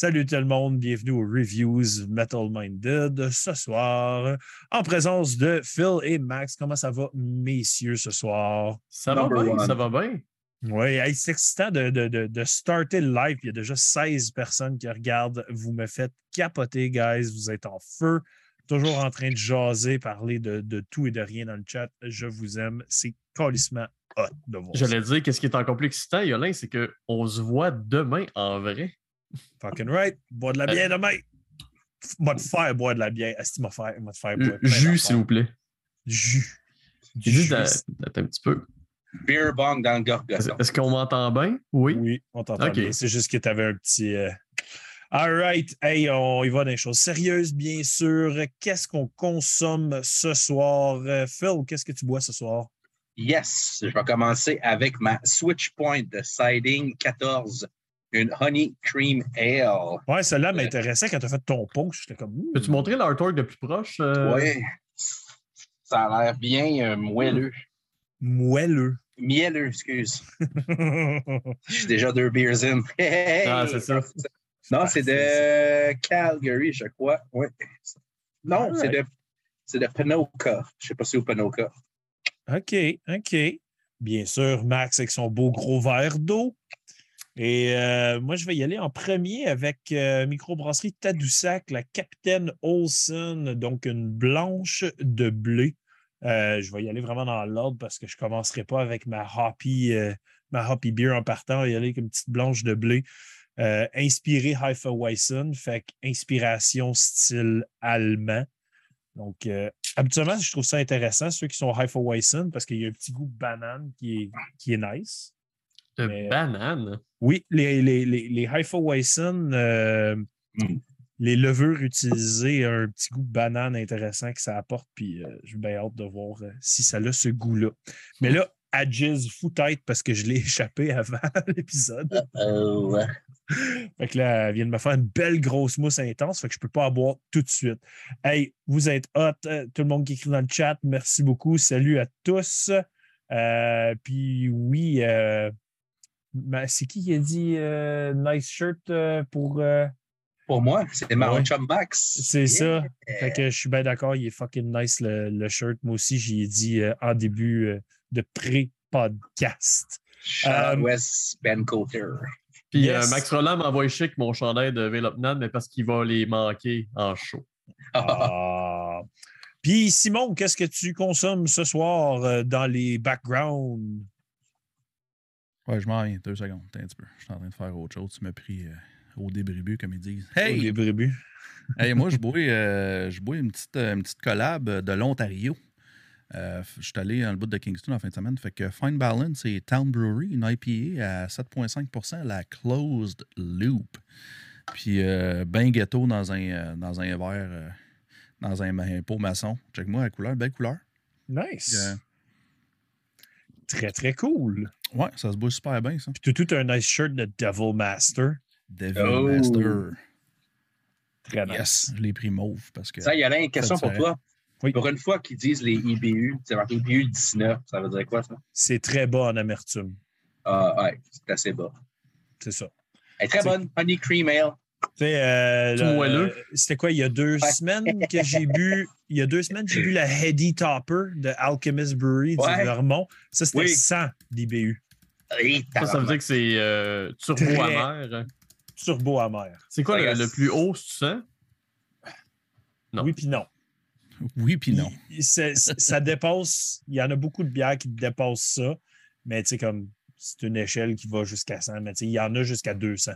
Salut tout le monde, bienvenue aux Reviews Metal Minded ce soir, en présence de Phil et Max. Comment ça va, messieurs, ce soir? Ça va bien, ça va bien. Oui, c'est excitant de, de, de, de, starter le live. Il y a déjà 16 personnes qui regardent. Vous me faites capoter, guys. Vous êtes en feu, toujours en train de jaser, parler de, tout et de rien dans le chat. Je vous aime. C'est colissement hot de voir. J'allais dire, qu'est-ce qui est encore plus excitant, Yolin, c'est qu'on se voit demain en vrai. Fucking right. Bois de la bière demain. Moi te faire boire de la bière. Est-ce que tu faire, faire boire? Jus, s'il vous plaît. Jus. Juste un petit peu. Beer bong dans le gorgoton. Est-ce qu'on m'entend bien? Oui. Oui, on t'entend bien. C'est juste que tu avais un petit. Euh, All right. Hey, on y va dans les choses sérieuses, bien sûr. Qu'est-ce qu'on consomme ce soir? Euh, Phil, qu'est-ce que tu bois ce soir? Yes, je vais commencer avec ma Switch Point de Siding 14 une Honey Cream Ale. Ouais, celle-là m'intéressait quand tu as fait ton punch. J'étais comme. Peux-tu montrer l'artwork de plus proche? Euh? Oui. Ça a l'air bien euh, moelleux. Moelleux. Mielleux, excuse. Je suis déjà deux beers in. ah, c'est ça. Non, c'est de Calgary, je crois. Oui. Non, c'est de, c'est de Panoka. Je ne sais pas si c'est au Panoka. OK, OK. Bien sûr, Max avec son beau gros verre d'eau. Et euh, moi, je vais y aller en premier avec euh, microbrasserie Tadoussac, la Capitaine Olsen, donc une blanche de blé. Euh, je vais y aller vraiment dans l'ordre parce que je ne commencerai pas avec ma hoppy, ma beer en partant. Je vais y aller avec une petite blanche de blé. inspirée Weissen, fait inspiration style allemand. Donc, habituellement, je trouve ça intéressant, ceux qui sont Weissen, parce qu'il y a un petit goût banane qui est, qui est nice. De euh, banane? Oui, les, les, les, les euh, mm. les levures utilisées, un petit goût de banane intéressant que ça apporte, puis euh, j'ai bien hâte de voir si ça a ce goût-là. Mais là, Adjiz, fou tête parce que je l'ai échappé avant l'épisode. Fait que là, elle vient de me faire une belle grosse mousse intense, fait que je peux pas en boire tout de suite. Hey, vous êtes hot, tout le monde qui écrit dans le chat, merci beaucoup. Salut à tous. puis oui, c'est qui qui a dit euh, nice shirt euh, pour. Euh, pour moi, c'est Maron chum Max. C'est ça. Fait que je suis bien d'accord, il est fucking nice le, shirt. Moi aussi, j'y ai dit en début de pré-podcast. West Ben Coulter. Puis Max Roland m'envoie chic mon chandail de Velopnan, mais parce qu'il va les manquer en show. Ah. Puis Simon, qu'est-ce que tu consommes ce soir dans les backgrounds? Ouais, je m'en viens, deux secondes, un petit peu. Je suis en train de faire autre chose. Tu m'as pris euh, au débribu, comme ils disent. Hey! Au débribu. hey, moi, je bois, euh, je bois une, petite, euh, une petite collab de l'Ontario. je suis allé dans le bout de Kingston en fin de semaine. Fait que Fine Balance et Town Brewery, une IPA à 7,5% la Closed Loop. Puis ben ghetto dans un, dans un verre, dans un, pot maçon. Check-moi la couleur, belle couleur. Nice. très, très cool. Ouais, ça se boit super bien, ça. Puis tout, tout un nice shirt de Devil Master. Devil oh. Master. Très nice. Yes, je l'ai pris mauve parce que. Ça, il y a une question pour toi. Oui. Pour une fois qu'ils disent les IBU, c'est marqué IBU 19, ça veut dire quoi, ça? C'est très bas en amertume. Ah, ouais, c'est assez bas. C'est ça. Elle est très bonne. Honey Cream Ale. Euh, c'était quoi, il y a deux semaines que j'ai bu. Il y a deux semaines, j'ai bu la Heady Topper de Alchemist Brewery du Vermont. Ça, c'était 100 d'IBU. Ça, ça veut dire que c'est euh, turbo amer. Turbo amer. C'est quoi le, plus haut, tu sens? Non. Oui, puis non. Oui, puis non. ça dépasse. Il y en a beaucoup de bières qui dépassent ça, mais tu sais, comme c'est une échelle qui va jusqu'à 100, mais tu sais, il y en a jusqu'à 200.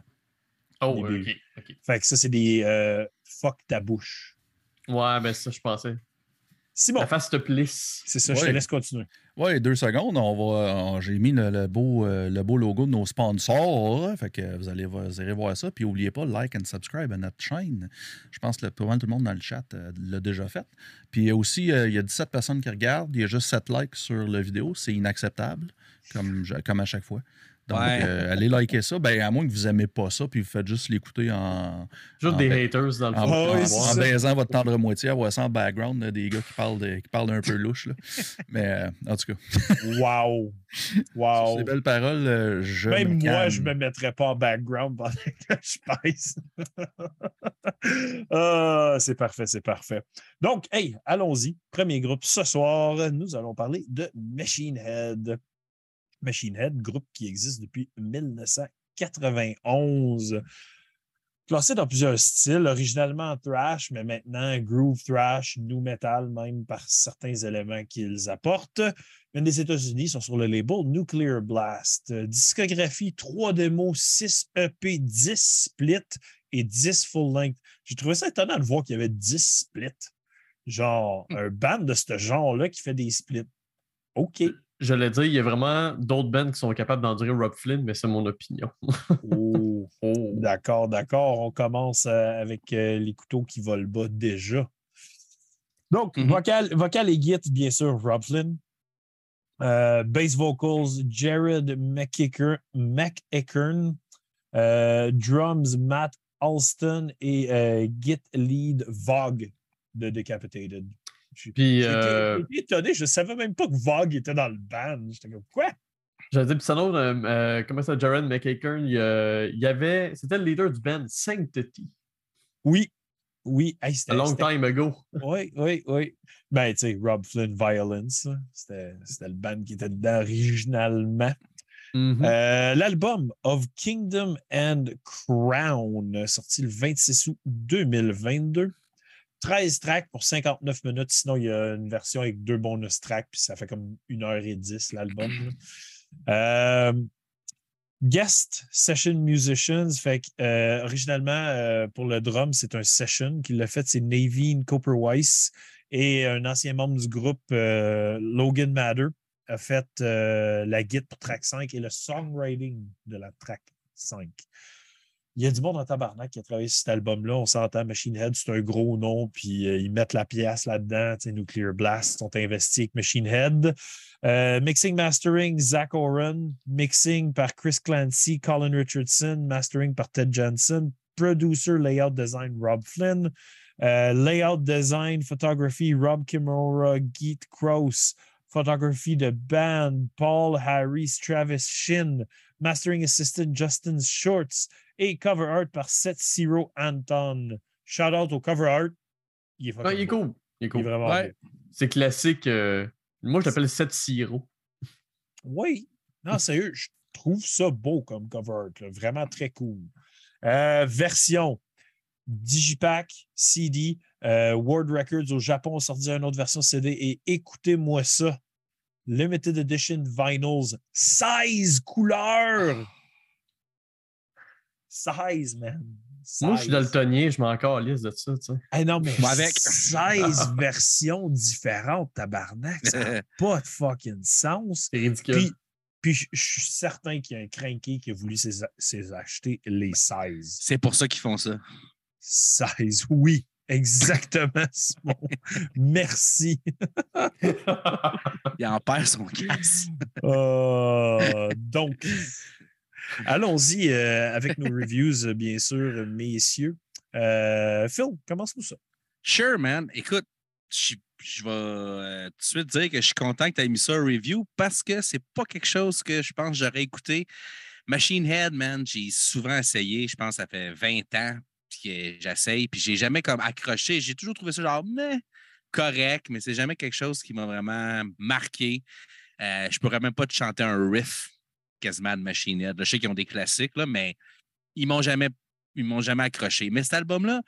Oh, OK. Fait que ça, c'est des euh, fuck ta bouche. Ouais, ben ça, je pensais. Simon. La face te plisse. C'est ça, je te laisse continuer. Oui, deux secondes. On va, j'ai mis le, beau, euh, le beau logo de nos sponsors. Fait que vous allez, vous allez voir ça. Puis n'oubliez pas, like and subscribe à notre chaîne. Je pense que tout le monde dans le chat euh, l'a déjà fait. Puis aussi, il y a 17 personnes qui regardent. Il y a juste 7 likes sur la vidéo. C'est inacceptable, comme, comme à chaque fois. Donc, Ouais. euh, allez liker ça. Ben, à moins que vous n'aimez pas ça, puis vous faites juste l'écouter en, Juste Ah, des haters dans le fond. Ah en- oui, c'est en ça. baisant votre tendre moitié, avoir ça en background, là, des gars qui parlent, de- qui parlent d'un peu louche. là. Mais euh, en tout cas, Wow. Wow. ces belles paroles, euh, je. Même me moi, je ne me mettrais pas en background pendant que je pèse. Ah, c'est parfait, c'est parfait. Donc, hey, allons-y. Premier groupe ce soir, nous allons parler de Machine Head. Machine Head, groupe qui existe depuis 1991. Classé dans plusieurs styles, originalement thrash, mais maintenant groove thrash, new metal, même par certains éléments qu'ils apportent. Une des États-Unis sont sur le label Nuclear Blast. Discographie, 3 démos, 6 EP, 10 splits et 10 full length. J'ai trouvé ça étonnant de voir qu'il y avait 10 splits. Genre, un band de ce genre-là qui fait des splits. OK. Je l'ai dit, il y a vraiment d'autres bands qui sont capables d'en dire Rob Flynn, mais c'est mon opinion. Oh, D'accord, d'accord. On commence euh, avec euh, les couteaux qui volent bas déjà. Donc, Mhm. vocal, vocal et git, bien sûr, Rob Flynn. Euh, bass vocals, Jared. Euh, drums, Matt Alston. Et euh, git lead, Vogue de Decapitated. Puis, euh, étonné, je ne savais même pas que Vogue était dans le band. J'étais comme, quoi? J'allais dire, puis ça d'autre, euh, euh, comment ça, Jared McAkern, il, euh, il y avait, c'était le leader du band Sanctity, Oui, oui. Hey, c'était- a long time ago. Oui, oui, oui. Ben, tu sais, Rob Flynn Violence, c'était le band qui était dedans originalement. Mhm. Euh, L'album Of Kingdom and Crown, sorti le 26 août 2022. 13 tracks pour 59 minutes. Sinon, il y a une version avec deux bonus tracks, puis ça fait comme 1h10 l'album. Euh, guest Session Musicians. Fait que, euh, originalement, euh, pour le drum, c'est un session. Qui l'a fait, c'est Naveen Copperweiss et un ancien membre du groupe, Logan Matter, a fait la guide pour track 5 et le songwriting de la track 5. Il y a du monde en tabarnak qui a travaillé sur cet album-là. On s'entend, Machine Head, c'est un gros nom, puis euh, ils mettent la pièce là-dedans. Nuclear Blast sont investis avec Machine Head. Euh, mixing, mastering, Zach Oren. Mixing par Chris Clancy, Colin Richardson. Mastering par Ted Jensen. Producer, layout design, Rob Flynn. Euh, layout design, photography, Rob Kimura, Geet Krause. Photographie de band, Paul Harris, Travis Shin. Mastering assistant, Justin Shorts. Et cover art par Seth Zero Anton. Shout out au cover art. Il est, fucking il est cool. Il est Il est cool. vraiment Ouais. C'est classique. euh, moi, je l'appelle 7 sirop. Oui. Non, sérieux, je trouve ça beau comme cover art. là. Vraiment très cool. Euh, version Digipack, CD, euh, World Records au Japon ont sorti une autre version CD et écoutez-moi ça. Limited Edition Vinyls, 16 couleurs. 16, man. Moi, je suis 16. daltonien, je m'en calisse de ça, tu sais. Non, mais Moi avec. 16 versions différentes, tabarnak. Ça n'a pas de fucking sens. C'est ridicule. Puis, puis je je suis certain qu'il y a un cranky qui a voulu s'es- s'es acheter les 16. C'est pour ça qu'ils font ça. 16, oui, exactement, Simon. Merci. Il en perd son casse. Euh, donc, allons-y euh, avec nos reviews, euh, bien sûr, messieurs. Euh, Phil, commence-nous ça. Sure, man. Écoute, je, vais euh, tout de suite dire que je suis content que tu aies mis ça en review parce que c'est pas quelque chose que je pense que j'aurais écouté. Machine Head, man, j'ai souvent essayé. Je pense que ça fait 20 ans que j'essaye, puis j'ai jamais comme accroché. J'ai toujours trouvé ça genre, mais correct, mais c'est jamais quelque chose qui m'a vraiment marqué. Euh, je pourrais même pas te chanter un riff quasiment de Machine Head. Je sais qu'ils ont des classiques, là, mais ils m'ont jamais, m'ont jamais accroché. Mais cet album-là,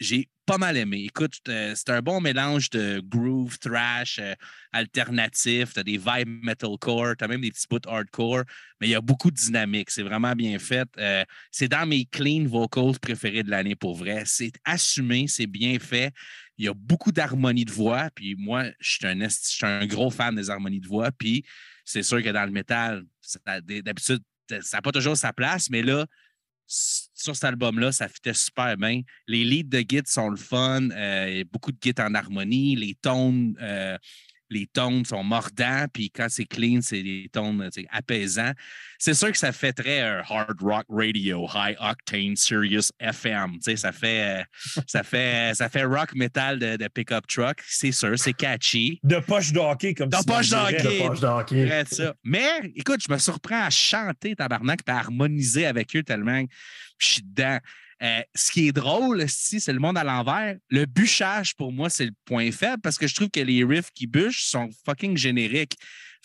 j'ai pas mal aimé. Écoute, euh, c'est un bon mélange de groove, thrash, euh, alternatif. Tu as des vibes metalcore, tu as même des petits bouts hardcore, mais il y a beaucoup de dynamique. C'est vraiment bien fait. Euh, c'est dans mes clean vocals préférés de l'année pour vrai. C'est assumé, c'est bien fait. Il y a beaucoup d'harmonie de voix. Puis moi, je suis un, un gros fan des harmonies de voix. Puis c'est sûr que dans le métal, d'habitude, ça n'a pas toujours sa place, mais là, sur cet album-là, ça fitait super bien. Les leads de Git sont le fun. euh, beaucoup de Git en harmonie. Les tones, euh, les tones sont mordants, puis quand c'est clean, c'est des tones sais, apaisants. C'est sûr que ça fait très euh, hard rock radio, high octane, serious FM. Tu sais, ça fait, euh, ça fait, ça fait rock metal de, de pick-up truck. C'est sûr, c'est catchy. De poche d'hockey, comme De Simon poche d'hockey. De ça. Mais écoute, je me surprends à chanter tabarnak et à harmoniser avec eux tellement que je suis dedans. Euh, ce qui est drôle, si c'est le monde à l'envers, le bûchage pour moi, c'est le point faible parce que je trouve que les riffs qui bûchent sont fucking génériques.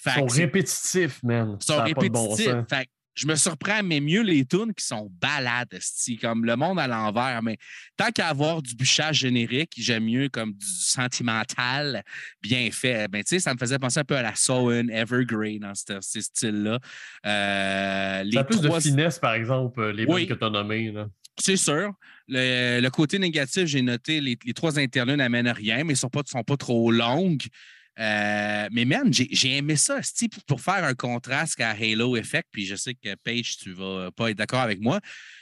Ils sont répétitifs, man. sont de bon répétitifs. Fait je me surprends, mais mieux les tunes qui sont balades, comme le monde à l'envers. Mais tant qu'à avoir du bûchage générique, j'aime mieux comme du sentimental bien fait. Ben, tu sais, ça me faisait penser un peu à la Sowen, Evergrey dans ce- ces styles-là. Euh, les Ça a plus trois- de finesse, par exemple, euh, les Oui. bandes que tu as nommées. là. C'est sûr. Le, le côté négatif, j'ai noté les, les trois interludes n'amènent rien, mais ils ne sont pas, sont pas trop longues. Euh, mais man, j'ai aimé ça, pour- faire un contraste à Halo Effect. Puis je sais que Paige, tu vas pas être d'accord avec moi.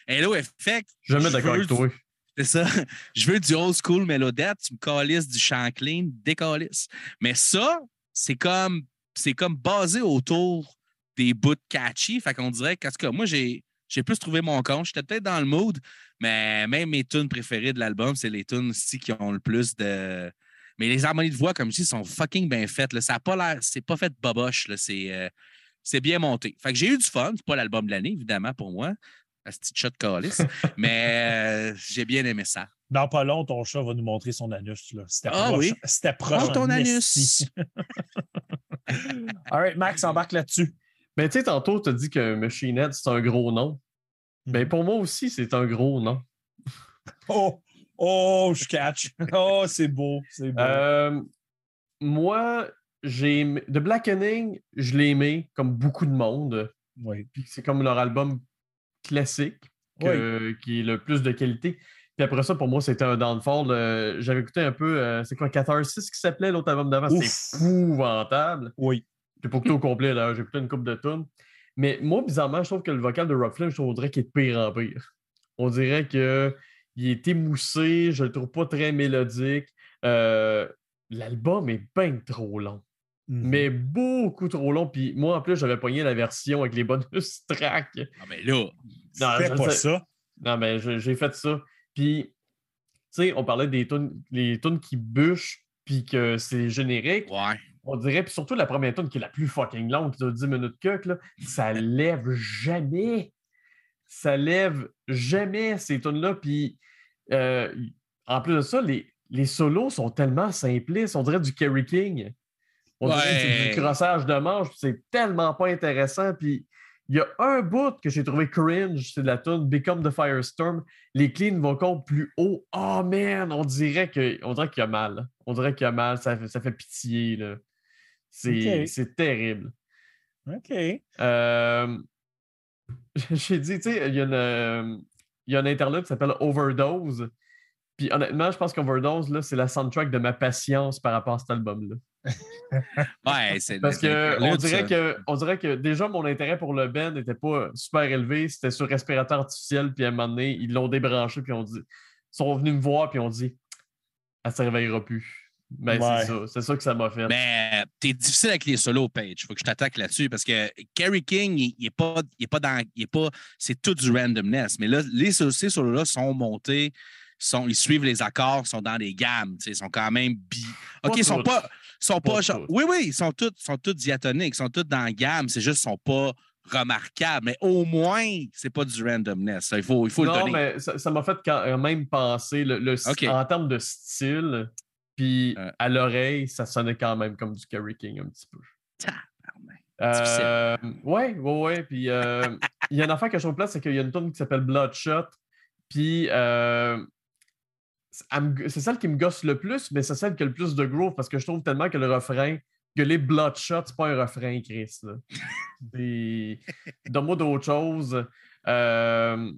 Halo Effect, Je vais d'accord avec toi. c'est ça. Je veux du old school mélodette, tu me calisses du chant clean, décalisses. Mais ça, c'est comme c'est comme basé autour des bouts catchy. Fait qu'on dirait qu'en tout cas, moi, j'ai. J'ai plus trouvé mon compte. J'étais peut-être dans le mood, mais même mes tunes préférées de l'album, c'est les tunes aussi qui ont le plus de. Mais les harmonies de voix, comme je dis, sont fucking bien faites. là. Ça n'a pas l'air. C'est pas fait boboche. C'est euh, c'est bien monté. Fait que j'ai eu du fun. C'est pas l'album de l'année, évidemment, pour moi. La petite shot de calice. mais euh, j'ai bien aimé ça. Dans pas long, ton chat va nous montrer son anus. Là. C'était Ah proche. oui? C'était proche. Montre ton anus. All right, Max, embarque là-dessus. Mais tu sais, tantôt, tu as dit que Machine Head, c'est un gros nom. Ben, pour moi aussi, c'est un gros nom. Oh, oh, je catch. Oh, c'est beau. C'est beau. Euh, moi, j'ai The Blackening, je l'ai aimé comme beaucoup de monde. oui. Puis c'est comme leur album classique que- qui est le plus de qualité. Puis après ça, pour moi, c'était un downfall. Euh, J'avais écouté un peu, euh, c'est quoi, 14-6 qui s'appelait l'autre album d'avant? C'est épouvantable. Oui. J'ai pas écouté au complet, là. J'ai écouté une coupe de tunes. Mais moi, bizarrement, je trouve que le vocal de Rob Flynn, je trouverais qu'il est de pire en pire. On dirait qu'il est émoussé, je le trouve pas très mélodique. Euh, L'album est bien trop long, Mhm. mais beaucoup trop long. Puis moi, en plus, j'avais pogné la version avec les bonus tracks. Ah, ben là, Non, Fais je pas sais- ça. non, mais je- j'ai fait ça. Puis, tu sais, on parlait des tunes, les tunes qui bûchent, puis que c'est générique. ouais. On dirait, puis surtout la première tune qui est la plus fucking longue, qui dure 10 minutes que, là, ça lève jamais. Ça lève jamais ces tunes-là. Puis, euh, en plus de ça, les, les solos sont tellement simplistes. On dirait du Kerry King. On dirait du crossage de manche. C'est tellement pas intéressant. Puis, il y a un bout que j'ai trouvé cringe, c'est de la tune Become the Firestorm. Les clean vocals plus haut. Oh man, on dirait que on dirait qu'il y a mal. On dirait qu'il y a mal. Ça, fait- ça fait pitié. là. C'est terrible. OK. Euh, J'ai dit, tu sais, il y, a une, il y a un interlude qui s'appelle Overdose. Puis honnêtement, je pense qu'Overdose, là, c'est la soundtrack de ma patience par rapport à cet album-là. Ouais, c'est Parce c'est que on dirait ça. que on dirait que déjà mon intérêt pour le band n'était pas super élevé. C'était sur respirateur artificiel, puis à un moment donné, ils l'ont débranché, puis on dit. Ils sont venus me voir, puis on dit Elle se réveillera plus. Ben, Ouais. c'est ça. C'est ça que ça m'a fait. Mais euh, t'es difficile avec les solos, Page. Faut que je t'attaque là-dessus parce que Kerry King, il, il est pas, il est pas dans, il est pas, c'est tout du randomness. Mais là, les ces solos-là sont montés, sont, ils suivent les accords, sont dans des gammes, tu sais, ils sont quand même bi. Pas Ok, ils sont toutes. pas, sont pas, Pas genre- toutes. oui, oui, ils sont tous, sont tous diatoniques, ils sont tous dans la gamme. C'est juste, qu'ils sont pas remarquables. Mais au moins, c'est pas du randomness. Il faut, il faut le non, donner. mais ça ça m'a fait quand même penser le, le en termes de style, puis à l'oreille, ça sonnait quand même comme du Kerry King un petit peu. Euh, ouais, ouais, ouais. Puis euh, il y a une affaire que je trouve plate, c'est qu'il y a une tune qui s'appelle Bloodshot. Puis euh, c'est- celle qui me gosse le plus, mais c'est celle qui a le plus de groove parce que je trouve tellement que le refrain, que les Bloodshot, c'est pas un refrain, Chris. C'est- Donne-moi d'autres choses. Euh,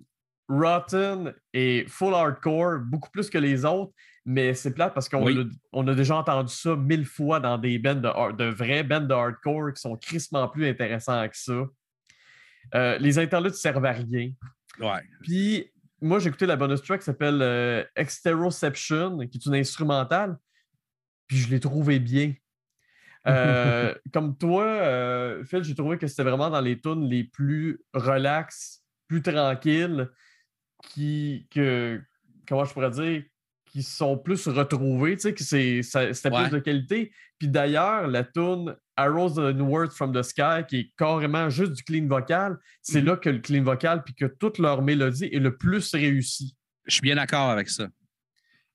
Rotten est full hardcore, beaucoup plus que les autres, mais c'est plate parce qu'on Oui. a déjà entendu ça mille fois dans des bands de, de vrais bands de hardcore qui sont crissement plus intéressants que ça. Euh, les interludes servent à rien. Ouais. Puis, moi, j'ai écouté la bonus track qui s'appelle euh, Exteroception, qui est une instrumentale, puis je l'ai trouvé bien. Euh, comme toi, Phil, j'ai trouvé que c'était vraiment dans les tunes les plus relax, plus tranquilles, qui, que, comment je pourrais dire, qui sont plus retrouvés, tu sais, que c'était Ouais. plus de qualité. Puis d'ailleurs, la tune Arrows and Words from the Sky, qui est carrément juste du clean vocal, c'est Mhm. là que le clean vocal, puis que toute leur mélodie est le plus réussi. Je suis bien d'accord avec ça.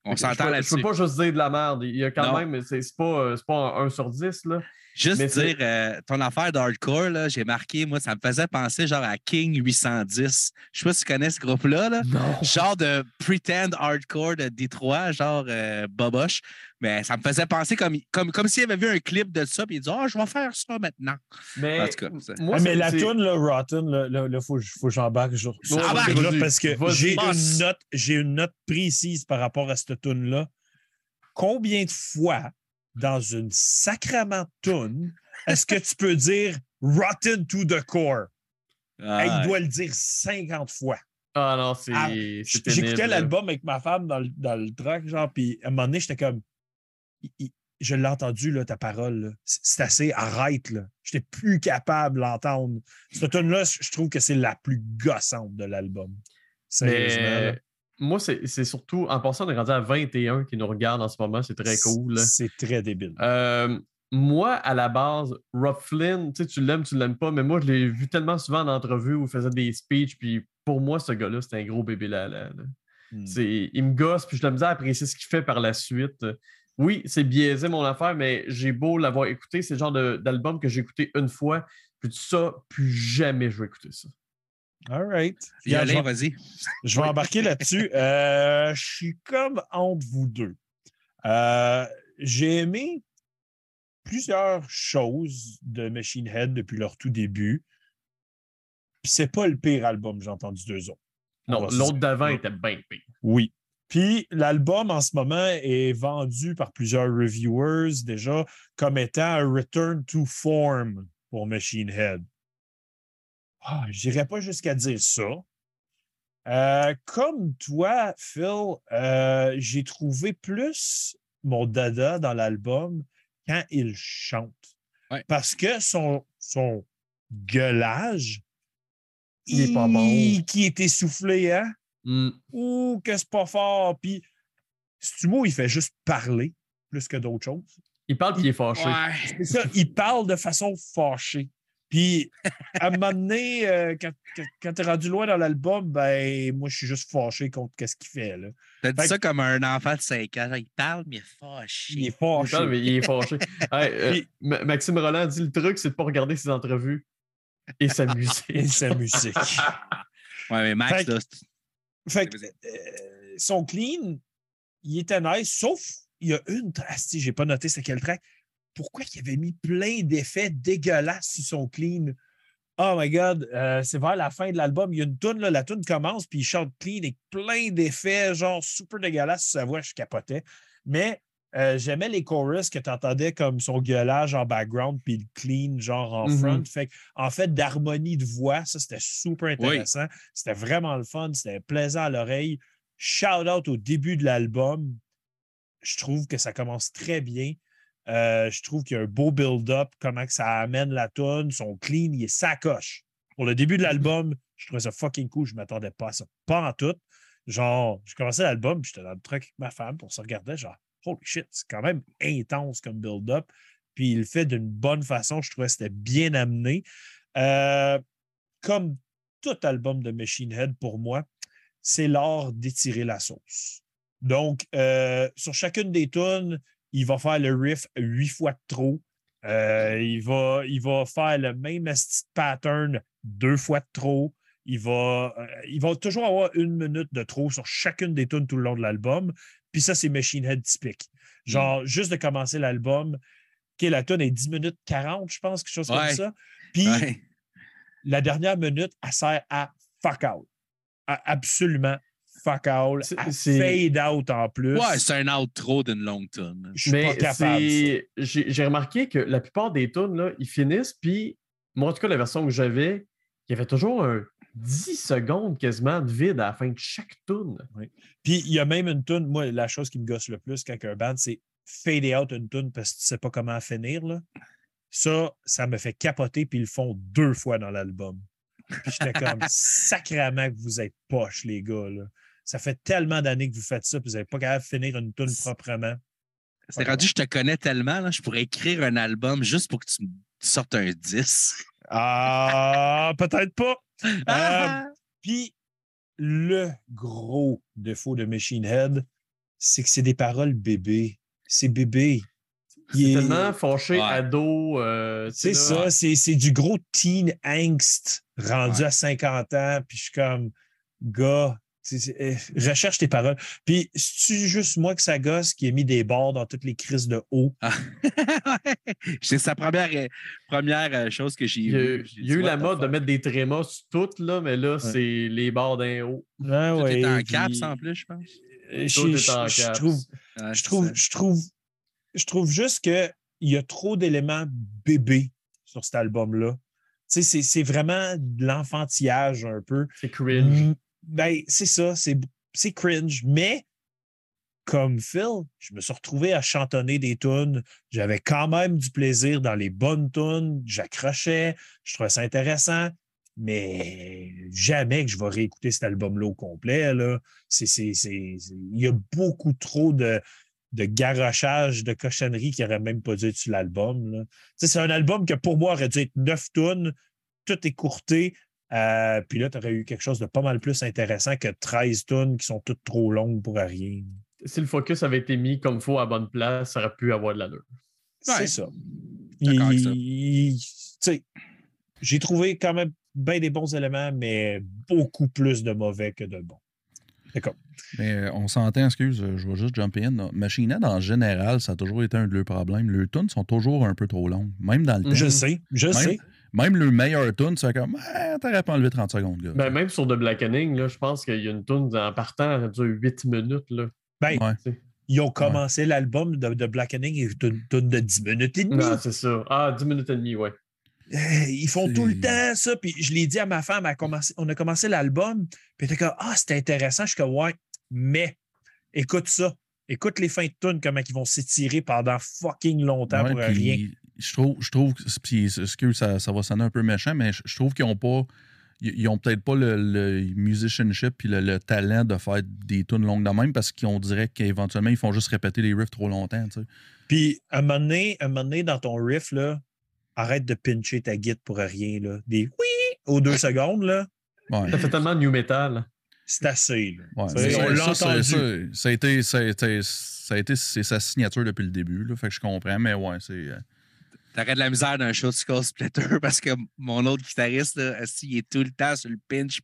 On s'entend là-dessus. Je peux pas juste dire de la merde. Il y a quand Non. même, c'est c'est pas, euh, pas un 1 sur 10, là. Juste Mais dire, euh, ton affaire d'hardcore, j'ai marqué, moi, ça me faisait penser genre à King 810. Je sais pas si tu connais ce groupe-là. Là. Non. Genre de pretend hardcore de Détroit, genre euh, Boboche. Mais ça me faisait penser comme, comme, comme s'il avait vu un clip de ça, puis il dit Ah, je vais faire ça maintenant. Mais, En tout cas, moi, Ah, mais la toune, là, Rotten, là, là, là, faut, faut que j'embarque vas-y. parce que j'ai une note, j'ai une note précise par rapport à cette tune-là. Combien de fois dans une sacrament tune est-ce que tu peux dire Rotten to the core? Ah, Hey, il doit le dire 50 fois. Ah non, c'est. Ah, J'écoutais l'album avec ma femme dans le, dans le truck, genre, puis à un moment donné, j'étais comme. Il- Je l'ai entendu, là, ta parole. C'est assez, arrête, là. J'étais plus capable d'entendre. Cette tune-là, je trouve que c'est la plus gossante de l'album. Sérieusement. Mais moi, c'est surtout. En passant, on est rendu à 21 qui nous regardent en ce moment. C'est très cool. C'est très débile. Euh, moi, à la base, Rob Flynn, tu l'aimes, tu l'aimes pas, mais moi, je l'ai vu tellement souvent en entrevue où il faisait des speeches, puis pour moi, ce gars-là, c'est un gros bébé là. là. C'est- Il me gosse, puis je la misère à apprécier ce qu'il fait par la suite. Oui, c'est biaisé mon affaire, mais j'ai beau l'avoir écouté, c'est le genre de- d'album que j'ai écouté une fois, puis ça, plus jamais je vais écouter ça. All right. Puis je Alain, vais- vas-y. Je vais embarquer là-dessus. Euh, je suis comme entre vous deux. Euh, J'ai aimé plusieurs choses de Machine Head depuis leur tout début. Puis c'est pas le pire album que j'ai entendu d'eux autres. On Non, l'autre d'avant était bien pire. Oui. Puis l'album en ce moment est vendu par plusieurs reviewers déjà comme étant un return to form pour Machine Head. Ah, je n'irais pas jusqu'à dire ça. Euh, comme toi, Phil, euh, j'ai trouvé plus mon dada dans l'album quand il chante. Ouais. Parce que son, son gueulage, Il est pas bon. il- qui est essoufflé, hein? Hmm. ou que c'est pas fort. Puis, Stumo, il fait juste parler plus que d'autres choses. Il parle puis il est fâché. Ouais. C'est ça, il parle de façon fâchée. Puis, à un moment donné, euh, quand, quand, t'es rendu loin dans l'album, ben, moi, je suis juste fâché contre ce qu'il fait. Là. T'as dit ça comme un enfant de 5 ans. Il parle, mais il est fâché. Il est Il parle, fâché. mais il est fâché. Hey, euh, Puis- Ma- Maxime Roland dit le truc, c'est de pas regarder ses entrevues et s'amuser. Et sa musique. Ouais, mais Max, Fait là, c'est- Fait que, euh, son clean, il était nice, sauf il y a une trace, si j'ai pas noté c'est quel track. Pourquoi il avait mis plein d'effets dégueulasses sur son clean? Oh my God, euh, c'est vers la fin de l'album. Il y a une toune, là, la toune commence, puis il chante clean avec plein d'effets, genre super dégueulasses sur sa voix, je capotais. Mais euh, j'aimais les chorus que tu entendais comme son gueulage en background, puis le clean, genre en Mhm. front. Fait en fait, d'harmonie de voix, ça, c'était super intéressant. C'était vraiment le fun, c'était plaisant à l'oreille. Shout out au début de l'album. Je trouve que ça commence très bien. Euh, je trouve qu'il y a un beau build-up, comment que ça amène la tonne, son clean, il est sacoche. Pour le début de l'album, je trouvais ça fucking cool. Je ne m'attendais pas à ça. Pas en tout. Genre, je commençais l'album, j'étais dans le truck avec ma femme pour se regarder, genre, holy shit, c'est quand même intense comme build-up. Puis il le fait d'une bonne façon. Je trouvais que c'était bien amené. Euh, comme tout album de Machine Head pour moi, c'est l'art d'étirer la sauce. Donc, euh, sur chacune des tunes, il va faire le riff huit fois de trop. Euh, il, va, il va faire le même pattern deux fois de trop. Il va, euh, il va toujours avoir une minute de trop sur chacune des tunes tout le long de l'album. Puis ça, c'est Machine Head typique. Genre, juste de commencer l'album, la tune est 10 minutes 40, je pense, quelque chose Ouais. comme ça. Puis Ouais. la dernière minute, elle sert à fuck out. À absolument fuck out. À fade out en plus. Ouais, c'est un outro d'une longue tonne. je suis pas Mais capable. j'ai remarqué que la plupart des tunes, là, ils finissent, puis moi, en tout cas, la version que j'avais, il y avait toujours un 10 secondes quasiment de vide à la fin de chaque tune. Puis il y a même une tune, moi, la chose qui me gosse le plus quand un band, c'est fader out une tune parce que tu sais pas comment finir, là. Ça, ça me fait capoter, puis ils le font deux fois dans l'album. Puis j'étais comme sacrément que vous êtes poches, les gars. Là. Ça fait tellement d'années que vous faites ça, puis vous n'êtes pas capable de finir une tune proprement. C'est rendu, je te connais tellement, là, je pourrais écrire un album juste pour que tu me sortes un 10. Ah, peut-être pas. Euh, Puis le gros défaut de Machine Head, c'est que c'est des paroles bébés. C'est bébé. C'est Il est- tellement fâché, Ouais. ado. euh, C'est ça, c'est c'est du gros teen angst rendu Ouais. à 50 ans. Puis je suis comme, gars, recherche tes paroles. Puis c'est juste moi que ça gosse qui a mis des bords dans toutes les crises de haut? c'est sa première, euh, première euh, chose que j'ai vue. J'ai il y a eu la the mode de mettre des trémas sur toutes, là, mais là, c'est les barres d'un haut. Ah Tout ouais, est en puis, caps en plus, je pense. Tout je- est en je- je caps. trouve, je trouve, je trouve, je trouve juste qu'il y a trop d'éléments bébés sur cet album-là. Tu sais, c'est- c'est vraiment de l'enfantillage un peu. C'est cringe. Ben, c'est ça, c'est cringe. Mais comme Phil, je me suis retrouvé à chantonner des tunes. J'avais quand même du plaisir dans les bonnes tunes. J'accrochais, je trouvais ça intéressant. Mais jamais que je vais réécouter cet album-là au complet. Là. Il y a beaucoup trop de, de garochage, de cochonneries qui n'auraient même pas dû être sur l'album. C'est un album que pour moi aurait dû être neuf tunes, tout écourté. Euh, puis là, tu aurais eu quelque chose de pas mal plus intéressant que 13 tunes qui sont toutes trop longues pour rien. Si le focus avait été mis comme il faut à bonne place, ça aurait pu avoir de l'allure. C'est Ouais. avec ça. J'ai trouvé quand même bien des bons éléments, mais beaucoup plus de mauvais que de bons. D'accord. Mais euh, on s'entend, excuse, euh, je vais juste jump in. là. Machine Head, en général, ça a toujours été un de leurs problèmes. Leurs tunes sont toujours un peu trop longues, même dans le temps. Je sais, je Même- sais. Même le meilleur tune, c'est comme, ah, t'aurais pas enlevé 30 secondes, gars. Ben, même sur The Blackening, là, je pense qu'il y a une tune en partant, elle dure 8 minutes. Là. Ben, Ouais. Ils ont commencé l'album de, de Blackening et une tune de 10 minutes et demie. Non, c'est ça. Ah, 10 minutes et demie, ouais. Euh, Ils font tout le temps ça. Puis je l'ai dit à ma femme, a commencé- on a commencé l'album. Puis elle était comme Ah, c'était intéressant. Je suis comme Ouais, mais écoute ça. Écoute les fins de tune, comment ils vont s'étirer pendant fucking longtemps Ouais, pour puis rien. Je trouve, je trouve, que- puis excuse, ça, ça va sonner un peu méchant, mais je, je trouve qu'ils ont pas, ils ils ont peut-être pas le, le musicianship puis le, le talent de faire des tunes longues de même parce qu'on dirait qu'éventuellement ils font juste répéter les riffs trop longtemps, tu sais. Puis à un moment donné, un moment donné, dans ton riff, là, arrête de pincher ta guide pour rien. Là. Des oui aux deux secondes, là, Ouais. Ça fait tellement new metal. c'est assez. là. Ouais, Ça, mais on l'a ça, entendu. ça, ça a été, ça a été, ça a été- c'est sa signature depuis le début, là, fait que je comprends, mais ouais, c'est. Euh, T'aurais de la misère d'un show de Skull Splitter parce que mon autre guitariste, là, il est tout le temps sur le pinch.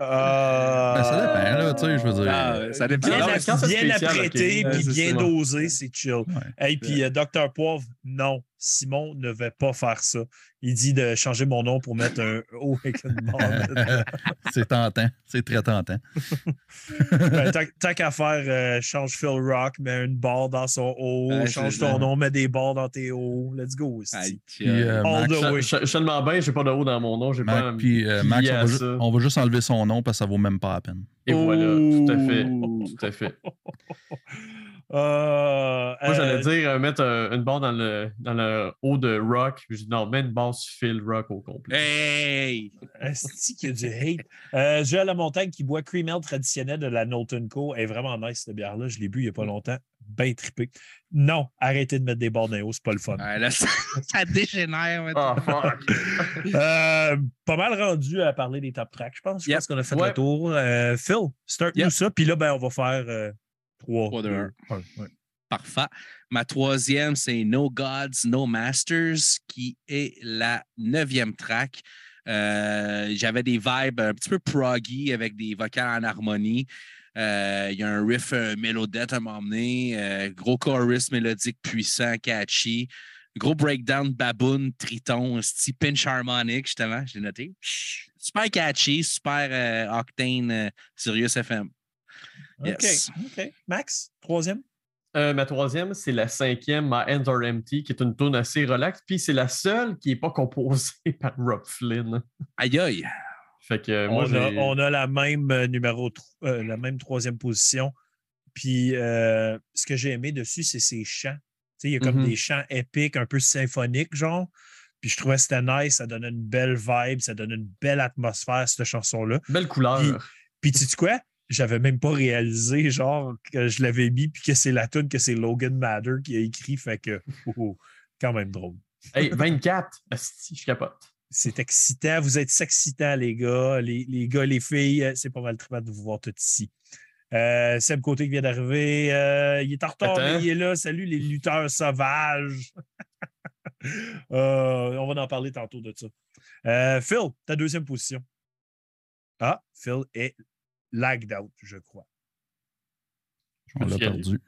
Euh, Ben, ça dépend, là, tu sais, je veux dire. Ah, ouais, ça dépend. Bien, bien spécial, apprêté ok. puis bien dosé, c'est chill. Ouais. Et puis euh, Dr. Poivre, non, Simon ne va pas faire ça. Il dit de changer mon nom pour mettre un O avec une barre dedans. c'est tentant, c'est très tentant. Ben, tant- qu'à faire, euh, change Phil Rock, mets une barre dans son O, Ouais, change ton nom, mets des barres dans tes O. Let's go. Aïe, Puis, euh, All Max, the way. Je je- je bien, j'ai pas de haut dans mon nom, pas puis, euh, Max, on va, on juste enlever son nom parce que ça vaut même pas la peine. Et voilà, tout à fait. Tout à fait. Euh, Moi, j'allais euh, dire euh, mettre euh, une barre dans le, dans le haut de rock. Puis je dis non, mets une barre sur Phil Rock au complet. Hey! Esti qu'il y a du hate. Euh, Joël Lamontagne qui boit Cream Ale traditionnel de la Norton Co. est vraiment nice, cette bière-là. Je l'ai bu il n'y a pas longtemps. Ben trippé. Non, arrêtez de mettre des bords d'un haut, c'est pas le fun. Ouais, là, ça, ça dégénère. Euh, pas mal rendu à parler des top tracks, je pense. Je Yep. pense qu'on a fait Ouais. le tour. Euh, Phil, start-nous Yep. ça. Puis là, ben, on va faire ouais. Parfait. Ma troisième, c'est No Gods, No Masters, qui est la neuvième track. Euh, J'avais des vibes un petit peu proggy avec des vocales en harmonie. Euh, Il y a un riff euh, mélodette à m'emmener. gros chorus mélodique puissant, catchy. Gros breakdown, baboon, triton, style pinch harmonic, justement, je l'ai noté. Super catchy, super octane, Sirius FM. Yes. OK. OK. Max, troisième? Euh, ma troisième, c'est la cinquième, My Hands Are Empty, qui est une tune assez relaxe. Puis c'est la seule qui n'est pas composée par Rob Flynn. Aïe aïe. Fait que euh, moi, on, a, j'ai- on a la même euh, numéro, euh, la même troisième position. Puis euh, ce que j'ai aimé dessus, c'est ses chants. Tu sais, il y a comme Mhm. des chants épiques, un peu symphoniques, genre. Puis je trouvais que c'était nice, ça donnait une belle vibe, ça donnait une belle atmosphère, cette chanson-là. Belle couleur. Puis- Puis tu sais quoi? J'avais même pas réalisé, genre, que je l'avais mis, puis que c'est la tune que c'est Logan Mather qui a écrit. Fait que, oh, oh, quand même drôle. Hey, 24. Asti, je capote. C'est excitant. Vous êtes excitants, les gars. Les, les gars, les filles, euh, c'est pas mal trippant de vous voir tous ici. Euh, Seb Côté qui vient d'arriver. euh, il est en retard, mais il est là. Salut les lutteurs sauvages. Euh, on va en parler tantôt de ça. Phil, ta deuxième position. Ah, Phil est lagged out, je crois. On l'a perdu.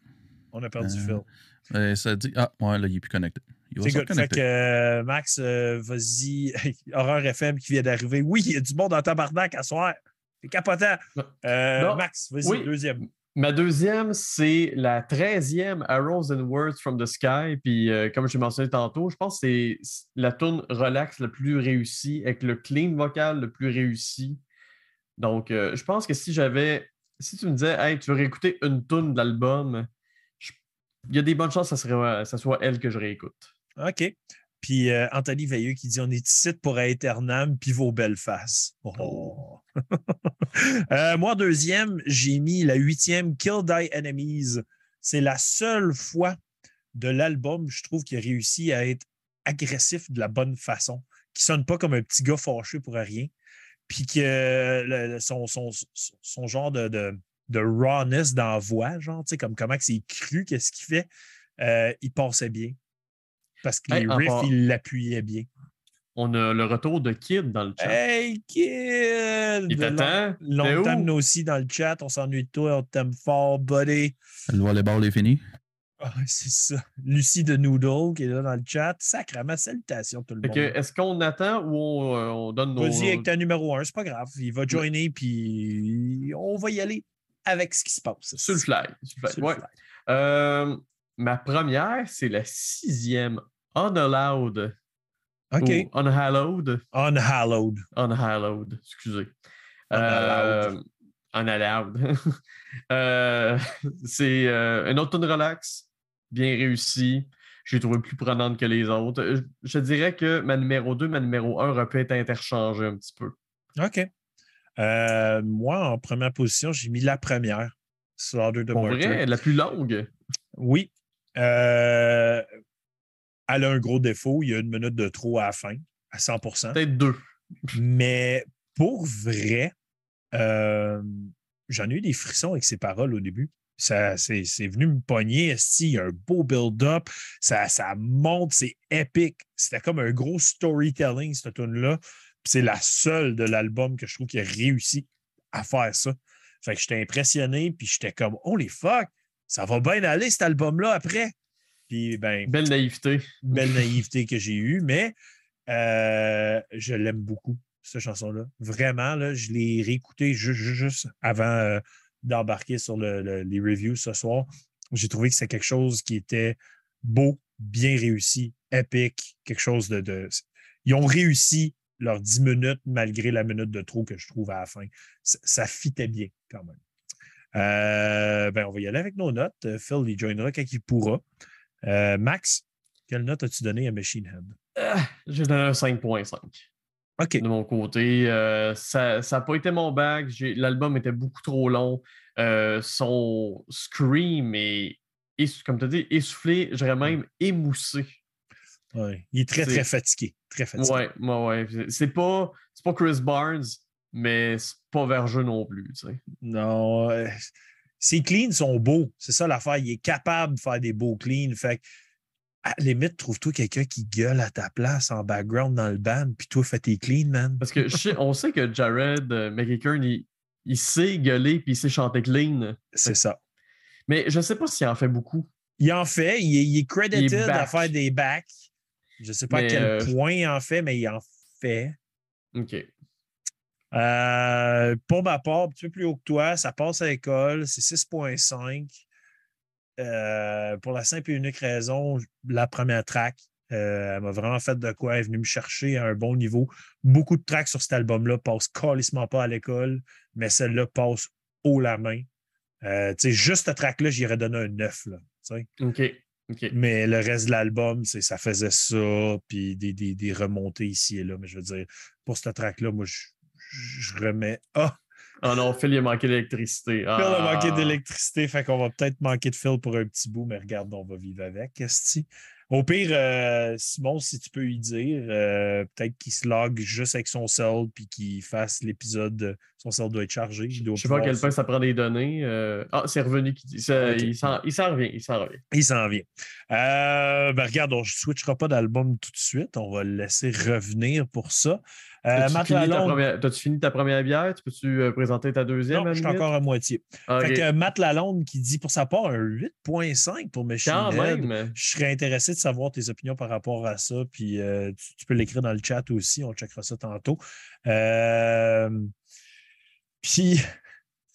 On a perdu Euh, Phil. Euh, ça dit. Ah, ouais, là, il n'est plus connecté. Il va C'est se good. Fait reconnecter. que euh, Max, euh, vas-y. Horreur FM qui vient d'arriver. Oui, il y a du monde en tabarnak à soir. C'est capotant. Euh. Max, vas-y, Oui. deuxième. Ma deuxième, c'est la 13e Arrows and Words from the Sky. Puis, euh, comme je l'ai mentionné tantôt, je pense que c'est la tune relax la plus réussie, avec le clean vocal le plus réussi. Donc, euh, je pense que si j'avais. Si tu me disais, hey, tu veux réécouter une tune de l'album, je- il y a des bonnes chances que ça, serait, ça soit elle que je réécoute. OK. Puis euh, Anthony Veilleux qui dit On est ici pour Aeternam, puis vos belles faces. Oh. Euh, moi, deuxième, j'ai mis la huitième Kill Die Enemies. C'est la seule fois de l'album, je trouve, qui a réussi à être agressif de la bonne façon, qui sonne pas comme un petit gars fâché pour rien, puis que le- le- son, son- son- son genre de, de, de rawness dans la voix, genre, tu sais, comme comment que c'est cru, qu'est-ce qu'il fait, euh, il passait bien. Parce que Hey, les riffs, il l'appuyaient bien. On a le retour de Kid dans le chat. Hey, kid! Il t'attend? Longtemps où? nous aussi dans le chat. On s'ennuie de toi. On t'aime fort, buddy. Le volleyball est fini. Ah, c'est ça. Lucie de Noodle qui est là dans le chat. Sacrement, salutations tout le Fait monde. Est-ce qu'on attend ou on, euh, on donne nos. Vas-y avec ta numéro un, c'est pas grave. Il va joiner, puis on va y aller avec ce qui se passe. Sur le fly. sur le fly. Sur le Ouais. fly. Euh, ma première, c'est la sixième. Unallowed. OK. Ou unhallowed. Unhallowed. Unhallowed, excusez. Unallowed. Euh, unallowed. Euh, c'est euh, une autre tune relax, bien réussie. J'ai trouvé plus prenante que les autres. Je, je dirais que ma numéro 2, ma numéro 1 aurait pu être interchangée un petit peu. OK. Euh, moi, en première position, j'ai mis la première. Slaughter de Pour vrai, la plus longue? Oui. Euh, elle a un gros défaut. Il y a une minute de trop à la fin, à 100% Peut-être deux. Mais pour vrai, euh, j'en ai eu des frissons avec ses paroles au début. Ça, c'est, c'est venu me pogner. Il y a un beau build-up. Ça, ça monte, c'est épique. C'était comme un gros storytelling, cette tune-là. C'est la seule de l'album que je trouve qui a réussi à faire ça. Fait que j'étais impressionné, puis j'étais comme, holy fuck, ça va bien aller cet album-là après. Puis, ben, Belle naïveté. belle naïveté que j'ai eue, mais euh, je l'aime beaucoup, cette chanson-là. Vraiment, là, je l'ai réécoutée juste avant euh, d'embarquer sur le- le- les reviews ce soir. J'ai trouvé que c'était quelque chose qui était beau, bien réussi, épique, quelque chose de. Ils ont réussi leurs 10 minutes malgré la minute de trop que je trouve à la fin. Ça, fitait bien quand même. Euh, ben, on va y aller avec nos notes. Euh, Phil il joinera quand il pourra. Euh, Max, quelle note as-tu donné à Machine Head? J'ai donné un 5.5. De mon côté. Euh, ça n'a pas été mon. J'ai- L'album était beaucoup trop long. Euh, son scream est, est- comme tu as dit, essoufflé, je dirais même émoussé. Ouais. Il est très, très fatigué. Très fatigué. Ouais, ouais, ouais. C'est- pas, pas Chris Barnes, mais c'est pas Vergeux non plus. tu sais. Non. euh, ses cleans sont beaux. C'est ça l'affaire. Il est capable de faire des beaux cleans. Fait que, à la limite, trouve-toi quelqu'un qui gueule à ta place en background dans le band, puis toi, fais tes cleans, man. Parce que sais- on sait que Jared euh, McEachern, il, il sait gueuler puis il sait chanter clean. C'est ça. Mais je sais pas s'il en fait beaucoup. Il en fait. Il est, il est credited Il est à faire des backs. Je ne sais pas à quel euh, point il en fait, mais il en fait. OK. Euh, pour ma part, un petit peu plus haut que toi, ça passe à l'école, c'est 6.5. Euh, pour la simple et unique raison, la première track, euh, elle m'a vraiment fait de quoi. Elle est venue me chercher à un bon niveau. Beaucoup de tracks sur cet album-là passent calissement pas à l'école, mais celle-là passe haut la main. Euh, tu sais, juste ce track-là, j'irais donner un 9. Là. OK. Mais le reste de l'album, ça faisait ça, puis des, des- des remontées ici et là. Mais je veux dire, pour ce track-là, moi, je, je remets. Ah, Oh non, Phil, il a manqué d'électricité. Phil a Ah. manqué d'électricité, fait qu'on va peut-être manquer de Phil pour un petit bout, mais regarde, on va vivre avec. esti. Au pire, euh, Simon, si tu peux lui dire, euh, peut-être qu'il se log juste avec son cell puis qu'il fasse l'épisode. Son cell doit être chargé. Je sais pas à quel point ça prend des données. euh, Ah, c'est revenu qui dit. Il s'en revient. Il s'en revient. Il s'en vient. Ben regarde, on ne switchera pas d'album tout de suite. On va le laisser revenir pour ça. Euh, Matt fini, ta Lalonde- première- t'as-tu fini ta première bière? Tu peux-tu euh, présenter ta deuxième? Non, je suis encore à moitié. Ah, Fait que Matt Lalonde qui dit pour sa part un 8.5 pour Machine Quand Head. même. Je serais intéressé de savoir tes opinions par rapport à ça. Puis euh, tu, tu peux l'écrire dans le chat aussi. On checkera ça tantôt. Euh, puis,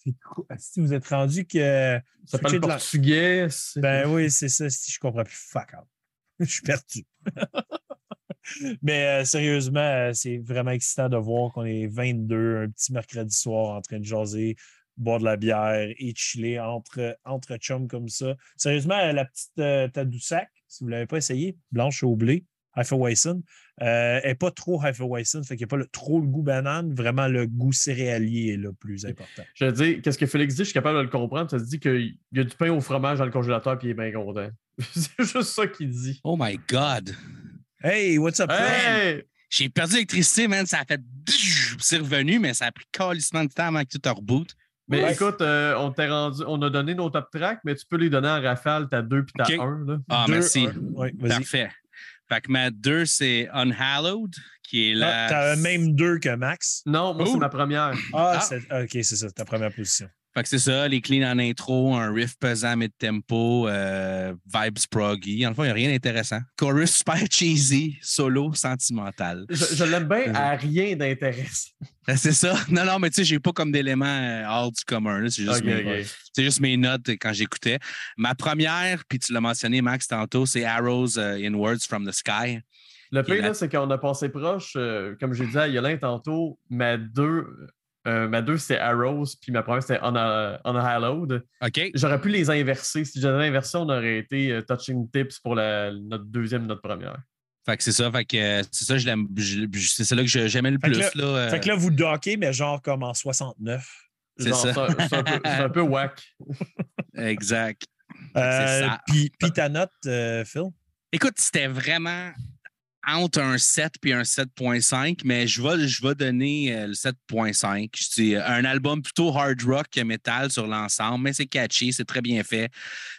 cool. si vous êtes rendu que. Ça parle la- portugais. Ben oui, c'est ça. Si je comprends plus, fuck out. je suis perdu. Mais euh, sérieusement, euh, c'est vraiment excitant de voir qu'on est 22, un petit mercredi soir en train de jaser, boire de la bière et chiller entre, entre chums comme ça. Sérieusement, euh, la petite euh, Tadoussac, si vous ne l'avez pas essayé, blanche au blé, Hefeweizen, euh, n'est pas trop Hefeweizen, fait qu'il n'y a pas le- trop le goût banane, vraiment le goût céréalier est le plus important. Je veux dire, qu'est-ce que Félix dit? Je suis capable de le comprendre. Ça se dit qu'il y a du pain au fromage dans le congélateur puis il est bien content. c'est juste ça qu'il dit. Oh my God. Hey, what's up? Hey! J'ai perdu l'électricité, man. Ça a fait. C'est revenu, mais ça a pris calissement de temps avant que tout reboot. Mais Ouais. écoute, euh, on t'a rendu, on a donné nos top tracks, mais tu peux les donner en rafale, t'as deux puis t'as un. Là. Ah, Deux, merci. un. Ouais, vas-y. Parfait. Fait que ma 2, c'est Unhallowed, qui est Ah, la. T'as même deux que Max? Non, moi, c'est Cool. ma première. Ah, Ah. c'est- ah, ok, c'est ça, ta première position. Fait que c'est ça, les cleans en intro, un riff pesant mid-tempo, euh, vibes proggy. En le fond, il n'y a rien d'intéressant. Chorus super cheesy, solo, sentimental. Je, je l'aime bien Mhm. à rien d'intéressant. C'est ça. Non, non, mais tu sais, j'ai pas comme d'éléments euh, hors du commun. C'est juste, mes- juste notes quand j'écoutais. Ma première, puis tu l'as mentionné, Max, tantôt, c'est Arrows euh, Inwards from the Sky. Le pire, la- c'est qu'on a passé proche, euh, comme j'ai dit à Yolin tantôt, ma deux, euh, ma deux c'est Arrows, puis ma première, c'était Unhallowed. OK? J'aurais pu les inverser. Si j'avais inversé, on aurait été euh, Touching Tips pour la, notre deuxième, notre première. Fait que c'est ça. Fait que euh, c'est ça, je l'aime. C'est celle-là que j'aimais le Fait que plus. Là, euh, Fait que là, vous dockez, mais genre comme en 69. C'est ça. C'est un, peu- un peu whack. Exact. Euh, ça. Puis puis ta note, euh, Phil? Écoute, c'était vraiment entre un 7 puis un 7.5, mais je vais, je vais donner euh, le 7.5. Je dis euh, un album plutôt hard rock que metal sur l'ensemble, mais c'est catchy, c'est très bien fait.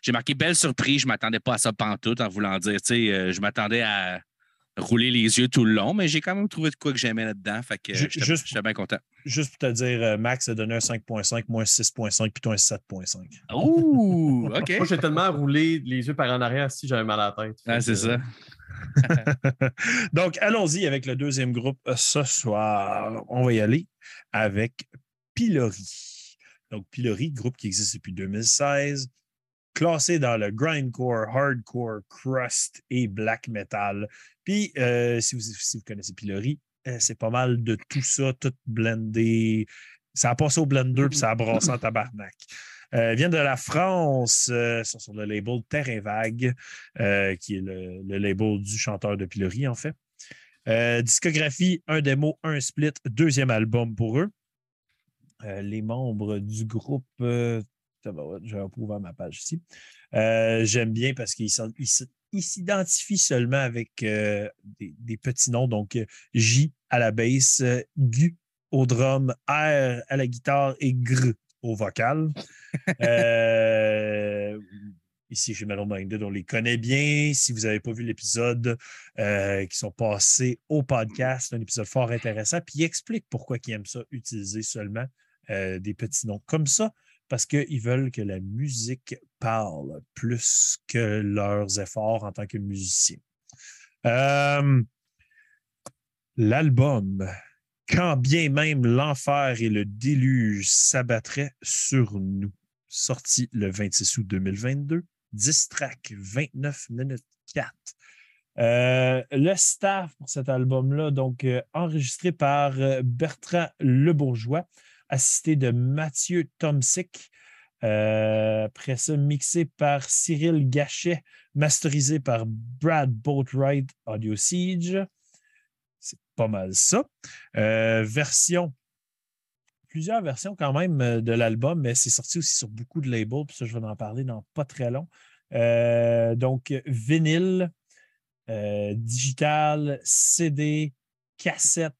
J'ai marqué belle surprise, je ne m'attendais pas à ça pantoute en voulant dire, tu sais, euh, je m'attendais à rouler les yeux tout le long, mais j'ai quand même trouvé de quoi que j'aimais là-dedans. Fait que euh, j'étais bien content. Juste pour te dire, Max a donné un 5.5, moi un 6.5, puis toi un 7.5. Ouh, OK. Moi, j'ai tellement roulé les yeux par en arrière si j'avais mal à la tête. Ah, c'est ça. Donc, allons-y avec le deuxième groupe euh, ce soir. On va y aller avec Pilori. Donc, Pilori, groupe qui existe depuis 2016, classé dans le grindcore, hardcore, crust et black metal. Puis, euh, si, vous, si vous connaissez Pilori, euh, c'est pas mal de tout ça, tout blendé. Ça a passé au blender puis ça a brassé en tabarnak. Euh, ils viennent de la France, euh, sont sur le label Terre Vague, euh, qui est le, label du chanteur de Pilori, en fait. Euh, discographie, un démo, un split, deuxième album pour eux. Euh, les membres du groupe, vais ouvrir ma page ici. J'aime bien parce qu'ils s'identifient seulement avec des, petits noms, donc J à la basse, Gu au drum, R à la guitare et Gr au vocal. Euh, ici chez Melon Minded, on les connaît bien. Si vous n'avez pas vu l'épisode euh, qui sont passés au podcast, un épisode fort intéressant. Puis il explique pourquoi ils aiment ça, utiliser seulement euh, des petits noms comme ça, parce qu'ils veulent que la musique parle plus que leurs efforts en tant que musiciens. L'album, quand bien même l'enfer et le déluge s'abattraient sur nous, sorti le 26 août 2022, 10 tracks, 29 minutes 4. Euh, le staff pour cet album-là, donc euh, enregistré par euh, Bertrand Lebourgeois, assisté de Mathieu Tomsic, Euh, après ça, mixé par Cyril Gachet, masterisé par Brad Boatwright Audio Siege. C'est pas mal ça. Euh, version, plusieurs versions quand même euh, de l'album, mais c'est sorti aussi sur beaucoup de labels, puis ça, je vais en parler dans pas très long. Euh, donc, vinyle, digital, CD, cassette.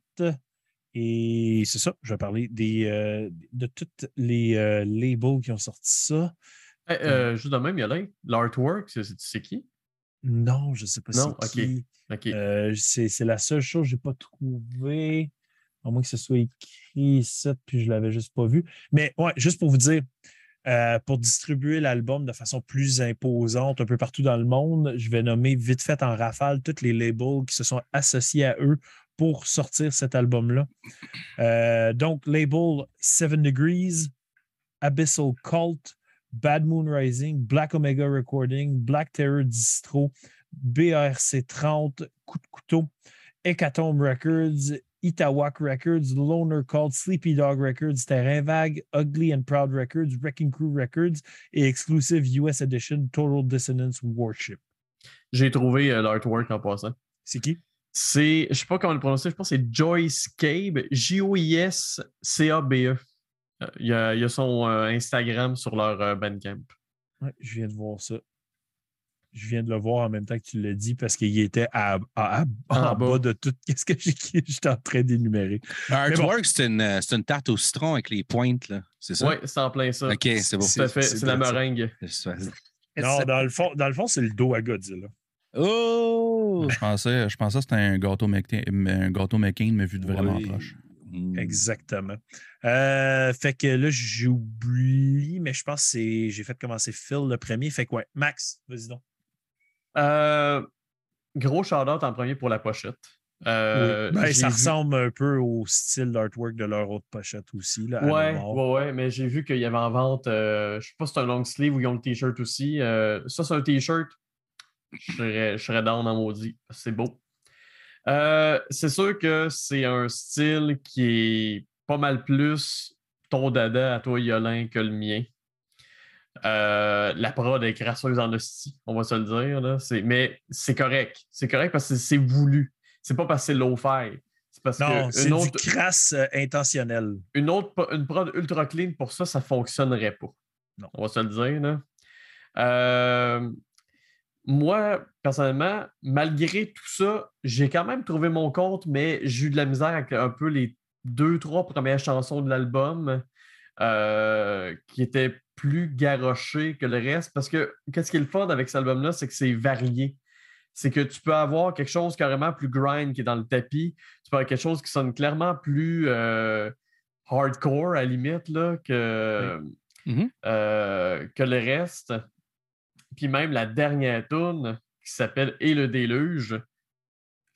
Et c'est ça, je vais parler des, de tous les labels qui ont sorti ça. Eh, juste de même, il y a l'artwork, c'est qui? Non, je ne sais pas Non, c'est qui. Euh, c'est c'est la seule chose que je n'ai pas trouvé. À moins que ce soit écrit ici, puis je ne l'avais juste pas vu. Mais ouais, juste pour vous dire, euh, pour distribuer l'album de façon plus imposante un peu partout dans le monde, je vais nommer vite fait en rafale tous les labels qui se sont associés à eux pour sortir cet album-là. Euh, donc, label Seven Degrees, Abyssal Cult, Bad Moon Rising, Black Omega Recording, Black Terror Distro, BRC 30, Coup de couteau, Hecatombe Records, Itawak Records, Loner Called, Sleepy Dog Records, Terrain Vague, Ugly and Proud Records, Wrecking Crew Records et Exclusive US Edition Total Dissonance Warship. J'ai trouvé euh, l'artwork en passant. C'est qui? C'est, je sais pas comment le prononcer, je pense que c'est Joyce Cabe, J-O-I-S-C-A-B-E. Il y a, il y a son euh, Instagram sur leur euh, Bandcamp. Ouais, je viens de voir ça. Je viens de le voir en même temps que tu l'as dit parce qu'il était à, à- à- en, En bas. bas. de tout. Qu'est-ce que j'ai- j'étais en train d'énumérer? Artwork, c'est une, euh, c'est une tarte au citron avec les pointes, là. C'est ça? Oui, c'est en plein ça. OK, c'est bon. C'est la meringue. Non, dans le fond, dans le fond c'est le dos à Godzilla. Oh! Je pensais, je pensais que c'était un gâteau McCain, un gâteau McCain, mais vu de vraiment Oui. proche. Mm. Exactement. Euh, fait que là, j'oublie, mais je pense que c'est. J'ai fait commencer Phil le premier. Fait que ouais, Max, vas-y donc. Euh, gros shout-out en premier pour la pochette. Euh, Oui. Ben, ça vu- ressemble un peu au style d'artwork de leur autre pochette aussi. Là, Ouais, ouais, ouais, mais j'ai vu qu'il y avait en vente, euh, je sais pas si c'est un long sleeve ou ils ont le t-shirt aussi. Euh, ça, c'est un t-shirt. Je serais, je serais down en maudit. C'est beau. Euh, c'est sûr que c'est un style qui est pas mal plus ton dada à toi, Yolin, que le mien. Euh, la prod est crasseuse en hostie, on va se le dire. Là. Mais c'est correct. C'est correct parce que c'est voulu. C'est pas parce que c'est low-fi. C'est parce Non, que c'est une du autre, crasse euh, intentionnel. une autre une prod ultra clean pour ça, ça fonctionnerait pas. Non. On va se le dire. Là. Euh, moi, personnellement, malgré tout ça, j'ai quand même trouvé mon compte, mais j'ai eu de la misère avec un peu les deux, trois premières chansons de l'album euh, qui étaient plus garochées que le reste. Parce que qu'est-ce qui est le fun avec cet album-là, c'est que c'est varié. C'est que tu peux avoir quelque chose carrément plus grind qui est dans le tapis. Tu peux avoir quelque chose qui sonne clairement plus euh, hardcore à la limite là, que, Mhm. euh, que le reste. Puis même la dernière tune qui s'appelle Et le déluge,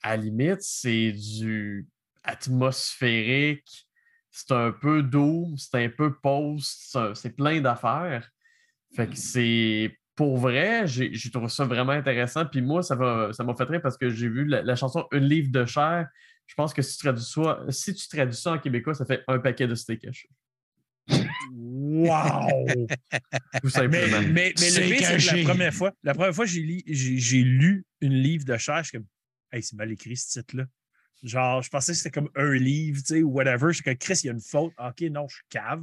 à la limite, c'est du atmosphérique, c'est un peu doom, c'est un peu post, c'est plein d'affaires. Fait que c'est pour vrai, j'ai trouvé ça vraiment intéressant. Puis moi, ça m'a ça fait rire parce que j'ai vu la, la chanson Un livre de chair. Je pense que si tu traduis ça, si tu traduis ça en québécois, ça fait un paquet de steak haché. Wow! Tout mais, simplement. mais, mais le C'est pire, c'est que caché. la première fois, la première fois que j'ai li- j'ai j'ai lu une livre de chair, je suis comme, hey, c'est mal écrit ce titre-là. Genre, je pensais que c'était comme un livre, tu sais, ou whatever. Je suis comme, Chris, il y a une faute. Ok, non, je suis cave.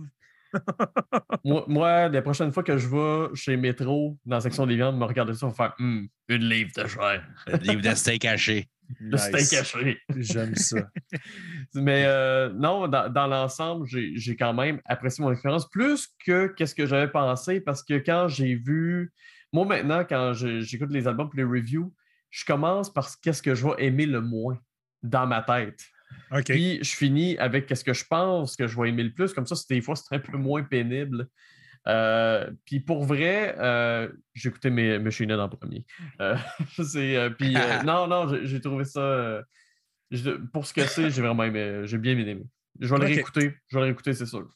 Moi, moi, la prochaine fois que je vais chez Métro, dans la section des viandes, me regarder ça, on va faire Hum, une livre de chair. Le livre de steak haché. Le steak Nice. haché. J'aime ça. Mais euh, non, dans, dans l'ensemble, j'ai quand même apprécié mon expérience plus que qu'est-ce que j'avais pensé parce que quand j'ai vu. Moi, maintenant, quand j'écoute les albums pour les reviews, je commence par qu'est-ce que je vais aimer le moins dans ma tête. Puis je finis avec qu'est-ce que je pense que je vais aimer le plus. Comme ça, des fois, c'est un peu moins pénible. Euh, puis pour vrai, euh, j'ai écouté mes Head en premier. Euh, puis non, non, j'ai- trouvé ça. pour ce que c'est, j'ai vraiment aimé. J'ai bien aimé. Je vais le réécouter. Je vais le réécouter, c'est sûr.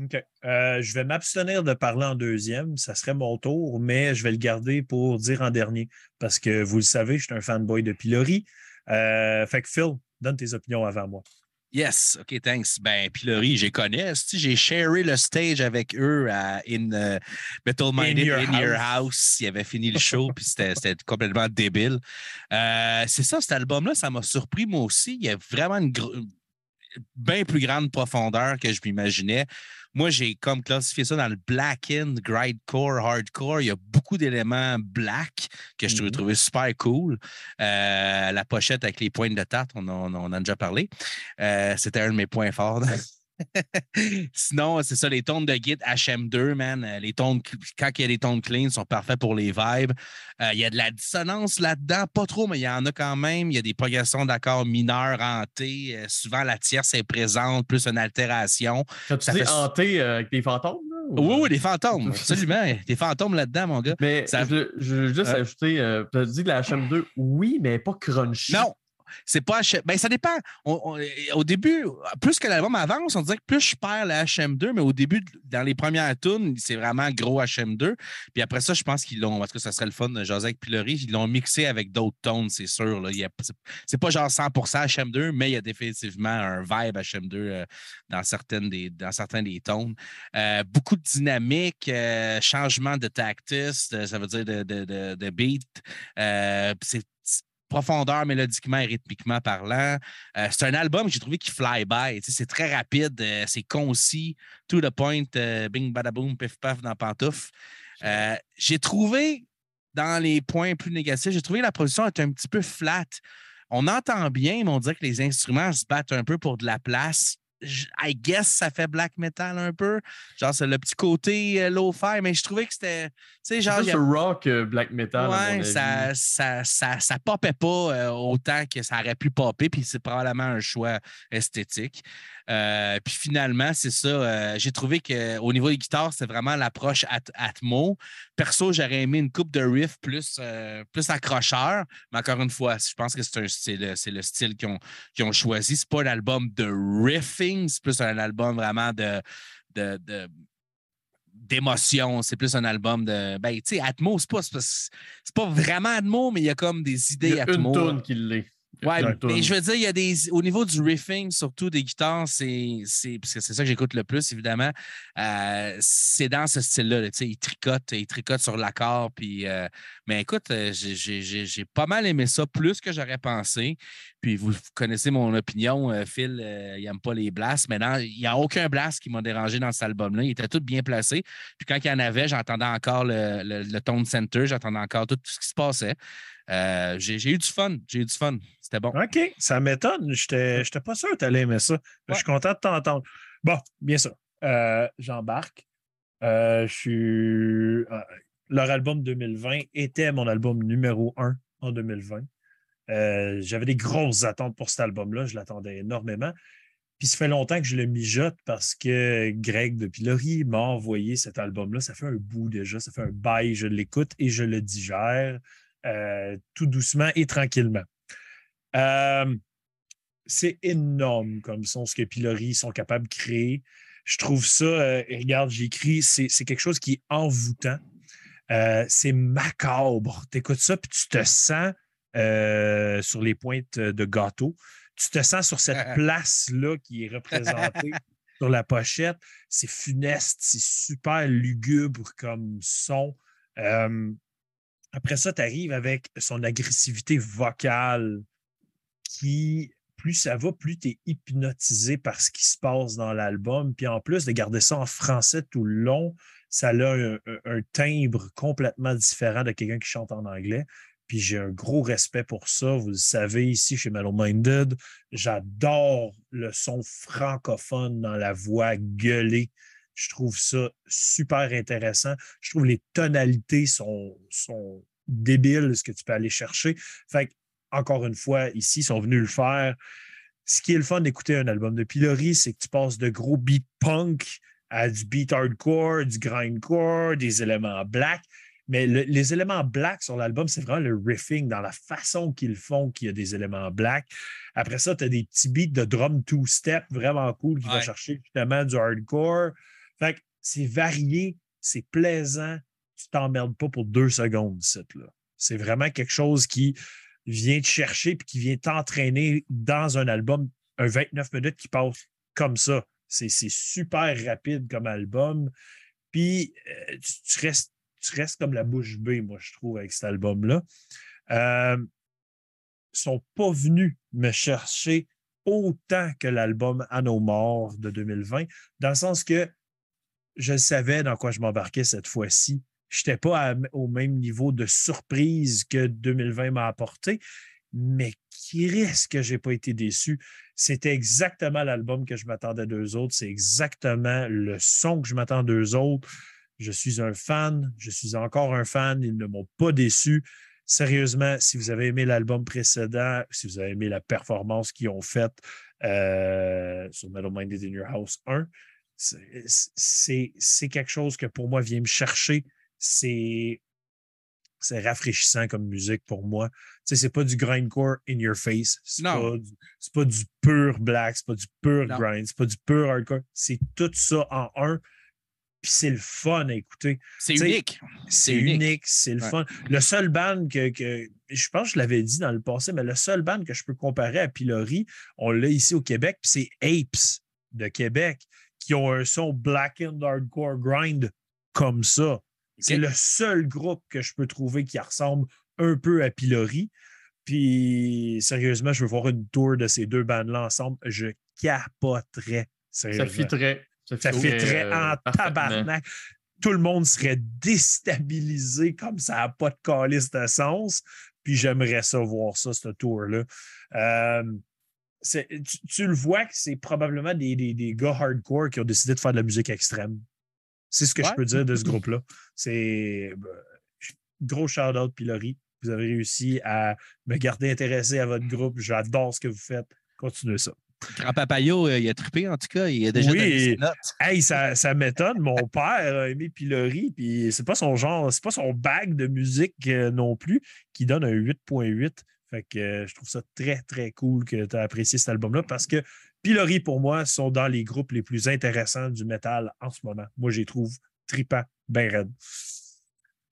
OK. Je vais m'abstenir de parler en deuxième. Ça serait mon tour, mais je vais le garder pour dire en dernier. Parce que vous le savez, je suis un fanboy de Pilori. Fait que Phil, donne tes opinions avant moi. Yes, OK, thanks. Ben, Pilori, je les connais. J'ai sharé le stage avec eux à in uh, Metal Minded Your in, Your House. House. Ils avaient fini le show, puis c'était complètement débile. Euh, c'est ça, cet album-là, ça m'a surpris moi aussi. Il y a vraiment une bien plus grande profondeur que je m'imaginais. Moi, j'ai comme classifié ça dans le blackened, grindcore, hardcore. Il y a beaucoup d'éléments black que je trouvais Mhm. super cool. Euh, la pochette avec les pointes de tarte, on, en- on en a déjà parlé. Euh, C'était un de mes points forts. Sinon, c'est ça, les tones de guide HM2, man. euh, Les tones, quand il y a des tones clean, sont parfaits pour les vibes. Euh, il y a de la dissonance là-dedans, pas trop, mais il y en a quand même. Il y a des progressions d'accords mineurs hantés. Euh, souvent, la tierce est présente, plus une altération. Quand tu Ça dis fait- hanté euh, avec des fantômes, là? ou- Oui, oui, des fantômes, absolument. Des fantômes là-dedans, mon gars. Mais Ça- je, je veux juste Euh. ajouter, tu as dit que la HM2, oui, mais pas crunchy. Non, c'est pas Ben, ça dépend. Au début, plus que l'album avance, on dirait que plus je perds la HM2, mais au début, dans les premières tunes, c'est vraiment gros HM2. Puis après ça, je pense qu'ils l'ont, parce que ça serait le fun de avec Pilori, ils l'ont mixé avec d'autres tones, c'est sûr. là. C'est- pas genre 100% HM2, mais il y a définitivement un vibe HM2 euh, dans, certaines des, dans certains des tones. Euh, beaucoup de dynamique, euh, changement de tactus, de- ça veut dire de, de, de- de beat. C'est profondeur mélodiquement et rythmiquement parlant. Euh, c'est un album que j'ai trouvé qui fly by. C'est très rapide, euh, c'est concis, to the point, euh, bing badaboom, pif paf dans pantouf. Euh, j'ai trouvé, dans les points plus négatifs, j'ai trouvé que la production est un petit peu flat. On entend bien, mais on dirait que les instruments se battent un peu pour de la place. I guess ça fait black metal un peu. Genre, c'est le petit côté euh, low-fi, mais je trouvais que c'était. Tu sais, genre, plus a- rock euh, black metal, Ouais, ça, ça, ça, ça popait pas euh, autant que ça aurait pu popper, puis c'est probablement un choix esthétique. Euh, puis finalement, c'est ça. euh, J'ai trouvé qu'au niveau des guitares, c'est vraiment l'approche at- Atmo. Perso, j'aurais aimé une coupe de riff plus, euh, plus accrocheur, mais encore une fois, je pense que c'est un style, c'est le style qu'ils ont, qu'ils ont choisi. C'est pas un album de riffing, c'est plus un album vraiment de. de, de d'émotion, c'est plus un album de ben tu sais Atmo c'est pas c'est pas, vraiment Atmo mais il y a comme des Il idées y a Atmo. une tune qui l'est. Ouais, mais je veux dire, il y a des. Au niveau du riffing, surtout des guitares, c'est. c'est- Parce que c'est ça que j'écoute le plus, évidemment. euh, c'est dans ce style-là. là, tu sais, il tricote, il tricote sur l'accord. Puis, euh, mais écoute, euh, j'ai- pas mal aimé ça, plus que j'aurais pensé. Puis vous, connaissez mon opinion, Phil, euh, il n'aime pas les blasts. Mais non, il n'y a aucun blast qui m'a dérangé dans cet album-là. Il était tout bien placé. Puis quand il y en avait, j'entendais encore le, le, le tone center, j'entendais encore tout, tout ce qui se passait. Euh, j'ai eu du fun. J'ai eu du fun. C'était bon. OK, ça m'étonne. Je n'étais pas sûr que tu allais aimer ça. Je suis content de t'entendre. Bon, bien sûr. Euh, J'embarque. Euh, je suis. leur album 2020 était mon album numéro un en 2020. Euh, J'avais des grosses attentes pour cet album-là. Je l'attendais énormément. Puis ça fait longtemps que je le mijote parce que Greg de Pilori m'a envoyé cet album-là. Ça fait un bout déjà. Ça fait un bail. Je l'écoute et je le digère euh, tout doucement et tranquillement. Euh, c'est énorme comme son, ce que Pilori sont capables de créer. Je trouve ça, euh, regarde, j'ai écrit, c'est c'est quelque chose qui est envoûtant. C'est macabre. Tu écoutes ça, puis tu te sens sur les pointes de gâteau. Tu te sens sur cette place-là qui est représentée sur la pochette. C'est funeste, c'est super lugubre comme son. Euh, après ça, tu arrives avec son agressivité vocale qui, plus ça va, plus tu es hypnotisé par ce qui se passe dans l'album. Puis en plus de garder ça en français tout le long, ça a un, timbre complètement différent de quelqu'un qui chante en anglais. Puis j'ai un gros respect pour ça. Vous le savez, ici chez Mellow Minded, j'adore le son francophone dans la voix gueulée. Je trouve ça super intéressant. Je trouve les tonalités sont, sont débiles, ce que tu peux aller chercher. Fait encore une fois, ici, ils sont venus le faire. Ce qui est le fun d'écouter un album de Pilori, c'est que tu passes de gros beat punk à du beat hardcore, du grindcore, des éléments black. Mais le- les éléments black sur l'album, c'est vraiment le riffing, dans la façon qu'ils font qu'il y a des éléments black. Après ça, tu as des petits beats de drum two-step vraiment cool qui vont chercher justement du hardcore. Fait que c'est varié, c'est plaisant. Tu t'emmerdes pas pour deux secondes. C'est vraiment quelque chose qui vient te chercher puis qui vient t'entraîner dans un album un 29 minutes qui passe comme ça. C'est super rapide comme album. Puis euh, tu, restes, tu restes comme la bouche bée, moi, je trouve, avec cet album-là. Euh, sont pas venus me chercher autant que l'album À nos morts de 2020, dans le sens que je savais dans quoi je m'embarquais cette fois-ci. Je n'étais pas au même niveau de surprise que 2020 m'a apporté, mais qui risque que je n'ai pas été déçu? C'était exactement l'album que je m'attendais d'eux autres. C'est exactement le son que je m'attends d'eux autres. Je suis un fan. Je suis encore un fan. Ils ne m'ont pas déçu. Sérieusement, si vous avez aimé l'album précédent, si vous avez aimé la performance qu'ils ont faite euh, sur Metal Minded in Your House 1, c'est quelque chose que pour moi vient me chercher. C'est c'est rafraîchissant comme musique pour moi. Tu sais, c'est pas du grindcore in your face. C'est pas, du, pas du pur black, c'est pas du pur grind, c'est pas du pur hardcore. C'est tout ça en un. Puis c'est le fun à écouter. C'est unique. C'est unique, c'est le fun. Le seul band que, que, je pense que je l'avais dit dans le passé, mais le seul band que je peux comparer à Pilori, on l'a ici au Québec, puis c'est Apes de Québec, qui ont un son black and hardcore grind comme ça. C'est le seul groupe que je peux trouver qui ressemble un peu à Pilori. Puis, sérieusement, je veux voir une tour de ces deux bandes-là ensemble. Je capoterais. Ça fitterait. Ça, ça fitterait euh, en tabarnak. Tout le monde serait déstabilisé comme ça n'a pas de calice de sens. Puis j'aimerais ça voir ça, ce tour-là. Euh, tu, le vois que c'est probablement des, des, des, gars hardcore qui ont décidé de faire de la musique extrême. C'est ce que je peux dire de ce groupe-là. C'est ben, gros shout-out Pilori. Vous avez réussi à me garder intéressé à votre groupe. J'adore ce que vous faites. Continuez ça. Grand Papayo, euh, il a trippé en tout cas. Il a déjà oui. donné ses notes. Hey, ça, ça m'étonne. Mon père a aimé Pilori, puis c'est pas son genre, c'est pas son bag de musique euh, non plus qui donne un 8.8. Fait que euh, je trouve ça très, très cool que tu as apprécié cet album-là parce que Pilori, pour moi, sont dans les groupes les plus intéressants du métal en ce moment. Moi, j'y trouve tripant, bien raide.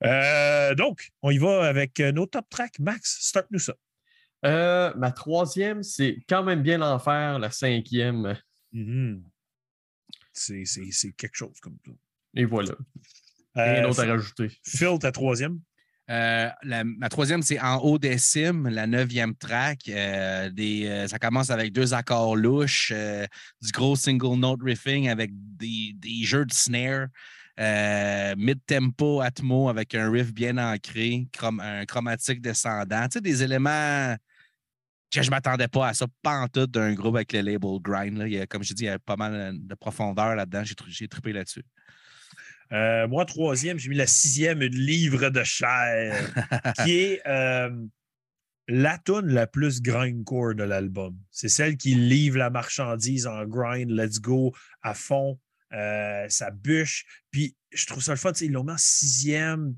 Euh, donc, on y va avec euh, nos top tracks. Max, start-nous ça. Euh, ma troisième, c'est quand même bien l'enfer. La cinquième. Mm-hmm. C'est quelque chose comme ça. Et voilà. Rien d'autre à rajouter. Phil, ta troisième? Euh, la, ma troisième, c'est en haut des cimes, la neuvième track. Euh, euh, ça commence avec deux accords louches, du gros single note riffing avec des, jeux de snare, mid-tempo, atmo avec un riff bien ancré, un chromatique descendant. Tu sais, des éléments que je ne m'attendais pas à ça, tout d'un groupe avec le label Grind. Comme je dis, il y a pas mal de profondeur là-dedans. J'ai trippé là-dessus. Euh, moi, troisième, j'ai mis la sixième, une livre de chair, qui est euh, la tune la plus grindcore de l'album. C'est celle qui livre la marchandise en grind, let's go, à fond, euh, ça bûche. Puis je trouve ça le fun, ils l'ont mis en sixième,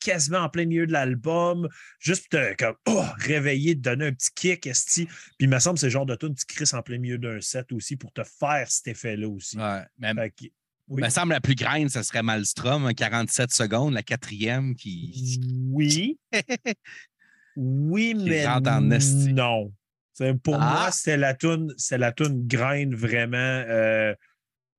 quasiment en plein milieu de l'album, juste pour te comme, oh, réveiller, te donner un petit kick, esti. Puis il me semble que c'est le genre de tune tu crisses en plein milieu d'un set aussi pour te faire cet effet-là aussi. Ouais, même... Il me semble la plus grande, ce serait Malstrom, 47 seconde, la quatrième qui. Oui. oui, mais. non. Pour moi, ah! c'est la tune, c'est la tune grind vraiment. Euh,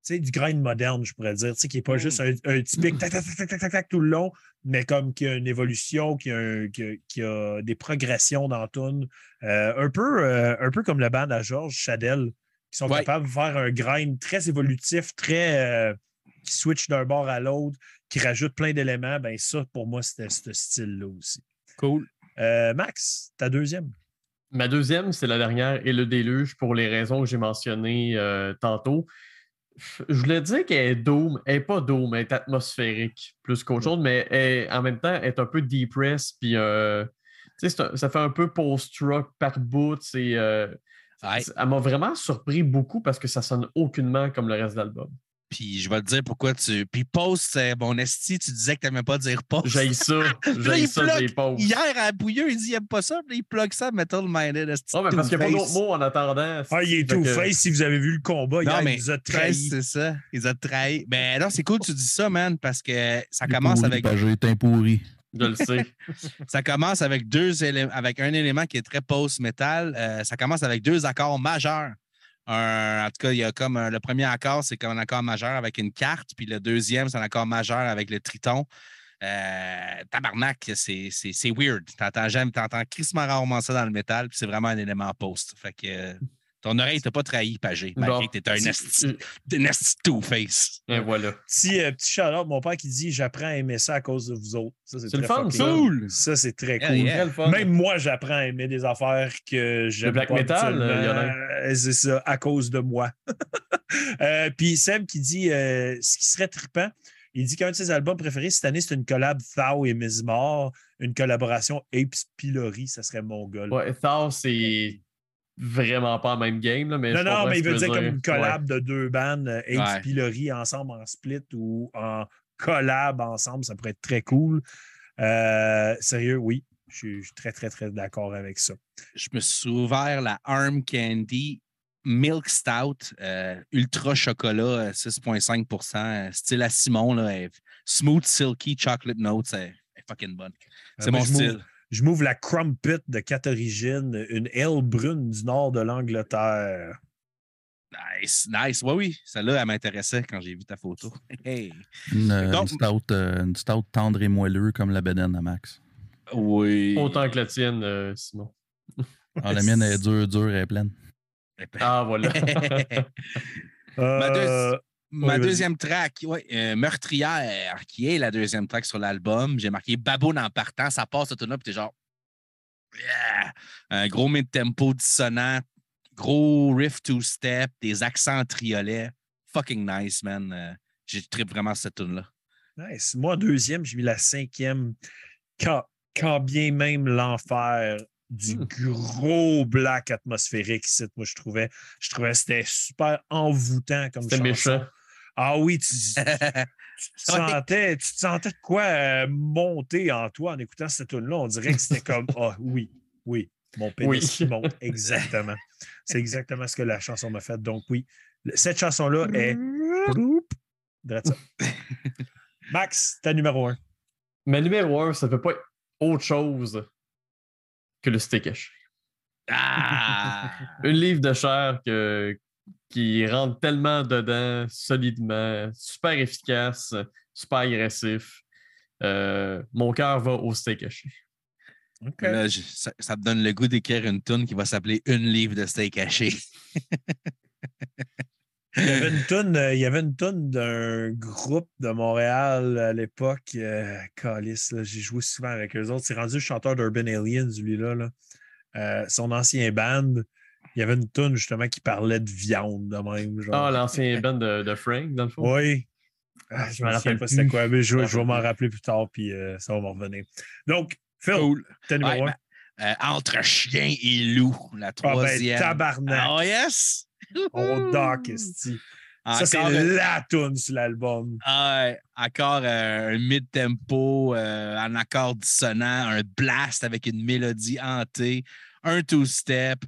tu sais, du grind moderne, je pourrais dire, tu sais, qui n'est pas juste un, typique tac, tac, tac, tac, tac, tac, tout le long, mais comme qui a une évolution, qui a, qui a, des progressions dans la tune. Euh, un, peu, euh, un peu comme le band à Georges Chadel, qui sont capables de faire un grind très évolutif, très. Euh, qui switch d'un bord à l'autre, qui rajoute plein d'éléments. Ben ça, pour moi, c'était ce style-là aussi. Cool. Euh, Max, ta deuxième? Ma deuxième, c'est la dernière et le déluge pour les raisons que j'ai mentionnées euh, tantôt. Je voulais dire qu'elle est dôme, elle n'est pas dôme, elle est atmosphérique plus qu'autre chose, mais en même temps, elle est un peu depressed, puis ça fait un peu post-rock par bout. C'est elle m'a vraiment surpris beaucoup parce que ça sonne aucunement comme le reste de l'album. Puis je vais te dire pourquoi tu. Puis post, c'est bon esti, tu disais que tu n'aimais pas dire post. J'ai ça. J'ai ça des posts. Hier, à Bouilleux, il dit qu'il n'aime pas ça, puis il plug ça Metal Minded. Oh, mais parce qu'il n'y a pas d'autre mot en attendant. Ah, il est tout face si vous avez vu le combat. Non, hier, mais il nous a trahi. C'est ça. Il nous a trahi. Mais non, c'est cool que tu dis ça, man, parce que ça commence avec. J'ai été pourri. Je le sais. ça commence avec deux éléments, avec un élément qui est très post-metal. Euh, ça commence avec deux accords majeurs. en tout cas, il y a comme le premier accord, c'est comme un accord majeur avec une carte, puis le deuxième, c'est un accord majeur avec le triton. Euh, tabarnak, c'est weird. T'entends jamais, t'entends crissement rarement ça dans le métal, puis c'est vraiment un élément post. Fait que euh, ton oreille t'a pas trahi, Pagé, malgré que t'es un un esti two-face. Et voilà. Petit, euh, petit mon père qui dit J'apprends à aimer ça à cause de vous autres. Ça, C'est le fun. Cool! Ça, c'est très cool. yeah. Le. Même moi, j'apprends à aimer des affaires que j'aime black pas metal, habituellement. euh, Yolin. Euh, C'est ça, à cause de moi. Euh, Puis Sam qui dit euh, ce qui serait trippant, il dit qu'un de ses albums préférés cette année, c'est une collab Thou et Mizmor, une collaboration Apes Pillory, ça serait mon gars. Ouais, Thor, c'est vraiment pas le même game. Là, mais Non, je non, mais il veut dire comme une collab Ouais. de deux bandes, euh, Apes Ouais. Pillory ensemble en split ou en collab ensemble, ça pourrait être très cool. Euh, sérieux, oui, je suis je suis très, très, très d'accord avec ça. je me suis ouvert la Arm Candy Milk Stout, euh, ultra chocolat, euh, 6,5% euh, style à Simon, là, smooth, silky, chocolate notes, elle elle est fucking bonne. C'est Euh, moi, mon style. Je m'ouvre la Crumpet de quatre origines, une aile brune du nord de l'Angleterre. Nice, nice. Oui, oui, celle-là, elle m'intéressait quand j'ai vu ta photo. Hey. Une, euh, Donc- une stout, euh, une stout tendre et moelleux comme la bedaine à Max. Oui. Autant que la tienne, euh, Simon. Ah, la mienne est dure, dure et pleine. Ah, voilà. Ma deux- Euh, Ma deuxième track, ouais, euh, Meurtrière, qui est la deuxième track sur l'album. J'ai marqué Baboune en partant. Ça passe, ce tune-là, puis t'es genre. Yeah! Un gros mid-tempo dissonant, gros riff two-step, des accents triolets. Fucking nice, man. Euh, J'ai trip vraiment cette tune-là. nice. Moi, deuxième, j'ai mis la cinquième. Quand, quand bien même l'enfer du Hmm. gros black atmosphérique ici, moi, je trouvais. Je trouvais que c'était super envoûtant comme C'était chanson. méchant. Ah oui, tu, tu te sentais, tu te sentais de quoi euh, monter en toi en écoutant cette tune-là? On dirait que c'était comme Ah oui, oui, mon pénis Oui. monte. Exactement. C'est exactement ce que la chanson m'a fait. Donc oui, cette chanson-là est. Max, ta numéro un. Mais numéro un, ça peut pas être autre chose que le haché. Ah! Une livre de chair que- qui rentre tellement dedans, solidement, super efficace, super agressif. Euh, mon cœur va au steak haché. OK. Là, je- ça, ça me donne le goût d'écrire une tune qui va s'appeler Une livre de steak haché. Il y avait une toune, euh, il y avait une toune d'un groupe de Montréal à l'époque. Euh, Calice, là, j'ai joué souvent avec eux autres. C'est rendu le chanteur d'Urban Aliens, lui-là. là. Euh, son ancien band. Il y avait une toune justement qui parlait de viande de même. Genre. Ah, l'ancien band de, de Frank, dans le fond. oui. Ah, je me me rappelle pas c'était quoi, mais je, vais m'en rappeler plus tard, puis euh, ça va me revenir. Donc, Phil, Cool. t'es numéro Ouais, un. ben, euh, entre chien et loup, la Ah ben, troisième. tabarnak. Oh yes! On doc, esti. Ça, c'est Encore une- la toune sur l'album. Ah ouais, encore euh, un mid-tempo, euh, un accord dissonant, un blast avec une mélodie hantée, un two-step,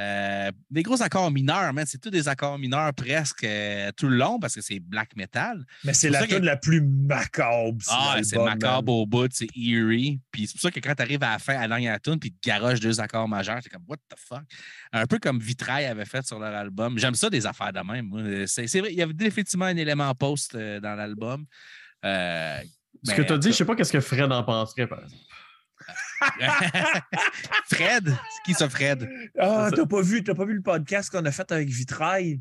euh, des gros accords mineurs, man. C'est tous des accords mineurs presque euh, tout le long parce que c'est black metal. Mais c'est la ça que- la plus macabre. Ah, c'est macabre man. au bout, c'est eerie. Puis c'est pour ça que quand tu arrives à la fin, à la dernière tune, puis tu garoches deux accords majeurs, c'est comme what the fuck? Un peu comme Vitrail avait fait sur leur album. J'aime ça des affaires de même. C'est vrai, il y avait définitivement un élément post euh, dans l'album. Euh, Ce ben, que tu as dit, je sais pas qu'est-ce que Fred en penserait, par exemple. Fred, c'est qui ça, Fred? Ah, t'as pas vu, t'as pas vu le podcast qu'on a fait avec Vitrail?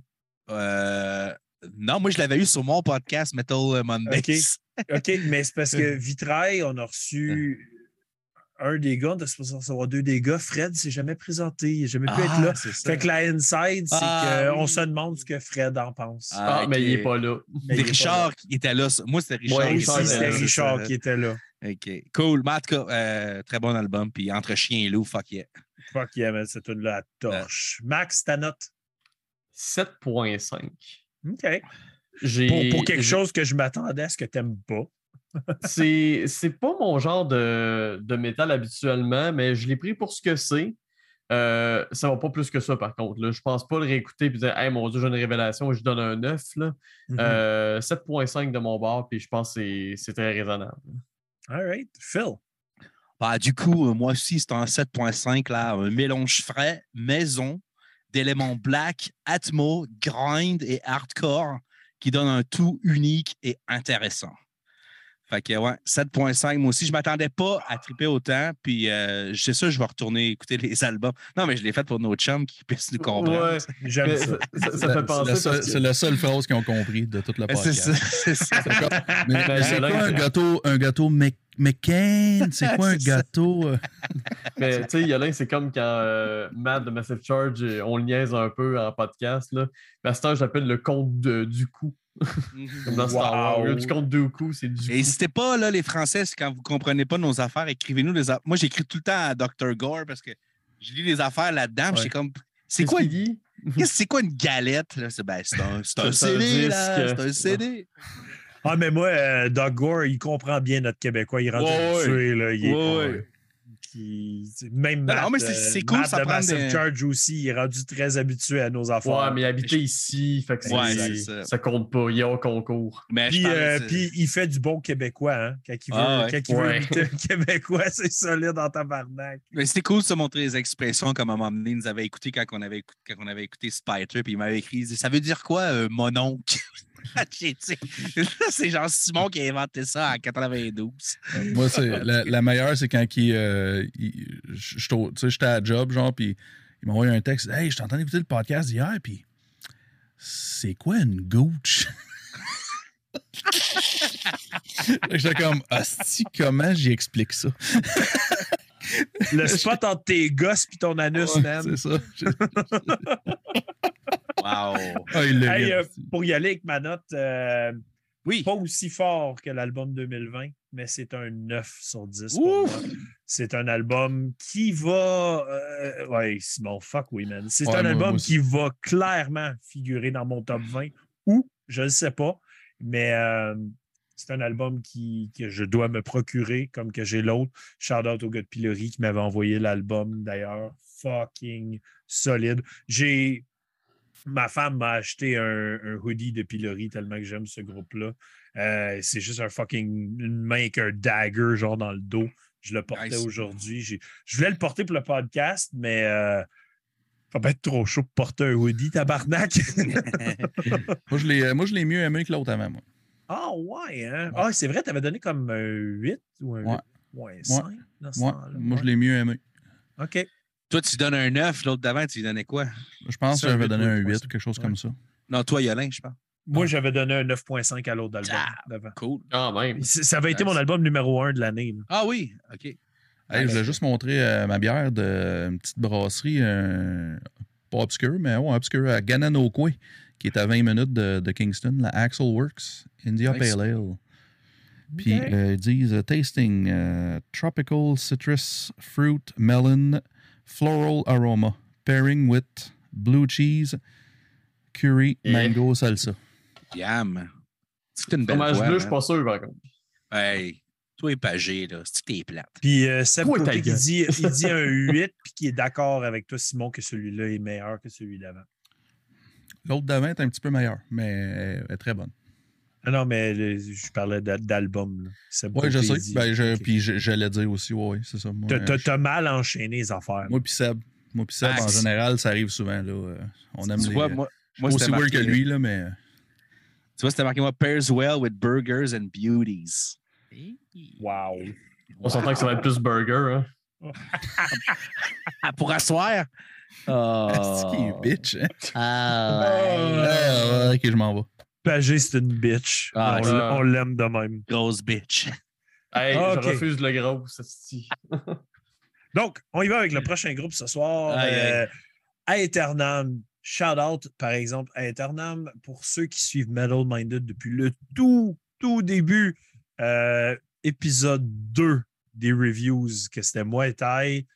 Euh, non, moi je l'avais eu sur mon podcast Metal Mondays. OK. OK, mais c'est parce que Vitrail, on a reçu un des gars, on supposé recevoir deux des gars. Fred s'est jamais présenté, il n'a jamais pu être là. Ah, c'est ça. Fait que la inside, c'est Ah, qu'on oui. se demande ce que Fred en pense. Ah, Ah, mais il ok. est pas là. Mais C'est Richard qui était là. Moi, c'était Richard. Ouais, Richard, était c'était là, c'est Richard qui était là. OK. Cool. Mais en tout cas, euh, très bon album. Puis entre chien et loup, fuck yeah. Fuck yeah, man, cette tune là à torche. Max, ta note? 7.5. OK. Pour, pour quelque chose que je m'attendais à ce que t'aimes pas. C'est c'est pas mon genre de, de métal habituellement, mais je l'ai pris pour ce que c'est. Euh, ça va pas plus que ça, par contre. Là. Je pense pas le réécouter et dire Hey mon Dieu, j'ai une révélation, je donne un 9. Là. Mhm. Euh, 7.5 de mon bord, puis je pense que c'est- c'est très raisonnable. All right. Phil. Bah, du coup, euh, moi aussi, c'est un 7.5, là, un mélange frais, maison, d'éléments black, atmo, grind et hardcore qui donnent un tout unique et intéressant. Fait que, ouais, 7.5. Moi aussi, je ne m'attendais pas à triper autant. Puis, euh, c'est ça, je vais retourner écouter les albums. Non, mais je l'ai fait pour nos chums qui puissent nous comprendre. Ouais, J'aime ça. ça, fait penser. c'est la, seule- que- c'est la seule phrase qu'ils ont compris de toute la podcast. C'est ça. C'est comme- Mais, Ben, c'est quoi un gâteau, un gâteau? C'est quoi un gâteau? euh? Mais tu sais, Yolin, c'est comme quand euh, Matt de Massive Charge, on le niaise un peu en podcast. Là. Mais à ce temps, j'appelle le compte de- du coup. Comme dans Star Wars. Wow. Au lieu du compte du coup, c'est du n'hésitez pas, là, les Français, quand vous ne comprenez pas nos affaires, écrivez-nous des affaires. Moi, j'écris tout le temps à Dr. Gore parce que je lis les affaires là-dedans. Ouais. C'est comme. C'est quoi, qu'il dit? qu'est-ce- c'est quoi une galette? là? C'est ben, c'est un, c'est un CD. C'est un CD. Ah, mais moi, euh, Doug Gore, il comprend bien notre Québécois. Il est rendu Ouais, ouais. là. Il est Ouais, pas- ouais. Qui- Même Matt, non, mais c'est- euh, c'est cool, Matt ça de prend Massive des- Charge aussi, il est rendu très habitué à nos affaires. Ouais, mais il habitait ici, fait que c'est- Ouais, c'est ça. ça compte pas. Il est au concours. Mais je Puis, euh, puis il fait du bon québécois, hein? Quand il veut, Ah ouais. quand il veut Ouais. imiter un québécois, c'est solide en tabarnak. Mais c'était cool de se montrer les expressions comme à un moment donné, il nous avait écouté quand on avait écouté, quand on avait écouté Spider, puis il m'avait écrit Ça veut dire quoi, euh, mon oncle C'est genre Simon qui a inventé ça en 92. Moi, c'est la, la meilleure, c'est quand il, euh, il- je- je- tu sais, j'étais à job, genre, puis il m'a envoyé un texte. Hey, je t'entends écouter le podcast d'hier, puis c'est quoi une gooch? J'étais comme, hostie, comment j'y explique ça? Le spot entre tes gosses puis ton anus, Ouais, man. c'est ça. Wow. Ah, Hey, euh, pour y aller avec ma note, euh, Oui. pas aussi fort que l'album 2020, mais c'est un 9 sur 10 pour Ouf! moi. C'est un album qui va. euh, ouais, Simon, fuck oui, man. C'est Ouais, un moi- album moi qui va clairement figurer dans mon top 20 ou je ne sais pas, mais euh, c'est un album qui, que je dois me procurer comme que j'ai l'autre. Shout out au gars de Pilori qui m'avait envoyé l'album d'ailleurs. Fucking solide. J'ai. Ma femme m'a acheté un, un hoodie de Pilori tellement que j'aime ce groupe-là. Euh, c'est juste un fucking une main avec un dagger genre dans le dos. Je le portais Nice. aujourd'hui. Je voulais le porter pour le podcast, mais euh, ça va être trop chaud pour porter un hoodie, tabarnak. Moi, je l'ai- moi, je l'ai mieux aimé que l'autre avant, moi. Ah ouais, hein? Ah, c'est vrai, tu avais donné comme un 8 ou un Ouais. 8? Ouais, 5 dans ce Moi, je l'ai mieux aimé. OK. Toi, tu donnes un 9, l'autre d'avant, tu lui donnais quoi? Je pense C'est que j'avais donné un moi 8 aussi. ou quelque chose Ouais. comme ça. Non, toi, Yolin, je pense. Moi, j'avais donné un 9.5 à l'autre album Ah. d'avant. Cool. Quand même. Ça avait été Nice. mon album numéro 1 de l'année. Ah oui, OK. Hey, je voulais juste montrer euh, ma bière de une petite brasserie, euh, pas obscure, mais ouais, obscure, à Gananoque, qui est à 20 minutes de, de Kingston, la Axel Works India Nice. Pale Ale. Puis euh, ils disent euh, tasting euh, tropical citrus fruit melon floral aroma pairing with blue cheese curry Yeah. mango salsa. Yam. C'est une belle Fromage bleu, je man. suis pas sûr, par contre. Hey, toi et Pagé, là, c'est que t'es plate. Puis euh, Seb Toi, Côté qui gueule. dit, il dit un 8 puis qui est d'accord avec toi, Simon, que celui-là est meilleur que celui d'avant. L'autre d'avant est un petit peu meilleur, mais elle est très bonne. Ah non, mais le- je parlais d'a- d'album. Oui, je sais. Ben, je-. Puis je- j'allais dire aussi, oui, ouais, c'est ça. T'as- mal enchaîné les affaires. Moi puis Seb. Moi puis Seb, Ah, en c'est- général, ça arrive souvent. Là. euh, On aime Tu les... vois, moi, je moi aussi weird que lui, là, mais... Tu vois, c'était marqué moi pairs well with burgers and beauties. Wow. On s'entend que ça va être plus burger. Hein? Ah, pour asseoir? Oh. bitch. hein? Ah, Ah, ouais, ok, je m'en vais. Pagé, c'est une bitch. Ah, on l'aime de même. Grosse bitch. Hey, Ah, je ok. refuse le gros, ça se dit. Donc, on y va avec le prochain groupe ce soir. Aïe. Euh, à Eternam. Shout out, par exemple, à Eternam pour ceux qui suivent Metal Minded depuis le tout, tout début. Euh, épisode 2 des reviews, que c'était moi et Ty.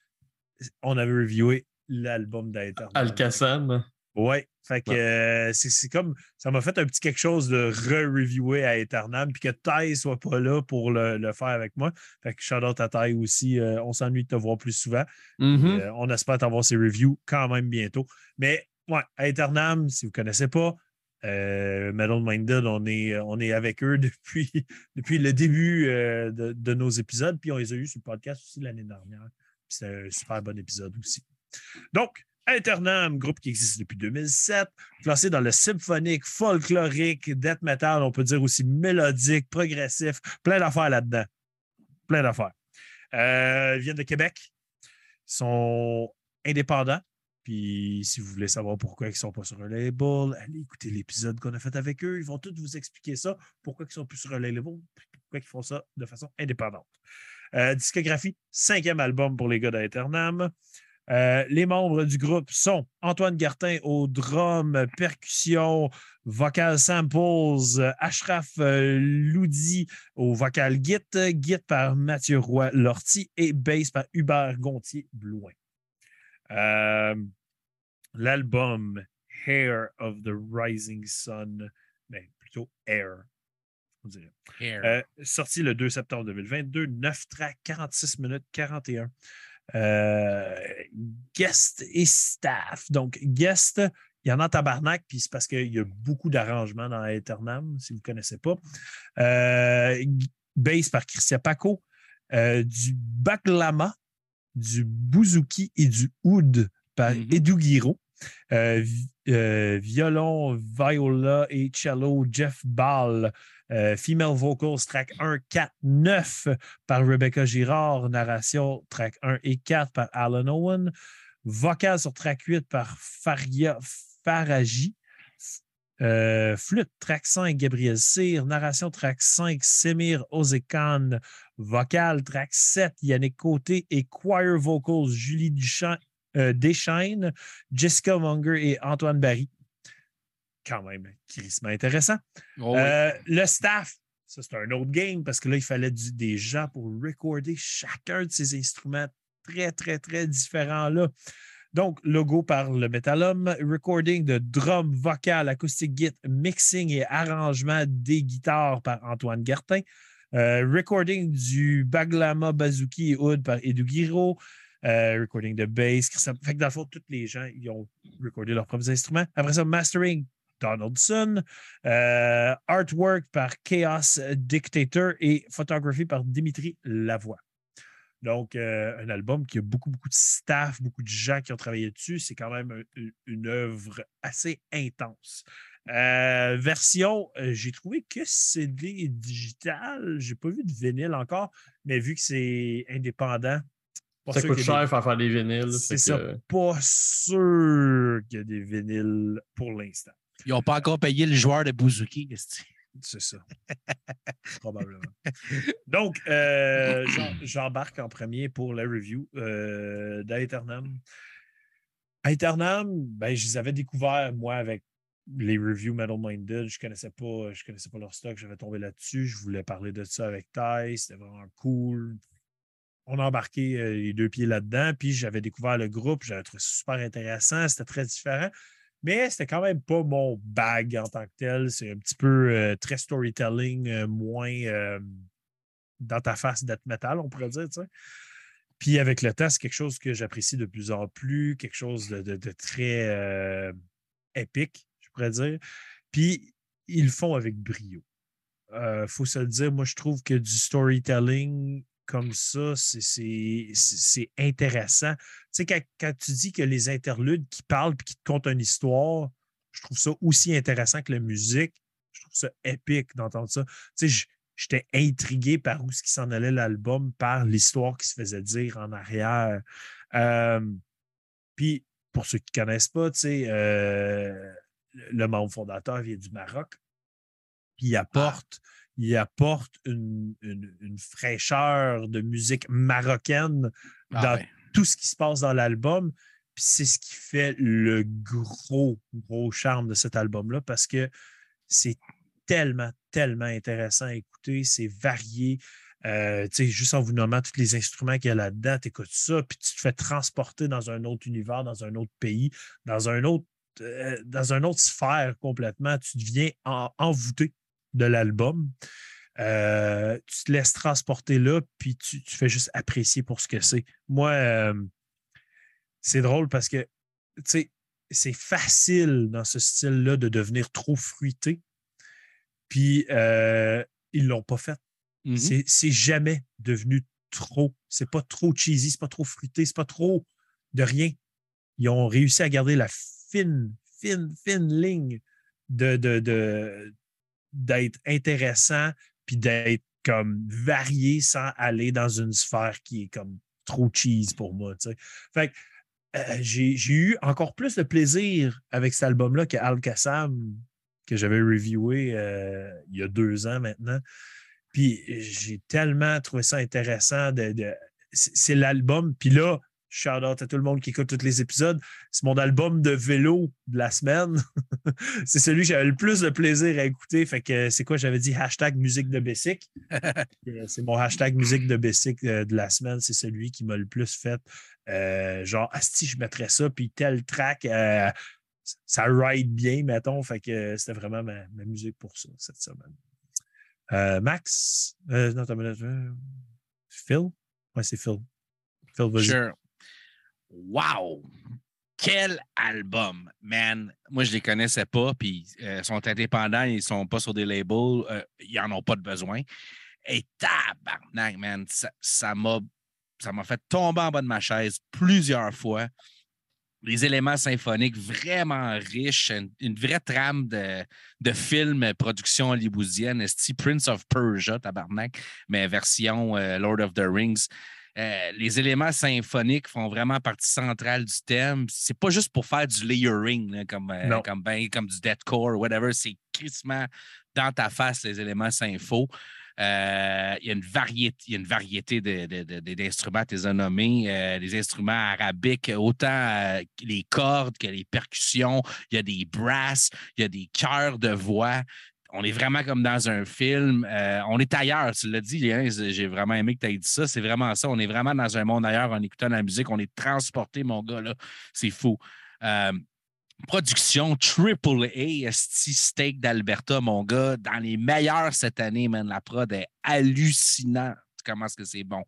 On avait reviewé l'album d'Eternam. Alcassan. Ouais. Fait que euh, c'est comme ça m'a fait un petit quelque chose de re-reviewer à Eternam, puis que Ty soit pas là pour le, le faire avec moi. Fait que shout out à Ty aussi. euh, on s'ennuie de te voir plus souvent. Mhm. Euh, on espère t'avoir ces reviews quand même bientôt. Mais ouais, à Eternam, si vous ne connaissez pas, Metal Minded, on est, on est avec eux depuis, depuis le début de, de nos épisodes. Puis on les a eu sur le podcast aussi l'année dernière. Puis C'est un super bon épisode aussi. Donc, Eternam, groupe qui existe depuis 2007, classé dans le symphonique, folklorique, death metal, on peut dire aussi mélodique, progressif, plein d'affaires là-dedans. Plein d'affaires. Euh, ils viennent de Québec. Ils sont indépendants. Puis si vous voulez savoir pourquoi ils ne sont pas sur un label, allez écouter l'épisode qu'on a fait avec eux. Ils vont tous vous expliquer ça, pourquoi ils ne sont plus sur un label, pourquoi ils font ça de façon indépendante. Euh, discographie, cinquième album pour les gars d'Eternam. Euh, les membres du groupe sont Antoine Gartin au drum, percussion, vocal samples, Ashraf euh, Loudi au vocal git, git par Mathieu Roy Lortie et bass par Hubert Gontier Blouin. Euh, l'album Hair of the Rising Sun, mais plutôt Air, on dirait. Sorti le 2 septembre 2022, 9 tracks, 46 minutes 41. Euh, guest et staff. Donc, guest, il y en a en tabarnak, puis c'est parce qu'il y a beaucoup d'arrangements dans Eternam, si vous ne connaissez pas. Euh, bass par Christian Paco, euh, du baklama, du bouzouki et du oud par Mhm. Edu Guiraud. Violon, viola et cello, Jeff Ball. Euh, female vocals, track 1, 4, 9 par Rebecca Girard. Narration, track 1 et 4 par Alan Owen. Vocal sur track 8 par Faria Faraji. Euh, flûte, track 5, Gabriel Cyr. Narration, track 5, Semir Ozekan. Vocal, track 7, Yannick Côté. Et choir vocals, Julie Duchamp, euh, Deschaines, Jessica Munger et Antoine Barry. Quand même, crissement intéressant. Oh, oui. Euh, le staff, ça c'est un autre game parce que là, il fallait du- des gens pour recorder chacun de ces instruments très, très, très différents là. Donc, logo par le Metalum, recording de drum, vocal, acoustique git, mixing et arrangement des guitares par Antoine Gartin, euh, recording du Baglama Bazooki et Oud par Edu Guiraud, euh, recording de bass. Fait que dans le fond, tous les gens, ils ont recordé leurs propres instruments. Après ça, mastering, Donaldson, euh, artwork par Chaos Dictator et photographie par Dimitri Lavoie. Donc, euh, un album qui a beaucoup, beaucoup de staff, beaucoup de gens qui ont travaillé dessus. C'est quand même un- une œuvre assez intense. Euh, version, euh, j'ai trouvé que CD digital. J'ai pas vu de vinyle encore, mais vu que c'est indépendant, Ça coûte a des- cher faire faire des vinyles. C'est ça. que- Pas sûr qu'il y a des vinyles pour l'instant. Ils n'ont pas encore payé le joueur de Bouzouki. C'est ça. Probablement. Donc, euh, j'embarque en premier pour la review euh, d'Aeternam. Aeternam, ben, je les avais découverts, moi, avec les reviews Metal Minded. Je ne connaissais, pas, je connaissais pas leur stock. J'avais tombé là-dessus. Je voulais parler de ça avec Ty. C'était vraiment cool. On a embarqué euh, les deux pieds là-dedans. Puis j'avais découvert le groupe. J'avais trouvé ça super intéressant. C'était très différent. Mais c'était quand même pas mon bag en tant que tel. C'est un petit peu euh, très storytelling, euh, moins euh, dans ta face death metal, on pourrait dire. Puis avec le temps, c'est quelque chose que j'apprécie de plus en plus, quelque chose de, de- très épique, je pourrais dire. Puis ils le font avec brio. Il faut se le dire, moi je trouve que du storytelling comme ça, c'est- intéressant. Tu sais, quand, quand tu dis que les interludes qui parlent et qui te content une histoire, je trouve ça aussi intéressant que la musique. Je trouve ça épique d'entendre ça. Tu sais, j'étais intrigué par où ce qui s'en allait l'album, par l'histoire qui se faisait dire en arrière. Euh, Puis, pour ceux qui ne connaissent pas, tu sais, euh, le membre fondateur vient du Maroc. Puis il apporte, il apporte une, une- une fraîcheur de musique marocaine Ah, dans tout ce qui se passe dans l'album. Puis c'est ce qui fait le gros, gros charme de cet album-là parce que c'est tellement, tellement intéressant à écouter. C'est varié. Euh, juste en vous nommant tous les instruments qu'il y a là-dedans, tu écoutes ça, puis tu te fais transporter dans un autre univers, dans un autre pays, dans un autre, euh, dans une autre sphère complètement. Tu deviens en- envoûté de l'album. Euh, tu te laisses transporter là, puis tu, tu fais juste apprécier pour ce que c'est. Moi, euh, c'est drôle parce que, tu sais, c'est facile dans ce style-là de devenir trop fruité. Puis, euh, ils ne l'ont pas fait. mhm. C'est- C'est jamais devenu trop. C'est pas trop cheesy, c'est pas trop fruité, c'est pas trop de rien. ils ont réussi à garder la fine, fine, fine ligne de, de, de- d'être intéressant puis d'être comme varié sans aller dans une sphère qui est comme trop cheese pour moi. Fait que euh, j'ai, eu encore plus de plaisir avec cet album-là que Al Qassam, que j'avais reviewé euh, il y a deux ans maintenant. Puis j'ai tellement trouvé ça intéressant. De, de- c'est l'album. Puis là, shout out à tout le monde qui écoute tous les épisodes. C'est mon album de vélo de la semaine. c'est celui que j'avais le plus de plaisir à écouter. Fait que c'est quoi? J'avais dit hashtag musique de Bessic. Euh, c'est mon hashtag musique de Bessic euh, de la semaine. C'est celui qui m'a le plus fait. euh, genre, Asti, je mettrais ça, puis tel track, euh, ça ride bien, mettons. Fait que c'était vraiment ma, ma musique pour ça cette semaine. Euh, Max, non, Phil? Ouais, c'est Phil. Phil, vas-y. Sure. Wow! Quel album, man! Moi, je les connaissais pas, puis euh, sont indépendants, ils sont pas sur des labels, euh, ils en ont pas de besoin. Et tabarnak, man! Ça m'a ça fait tomber en bas de ma chaise plusieurs fois. Les éléments symphoniques vraiment riches, une, vraie trame de, de film, production hollywoodienne, Prince of Persia, tabarnak, mais version euh, Lord of the Rings. Euh, les éléments symphoniques font vraiment partie centrale du thème. C'est pas juste pour faire du layering, là, comme, euh, comme, ben, comme du deathcore, whatever. C'est crissement dans ta face, les éléments sympho. Euh, il y a une variété, il y a une variété de- de- de- de- d'instruments, tu les as nommés, euh, des instruments arabiques, autant euh, les cordes que les percussions. Il y a des brasses, il y a des chœurs de voix on est vraiment comme dans un film. Euh, on est ailleurs, tu l'as dit, Léon, j'ai vraiment aimé que tu aies dit ça. C'est vraiment ça. On est vraiment dans un monde ailleurs en écoutant la musique. On est transporté, mon gars, là. C'est fou. Euh, production Triple A, esti Steak d'Alberta, mon gars, dans les meilleurs cette année, man. La prod est hallucinante. Comment est-ce que c'est bon?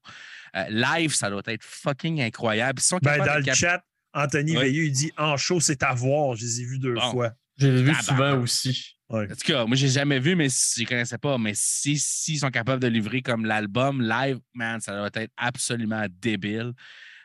Euh, live, ça doit être fucking incroyable. Ils sont Ben, dans le cap- chat, Anthony Ouais. Veilleux, il dit En show, c'est à voir. Je les ai vus deux Bon. fois. Je l'ai vu Tabarnak. souvent aussi. En tout cas, moi, j'ai jamais vu, mais si- je ne connaissais pas. Mais si- s'ils sont capables de livrer comme l'album live, man, ça doit être absolument débile.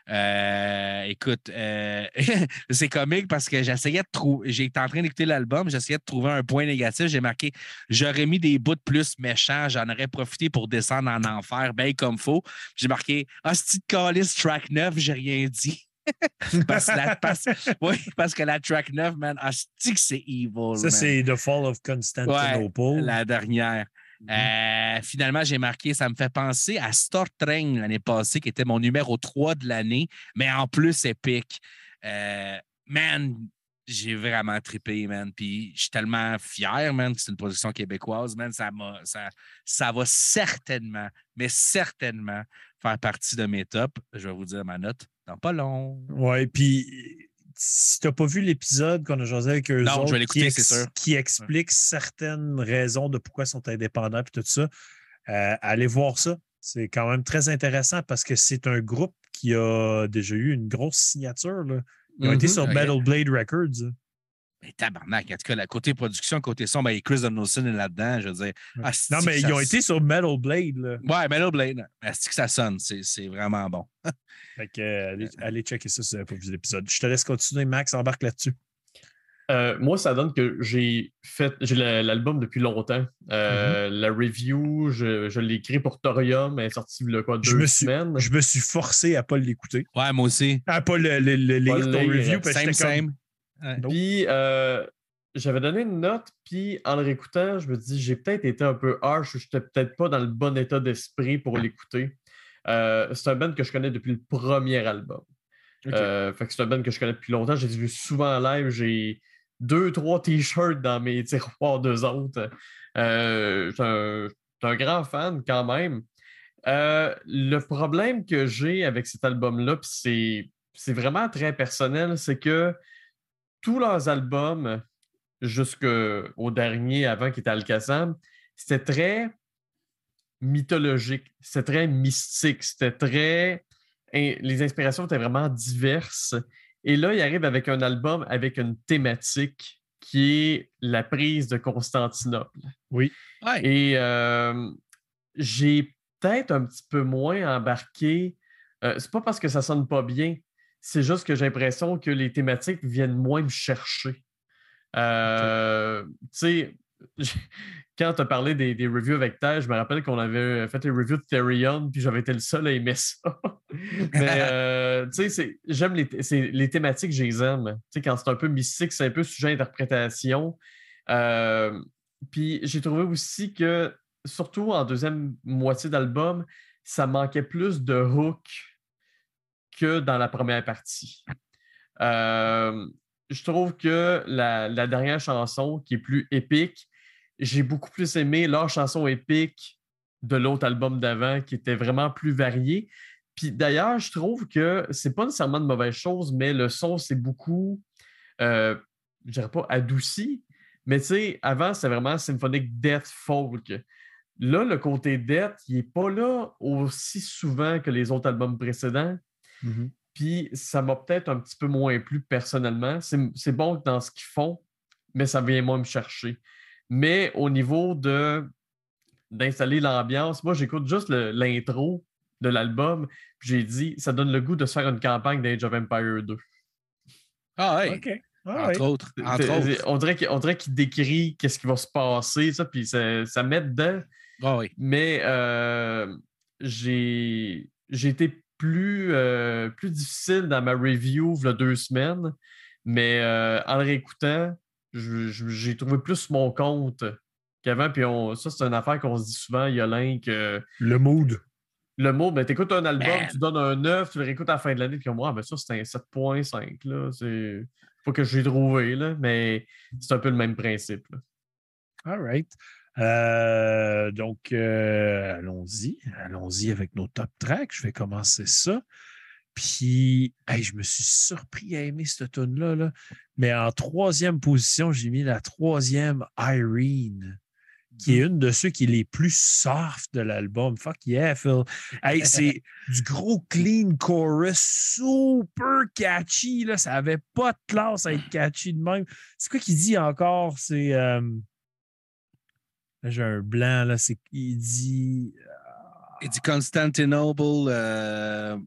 Euh, écoute, euh, c'est comique parce que j'essayais de trouver. J'étais en train d'écouter l'album, j'essayais de trouver un point négatif. J'ai marqué j'aurais mis des bouts de plus méchants, j'en aurais profité pour descendre en enfer, bien comme faut. J'ai marqué Hostie de Callis, track 9, j'ai rien dit. parce, que la- parce- oui, parce que la track 9, man, hostie que c'est evil. Ça, c'est The Fall of Constantinople. La dernière. Euh, finalement, j'ai marqué, ça me fait penser à Star Train l'année passée, qui était mon numéro 3 de l'année, mais en plus épique. Euh, man, j'ai vraiment trippé, man. Puis je suis tellement fier, man, que c'est une production québécoise, man. Ça, ça, ça va certainement, mais certainement faire partie de mes tops. Je vais vous dire ma note dans pas long. Ouais, puis si tu n'as pas vu l'épisode qu'on a jasé avec eux Non, je vais l'écouter, qui, c'est sûr. qui explique certaines raisons de pourquoi ils sont indépendants et tout ça, euh, allez voir ça. C'est quand même très intéressant parce que c'est un groupe qui a déjà eu une grosse signature. là. Ils ont été Mhm. sur. Metal Blade Records. Hein. Mais tabarnak, en tout cas, la côté production, côté son, ben, Chris Donaldson est là-dedans. Je veux dire, ah, Non, mais ils ça ont été sur Metal Blade. Là. Ouais, Metal Blade. Est-ce que ça sonne? C'est c'est vraiment bon. Fait que, euh, allez, allez checker ça si vous n'avez pas vu l'épisode. Je te laisse continuer, Max, embarque là-dessus. Euh, moi, ça donne que j'ai fait j'ai la- l'album depuis longtemps. Euh, Mm-hmm. La review, je, je l'ai écrit pour Thorium, elle est sortie il y a quoi, Je deux me suis- semaines? Je me suis forcé à ne pas l'écouter. Ouais, moi aussi. À ne pas le, le- le lire Pas ton le lire. review. parce que Same, comme- Puis, euh, j'avais donné une note, puis en le réécoutant, je me dis, j'ai peut-être été un peu harsh, je n'étais peut-être pas dans le bon état d'esprit pour l'écouter. Euh, c'est un band que je connais depuis le premier album. Euh, fait que c'est un band que je connais depuis longtemps. J'ai vu souvent en live. J'ai deux, trois t-shirts dans mes tiroirs d'eux autres. Euh, je suis un, un grand fan quand même. Euh, le problème que j'ai avec cet album-là, c'est vraiment très personnel, c'est que tous leurs albums, jusqu'au dernier avant qui était Alcazam, c'était très mythologique, c'était très mystique, c'était très. Les inspirations étaient vraiment diverses. Et là, il arrive avec un album avec une thématique qui est la prise de Constantinople. Ouais. Et euh, j'ai peut-être un petit peu moins embarqué. euh, c'est pas parce que ça sonne pas bien, C'est juste que j'ai l'impression que les thématiques viennent moins me chercher. Euh, Tu sais, quand tu as parlé des, des, reviews avec Taj, je me rappelle qu'on avait fait une review de Therion, puis j'avais été le seul à aimer ça. Mais euh, tu sais, j'aime les, les, thématiques, je les aime. Tu sais, quand c'est un peu mystique, c'est un peu sujet à interprétation. Euh, puis j'ai trouvé aussi que, surtout en deuxième moitié d'album, ça manquait plus de hook que dans la première partie. Euh, je trouve que la, dernière chanson, qui est plus épique, j'ai beaucoup plus aimé leur chanson épique de l'autre album d'avant, qui était vraiment plus variée. Puis d'ailleurs, je trouve que c'est pas nécessairement de mauvaise chose, mais le son, c'est beaucoup, euh, je dirais pas adouci, mais tu sais, avant, c'était vraiment symphonique death folk. Là, le côté death, il n'est pas là aussi souvent que les autres albums précédents. Mm-hmm. Puis ça m'a peut-être un petit peu moins plu personnellement. C'est bon dans ce qu'ils font, mais ça vient moins me chercher. Mais au niveau de d'installer l'ambiance, moi j'écoute juste l'intro de l'album. J'ai dit, ça donne le goût de se faire une campagne d'Age of Empire 2. Ah ouais. OK. Ah entre autres. On dirait qu'il décrit qu'est-ce qui va se passer, ça, puis ça, ça met dedans. Ah oui. Mais euh, j'ai été plus, euh, plus difficile dans ma review il y a deux semaines, mais euh, en le réécoutant, j'ai trouvé plus mon compte qu'avant. Puis on, ça, c'est une affaire qu'on se dit souvent, Yolin, que. Le mood. Le mood, ben, tu écoutes un album, tu donnes un 9, tu le réécoutes à la fin de l'année, puis moi, ah, ben ça, c'est un 7.5. Là. C'est pas que je l'ai trouvé, là, mais c'est un peu le même principe. Là. All right. Euh, donc, euh, allons-y. Allons-y avec nos top tracks. Je vais commencer ça. Puis, je me suis surpris à aimer cette tune-là. Là. Mais en troisième position, j'ai mis la troisième Irene, qui est mmh. une de ceux qui est les plus soft de l'album. Fuck yeah, Phil. c'est du gros clean chorus, super catchy. Là. Ça n'avait pas de classe à être catchy de même. C'est quoi qu'il dit encore? C'est. Euh, j'ai un blanc, là. C'est, il dit. Il dit Constantinople. Euh...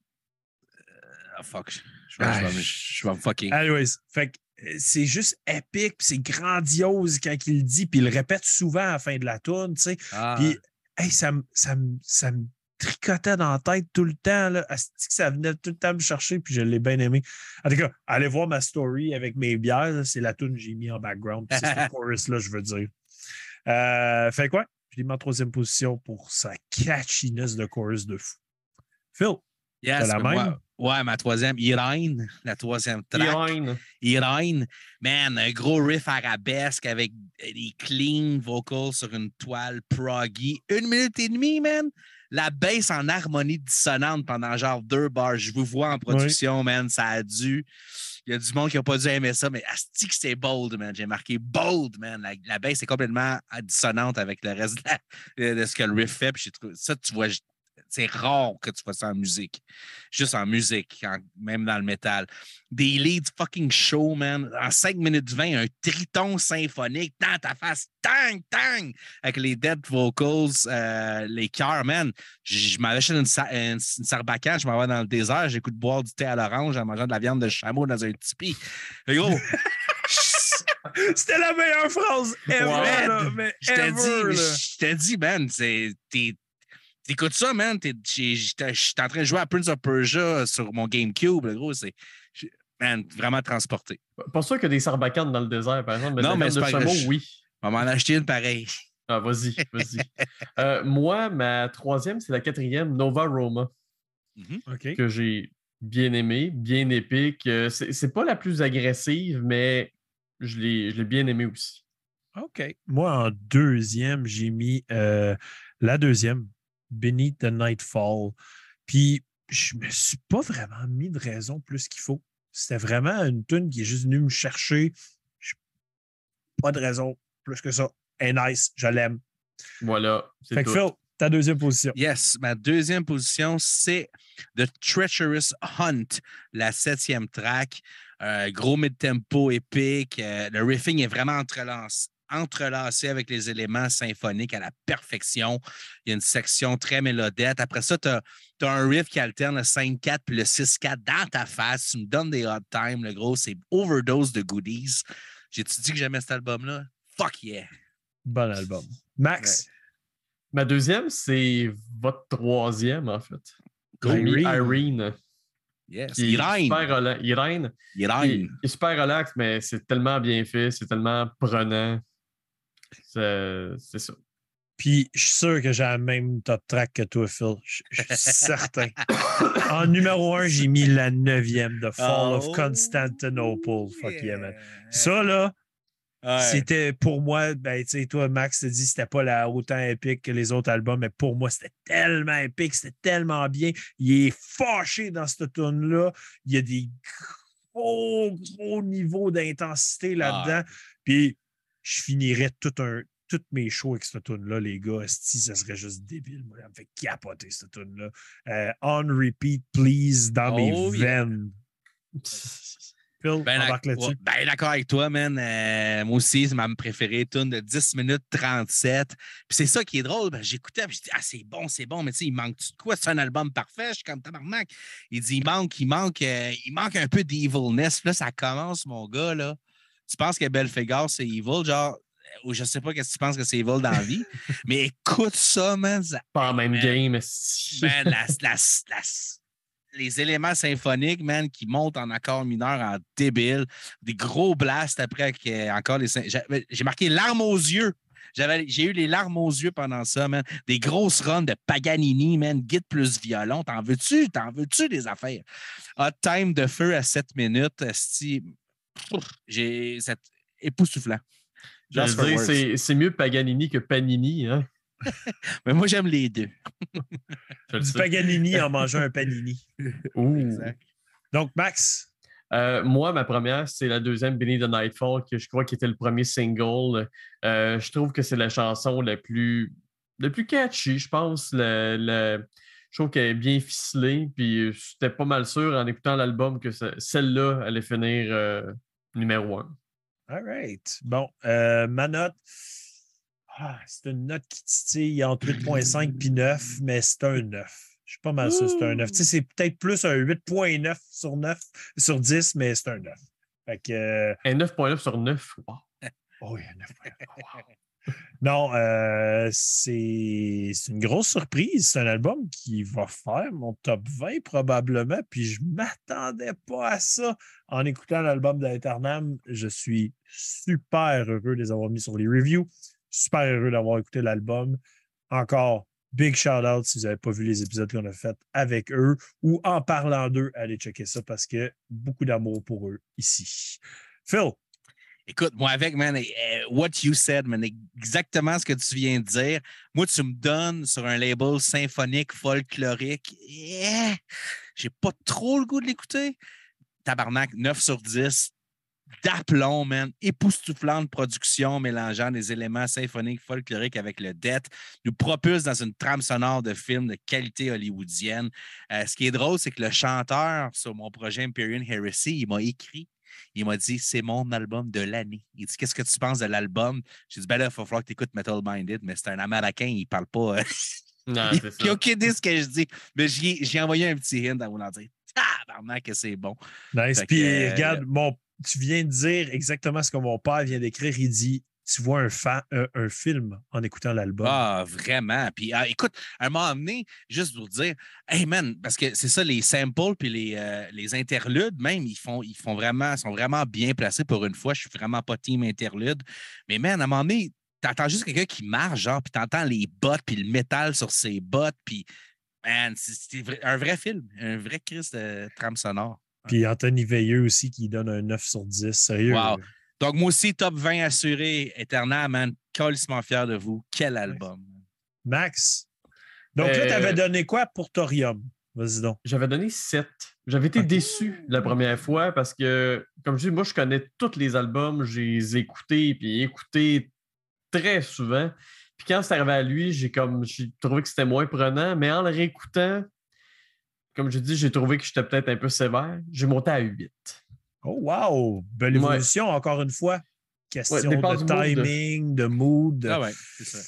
Oh, fuck. Je vais, ah, je, vais, me fucking. Anyways, fait euh, c'est juste épique, c'est grandiose quand il le dit, puis il le répète souvent à la fin de la tune, tu sais. Ah. Puis, hey, ça, ça, ça me tricotait dans la tête tout le temps. Là. Ça venait tout le temps me chercher, puis je l'ai bien aimé. En tout cas, allez voir ma story avec mes bières. C'est la tune que j'ai mis en background. C'est ce chorus-là, je veux dire. Euh, fait quoi? Je l'ai mis en troisième position pour sa catchiness de chorus de fou. Phil, yes, la même? ouais, ma troisième, Irene, la troisième track. Irene. Irene. Man, un gros riff arabesque avec des clean vocals sur une toile proggy. Une minute et demie, man. La basse en harmonie dissonante pendant genre deux bars. Je vous vois en production, man. Ça a dû. Il y a du monde qui n'a pas dû aimer ça, mais Asti c'est bold, man. J'ai marqué bold, man. La, baisse est complètement dissonante avec le reste de, ce que le riff fait. Puis ça, tu vois, c'est rare que tu vois ça en musique. Juste en musique, même dans le métal. Des leads fucking show, man. En 5 minutes 20, un triton symphonique dans ta face. Tang, tang! Avec les dead vocals, euh, les chœurs, man. Je m'avais acheté une, une, sarbacane, je m'en vais dans le désert, j'écoute boire du thé à l'orange en mangeant de la viande de chameau dans un tipi. gros, C'était la meilleure phrase ever, mais je t'ai dit, je t'ai dit, man, t'es T'écoutes ça, man? Je suis en train de jouer à Prince of Persia sur mon GameCube. Le gros, c'est. Man, vraiment transporté. Pas sûr qu'il y a des sarbacanes dans le désert, par exemple. Mais non, mais c'est pas chameau, oui. On va m'en acheter une pareille. Ah, vas-y, vas-y. Euh, moi, ma troisième, c'est la quatrième, Nova Roma. Mm-hmm. Que j'ai bien aimé, bien épique. Euh, c'est pas la plus agressive, mais je l'ai bien aimé aussi. OK. Moi, en deuxième, j'ai mis euh, la deuxième, Beneath the Nightfall. Puis, je me suis pas vraiment mis de raison plus qu'il faut. C'était vraiment une tune qui est juste venue me chercher. Pas de raison plus que ça. Et nice, je l'aime. Voilà. Fait que Phil, ta deuxième position. Yes, ma deuxième position, c'est The Treacherous Hunt, la septième track. Euh, gros mid-tempo épique. Euh, le riffing est vraiment entrelacé avec les éléments symphoniques à la perfection. Il y a une section très mélodette. Après ça, tu as, un riff qui alterne le 5-4 puis le 6-4 dans ta face. Tu me donnes des hot times, le gros. C'est overdose de goodies. J'ai-tu dit que j'aimais cet album-là? Fuck yeah! Bon album. Max? Ma deuxième, c'est votre troisième, en fait. Irene. Irene. Yes. Super Irene. Irene. Il est super relax, mais c'est tellement bien fait, c'est tellement prenant. C'est c'est ça. Puis je suis sûr que j'ai la même top track que toi, Phil. Je je suis certain. en numéro un, j'ai mis la neuvième de Fall of Oh, Constantinople. Fuck yeah, man. Ça, là, Ouais. c'était pour moi, ben, tu sais, toi, Max, te dit que c'était pas la, autant épique que les autres albums, mais pour moi, c'était tellement épique, c'était tellement bien. Il est fâché dans cette tune-là. Il y a des gros, gros niveaux d'intensité là-dedans. Puis je finirais tout un, tous mes shows avec cette tune-là, les gars. Esti, ça serait juste débile. Moi, ça me fait capoter cette tune-là. Euh, on repeat, please, dans mes Oh, yeah. veines. Phil, Ben, embarque d'ac- là-dessus. ouais, ben, d'accord avec toi, man. Euh, moi aussi, c'est ma préférée, tune de 10 minutes 37. Puis c'est ça qui est drôle. Ben, J'écoutais, puis je dis, ah, c'est bon, c'est bon, mais tu sais, il manque de quoi? C'est un album parfait? Je suis comme tabarnak. Il dit, il manque, il manque, euh, il manque un peu d'evilness. Là, ça commence, mon gars, là. Tu penses que Belphégor, c'est evil, genre, ou je sais pas qu'est-ce que tu penses que c'est evil dans la vie, mais écoute ça, man. ça- Pas en même Man. game. man, la- la- la- les éléments symphoniques, man, qui montent en accord mineur en débile, des gros blasts après euh, encore les. J'ai marqué larmes aux yeux. J'ai eu les larmes aux yeux pendant ça, man. Des grosses runs de Paganini, man. Guide plus violon. T'en veux-tu? T'en veux-tu des affaires? Hot time de feu à 7 minutes. J'ai. C'est époustouflant. C'est c'est mieux Paganini que Panini. Hein? Mais moi, j'aime les deux. Du. Paganini en mangeant un panini. Ouh. Exact. Donc, Max, Euh, moi, ma première, c'est la deuxième, Benny the Nightfall, que je crois qui était le premier single. Euh, je trouve que c'est la chanson la plus, la plus catchy, je pense. Le, le- je trouve qu'elle est bien ficelée. Puis j'étais pas mal sûr en écoutant l'album que ce- celle-là allait finir euh, numéro un. all right. Bon, euh, ma note, ah, c'est une note qui titille entre 8.5 et 9, mais c'est un 9. Je suis pas mal sûr c'est un 9. Tu sais, c'est peut-être plus un 8.9 sur 9, sur 10, mais c'est un 9. Fait que, euh, Un 9.9 sur 9. Wow. oh, oui, un 9.9. Wow. Non, euh, c'est une grosse surprise. C'est un album qui va faire mon top 20 probablement. Puis je m'attendais pas à ça en écoutant l'album d'Eternam. Je suis super heureux de les avoir mis sur les reviews. Super heureux d'avoir écouté l'album. Encore, big shout out si vous n'avez pas vu les épisodes qu'on a fait avec eux ou en parlant d'eux, allez checker ça parce que beaucoup d'amour pour eux ici. Phil, Écoute, moi, avec, man, euh, what you said, man, exactement ce que tu viens de dire. Moi, tu me donnes sur un label symphonique, folklorique. Yeah! J'ai pas trop le goût de l'écouter. Tabarnak, 9 sur 10. D'aplomb, man. Époustouflante production mélangeant des éléments symphoniques, folkloriques avec le death. Nous propulse dans une trame sonore de film de qualité hollywoodienne. Euh, ce qui est drôle, c'est que le chanteur sur mon projet Imperial Heresy, il m'a écrit il m'a dit c'est mon album de l'année. Il dit qu'est-ce que tu penses de l'album? J'ai dit ben là, il va falloir que tu écoutes Metal Minded, mais c'est un Américain, il parle pas. euh, Non, il n'a aucune idée de ce que je dis. Mais j'ai j'ai envoyé un petit hint à vouloir dire tabarnak que c'est bon. Nice. Fait Puis que, euh, regarde, mon, tu viens de dire exactement ce que mon père vient d'écrire. Il dit Tu vois un, fa- un, un film en écoutant l'album. Ah, vraiment. Puis ah, écoute, à un moment donné, juste pour dire, hey man, parce que c'est ça, les samples puis les, euh, les interludes, même, ils font, ils font vraiment, sont vraiment bien placés pour une fois. Je suis vraiment pas team interlude. Mais man, à un moment donné, t'entends juste quelqu'un qui marche, genre, puis t'entends les bottes, puis le métal sur ses bottes, puis man, c'est un vrai film, un vrai Christ de trame sonore. Puis Anthony Veilleux aussi qui donne un 9 sur 10. Sérieux. Wow. Donc, moi aussi, top 20 assuré, Eterna, man, colissement fier de vous. Quel album. Max. Donc là, Euh, tu avais donné quoi pour Thorium Vas-y donc. J'avais donné 7. J'avais été déçu la première fois parce que, comme je dis, moi, je connais tous les albums, j'ai les écoutés puis écoutés très souvent. Puis quand c'est arrivé à lui, j'ai comme j'ai trouvé que c'était moins prenant, mais en le réécoutant, comme je dis, j'ai trouvé que j'étais peut-être un peu sévère. J'ai monté à 8. Oh, wow. Belle Ouais. évolution, encore une fois. question de timing, de mood, de, Ah ouais, c'est ça.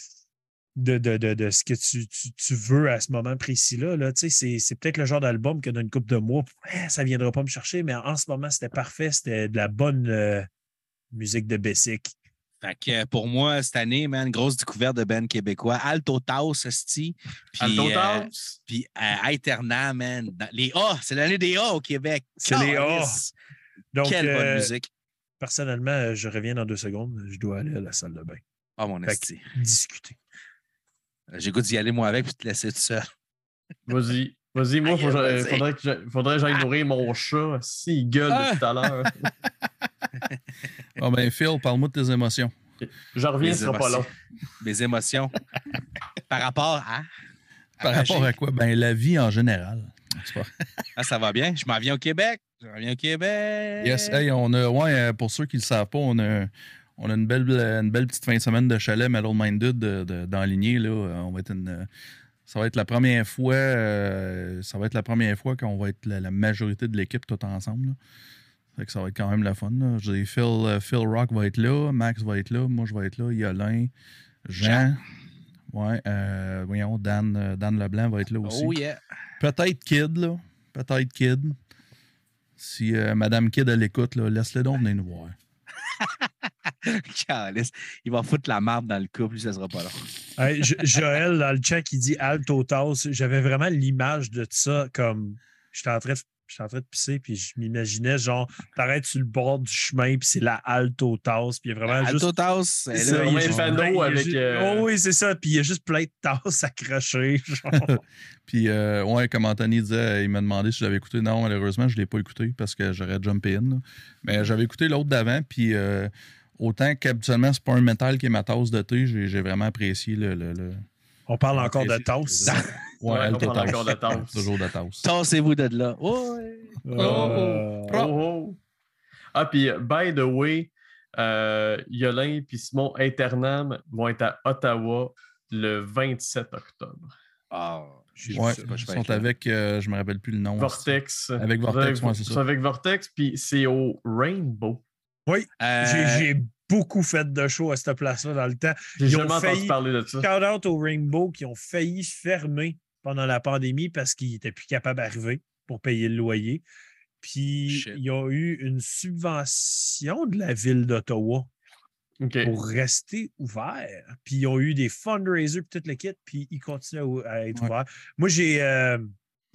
de, de, de- de ce que tu, tu- tu veux à ce moment précis-là. Là. Tu sais, C'est c'est peut-être le genre d'album que dans une couple de mois, eh, ça ne viendra pas me chercher, mais en ce moment, c'était parfait. C'était de la bonne euh, musique de Bessic. Fait que euh, pour moi, cette année, man, grosse découverte de Ben québécois. Alto Taos. Puis, Alto euh, Taos? Puis euh, Aeternam, man. Les A, c'est l'année des A au Québec. C'est les A. Donc, Quelle bonne euh, musique. personnellement, euh, je reviens dans deux secondes. Je dois aller à la salle de bain. Oh, mon esti. Discuter. J'ai goût d'y aller, moi, avec, puis te laisser tout seul. Vas-y. Vas-y, moi, Aïe, faut- faudrait que j'aille- faudrait que j'aille nourrir mon chat. S'il gueule Ah. depuis tout à l'heure. Ah ben, Phil, parle-moi de tes émotions. Je reviens, ce sera pas long. Mes émotions. Par rapport à? Par rapport à quoi? Ben, la vie en général. Pas- Ah, ça va bien? Je m'en viens au Québec. Je reviens au Québec. Yes, hey, on a, ouais, euh, pour ceux qui ne le savent pas, on a, on a une, belle, une belle petite fin de semaine de chalet Metal Minded de, de, là. Euh, On va être une, ça va être la première fois, euh, ça va être la première fois qu'on va être la, la majorité de l'équipe tout ensemble. là. Fait que ça va être quand même la fun. Là. Je dis, Phil, euh, Phil Rock va être là, Max va être là, moi je vais être là, Yolin, Jean. Ouais, euh, voyons, Dan, Dan Leblanc va être là aussi. Oh yeah. Peut-être Kid, là. Peut-être Kid. Si euh, Madame Kid, elle écoute, laisse-le donc venir nous voir. Il va foutre la marde dans le couple, ça sera pas long. Hey, Jo- Joël, dans le chat, qui dit Alto Taos, j'avais vraiment l'image de ça comme j'étais en train de. J'étais en train de pisser, puis je m'imaginais, genre, t'arrêtes sur le bord du chemin, puis c'est la Alto Taos, puis il y a vraiment juste. Alto Taos, C'est ça, il juste avec, juste- euh, Oh oui, c'est ça, puis il y a juste plein de tasses accrochées. Genre. Puis, euh, ouais, comme Anthony disait, euh, il m'a demandé si j'avais écouté. Non, malheureusement, je ne l'ai pas écouté parce que j'aurais jumpé in. là. Mais j'avais écouté l'autre d'avant, puis euh, autant qu'habituellement, c'est pas un métal qui est ma tasse de thé, j'ai j'ai vraiment apprécié le. le, le- On parle encore de. Ouais, Ouais, on parle encore de tasse. Toujours de tasse. Tassez-vous de là. Ouais. Euh, Oh, oh. Ah, puis, by the way, euh, Yolin et Simon Internam vont être à Ottawa le 27 octobre. Ah, j'ai Ouais, je ils sont avec, euh, je me rappelle plus le nom. Vortex. Avec Vortex, ouais, c'est ça. Avec Vortex, puis c'est au Rainbow. Euh, J'ai j'ai beaucoup fait de shows à cette place-là dans le temps. J'ai Ils ont jamais entendu failli- parler de ça. Shout out au Rainbow qui ont failli fermer pendant la pandémie parce qu'ils n'étaient plus capables d'arriver pour payer le loyer. Puis Shit. ils ont eu une subvention de la ville d'Ottawa pour rester ouverts. Puis ils ont eu des fundraisers pour toute l'équipe, puis ils continuent à être Ouais. ouverts. Moi, j'ai, euh,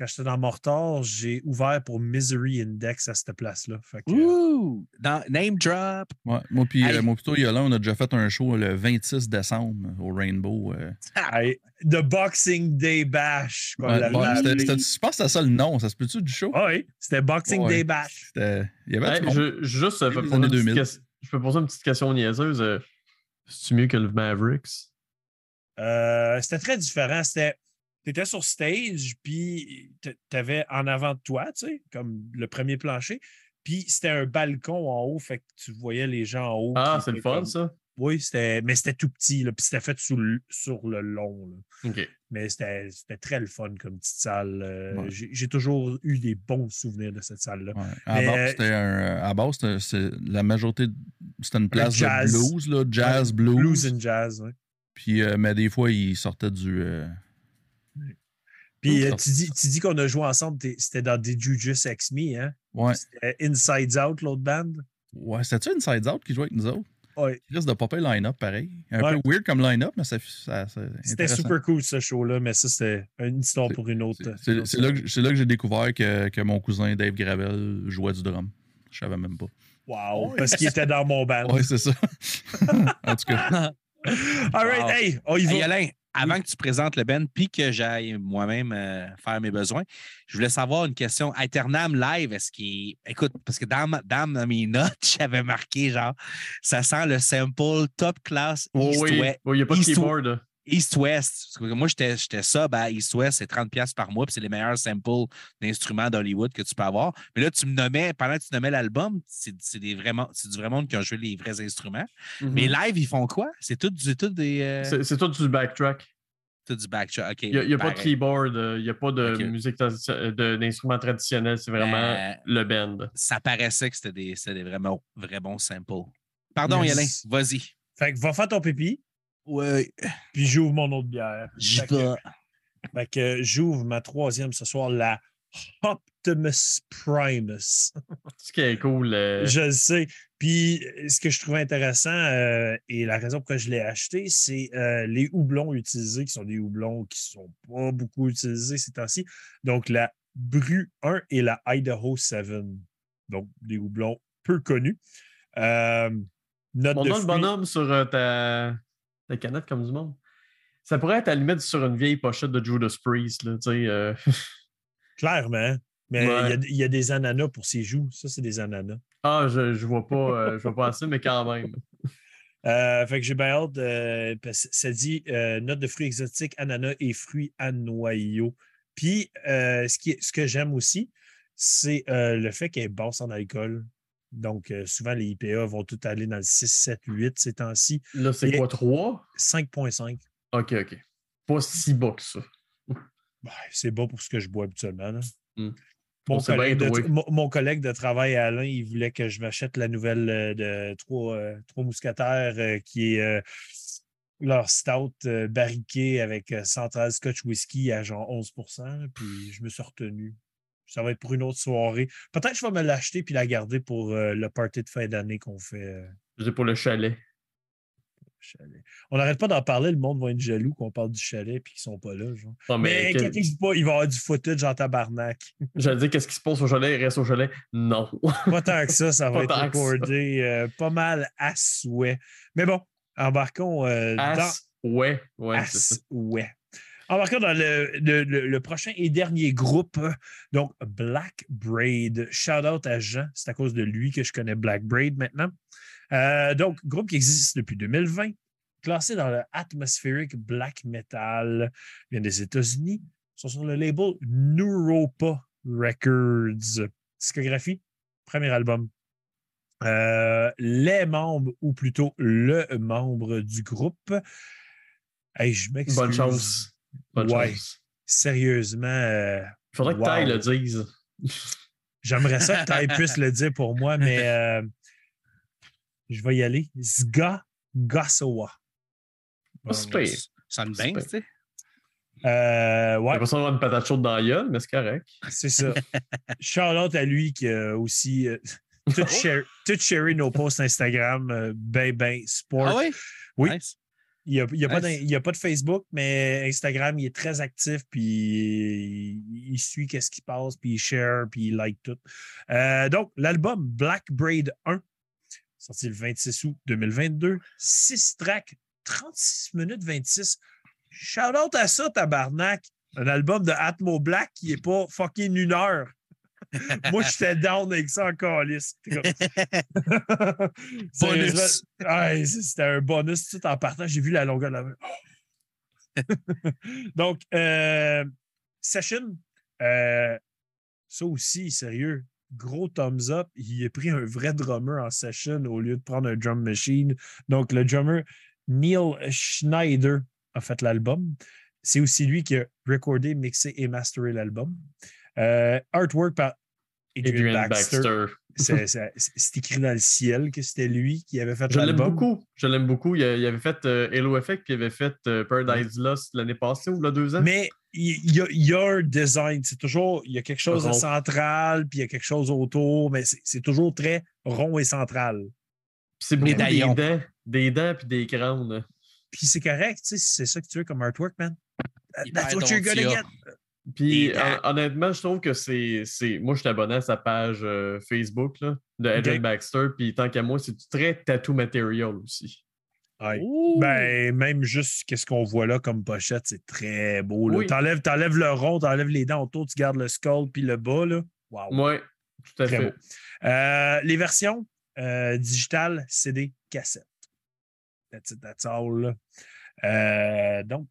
quand j'étais dans Mortar, j'ai ouvert pour Misery Index à cette place-là. Fait que, Ouh! Dans Name Drop. Ouais, moi, puis euh, moi, plutôt, Yolin, on a déjà fait un show le 26 décembre au Rainbow. euh. hey, The Boxing Day Bash. Ouais, bon, je pense que c'était ça le nom. Ça se peut-tu du show? Ah oui, c'était Boxing Ouais. Day Bash. Il y avait Hey, je, juste, euh, Les peux poser une petite 2000. ques- je peux poser une petite question niaiseuse. euh, C'est-tu mieux que le Mavericks? Euh, c'était très différent. C'était. Tu étais sur stage, puis tu avais en avant de toi, tu sais, comme le premier plancher. Puis c'était un balcon en haut, fait que tu voyais les gens en haut. Ah, c'est le fun, comme- ça? Oui, c'était, mais c'était tout petit, là, puis c'était fait sous le- sur le long. là. OK. Mais c'était, c'était très le fun comme petite salle. euh, Ouais. j'ai, toujours eu des bons souvenirs de cette salle-là. Ouais. À euh, c'était un- à la base, c'était- c'est- la majorité, c'était une place jazz. de blues, là, jazz, Ouais, blues. Blues and jazz, ouais. Puis, euh, mais des fois, ils sortaient du. euh, Puis euh, tu dis, tu dis qu'on a joué ensemble, t'es- c'était dans des Juju Ex Me, hein? Ouais, C'était Insides Out, l'autre band. ouais. C'était-tu Inside Out qui jouait avec nous autres? Ouais. Il risque de popper line-up pareil. Un Ouais. peu weird comme line-up, mais ça, ça, ça- C'était super cool ce show-là, mais ça, c'était une histoire pour une autre. C'est- là, que- c'est là que j'ai découvert que, que mon cousin Dave Gravel jouait du drum. Je savais même pas. Wow, parce qu'il était dans mon band. Ouais, c'est ça. en tout cas, All right, Wow. hey, on y va. Hey, Alain, avant que tu présentes le Ben puis que j'aille moi-même euh, faire mes besoins, je voulais savoir une question. Eternam Live, est-ce qu'il. Écoute, parce que dans, ma- dans mes notes, j'avais marqué genre, ça sent le sample top class Oh, East oui, il n'y a pas de East- keyboard. East-West. Moi, j'étais j'étais sub à East-West, c'est 30$ par mois, puis c'est les meilleurs samples d'instruments d'Hollywood que tu peux avoir. Mais là, tu me nommais, pendant que tu nommais l'album, c'est c'est des vraiment, c'est du vrai monde qui a joué les vrais instruments. Mais live, ils font quoi? C'est tout, du- tout des. euh. C'est tout du backtrack. tout du backtrack. OK. Il n'y a, pas de keyboard, euh, il n'y a pas de Ok. musique d'instruments traditionnels, c'est vraiment Euh, le band. ça paraissait que c'était des, des vraiment vrais bons samples. Pardon, Yes. Yalin, vas-y. Fait que va faire ton pipi, Ouais, puis j'ouvre mon autre bière. j'y que-. Fait que j'ouvre ma troisième ce soir, la Optimus Primus. Ce qui est cool. euh, Je le sais. Puis ce que je trouvais intéressant euh, et la raison pourquoi je l'ai acheté, c'est euh, les houblons utilisés, qui sont des houblons qui ne sont pas beaucoup utilisés ces temps-ci. Donc la Bru 1 et la Idaho 7. Donc des houblons peu connus. Euh, note On de a le fruits- bonhomme sur euh, ta... ta canette comme du monde. Ça pourrait être à la limite sur une vieille pochette de Judas Priest. Là, tu sais, euh, Clairement. Mais il y a- Ouais. il y, a des ananas pour ses joues. Ça, c'est des ananas. Ah, je, je vois pas, euh, je vois pas assez, mais quand même. Euh, fait que j'ai bien hâte. euh, ça dit note de fruits exotiques, ananas et fruits à noyaux. Puis, ce, qui ce que j'aime aussi, c'est le fait qu'elle est basse en alcool. Donc, euh, souvent, les IPA vont tout aller dans le 6, 7, 8 ces temps-ci. Là, c'est quoi, 3? 5,5. Ok, ok. Pas si bas que ça. Ben, c'est bon pour ce que je bois habituellement. là. Hmm. Mon, collègue de, trouvé. mon- mon collègue de travail, Alain, il voulait que je m'achète la nouvelle euh, de Trois, euh, Trois Mousquetaires qui est leur stout barriqué avec euh, central Scotch Whisky à genre 11% Puis je me suis retenu. Ça va être pour une autre soirée. Peut-être que je vais me l'acheter puis la garder pour euh, le party de fin d'année qu'on fait. euh, Je dis pour le chalet. chalet. On n'arrête pas d'en parler, le monde va être jaloux qu'on parle du chalet puis qu'ils sont pas là. Genre. Non, Mais, mais, que- inquiétez-vous pas, il va y avoir du footage en tabarnak. j'allais dire, qu'est-ce qui se passe au chalet? Il reste au chalet? Non. Pas tant que ça, ça va être recordé euh, pas mal à souhait. Mais bon, embarquons euh, dans. Ouais, ouais, à c'est ça. souhait. Embarquons dans le, prochain et dernier groupe, donc Black Braid. Shout out à Jean, c'est à cause de lui que je connais Black Braid maintenant. Euh, donc, groupe qui existe depuis 2020, classé dans le Atmospheric Black Metal, vient des États-Unis, sont sur le label Neuropa Records. Discographie, premier album. Euh, les membres, ou plutôt le membre du groupe. Bonne chance. Bonne Ouais. chance. Sérieusement, euh, Il faudrait que. Ty le dise. j'aimerais ça que tu puisse le dire pour moi, mais euh, je vais y aller. Si pire. Ça me pas- tu sais. Euh, J'ai ouais, l'impression d'avoir une patate chaude dans la gueule, mais c'est correct. c'est ça. Charlotte à lui qui a aussi euh, tout, share, tout nos posts Instagram, euh, ben, ben, sport. Ah oui? Oui. Nice. Il n'y a, il y a, pas a de Facebook, mais Instagram, il est très actif, puis il, il suit qu'est-ce qui passe, puis il share, puis il like tout. Euh, donc, l'album Black Braid 1, sorti le 26 août 2022, 6 tracks, 36 minutes 26. Shout out à ça, tabarnak! Un album de Atmo Black qui n'est pas fucking une heure. Moi, j'étais down avec ça en calice. Bonus. Ouais, c'était un bonus tout en partant. J'ai vu la longueur de la Donc, euh, Session, euh, ça aussi, sérieux, gros thumbs up. Il a pris un vrai drummer en session au lieu de prendre un drum machine. Donc, le drummer Neil Schneider a fait l'album. C'est aussi lui qui a recordé, mixé et masteré l'album. Euh, artwork par Adrian, Adrian Baxter. Baxter. C'est- écrit dans le ciel que c'était lui qui avait fait Je l'aime beaucoup. Je l'aime beaucoup. Il, avait fait euh, Halo Effect, puis il avait fait euh, Paradise Lost l'année passée ou là, deux ans. Mais il y, a, il y a un design. C'est toujours, il y a quelque chose de Rond. central, puis il y a quelque chose autour, mais c'est toujours très rond et central. Puis c'est beaucoup des dents, des dents puis des crânes. Puis c'est correct, tu sais, si c'est ça que tu veux comme artwork, man. That's what you're gonna get. Puis dents. honnêtement, je trouve que c'est. c'est- Moi, je suis abonné à sa page euh, Facebook là, de Ok. Baxter. Puis tant qu'à moi, c'est du très tattoo material aussi. Ouais. Ben, même juste qu'est-ce qu'on voit là comme pochette, c'est très beau. là. Oui. T'enlèves, t'enlèves le rond, t'enlèves les dents autour, tu gardes le skull puis le bas. Là. Wow. Ouais, tout à Très fait. beau. Euh, les versions euh, digitales, CD, cassette. That's it, that's all. là. Euh, donc,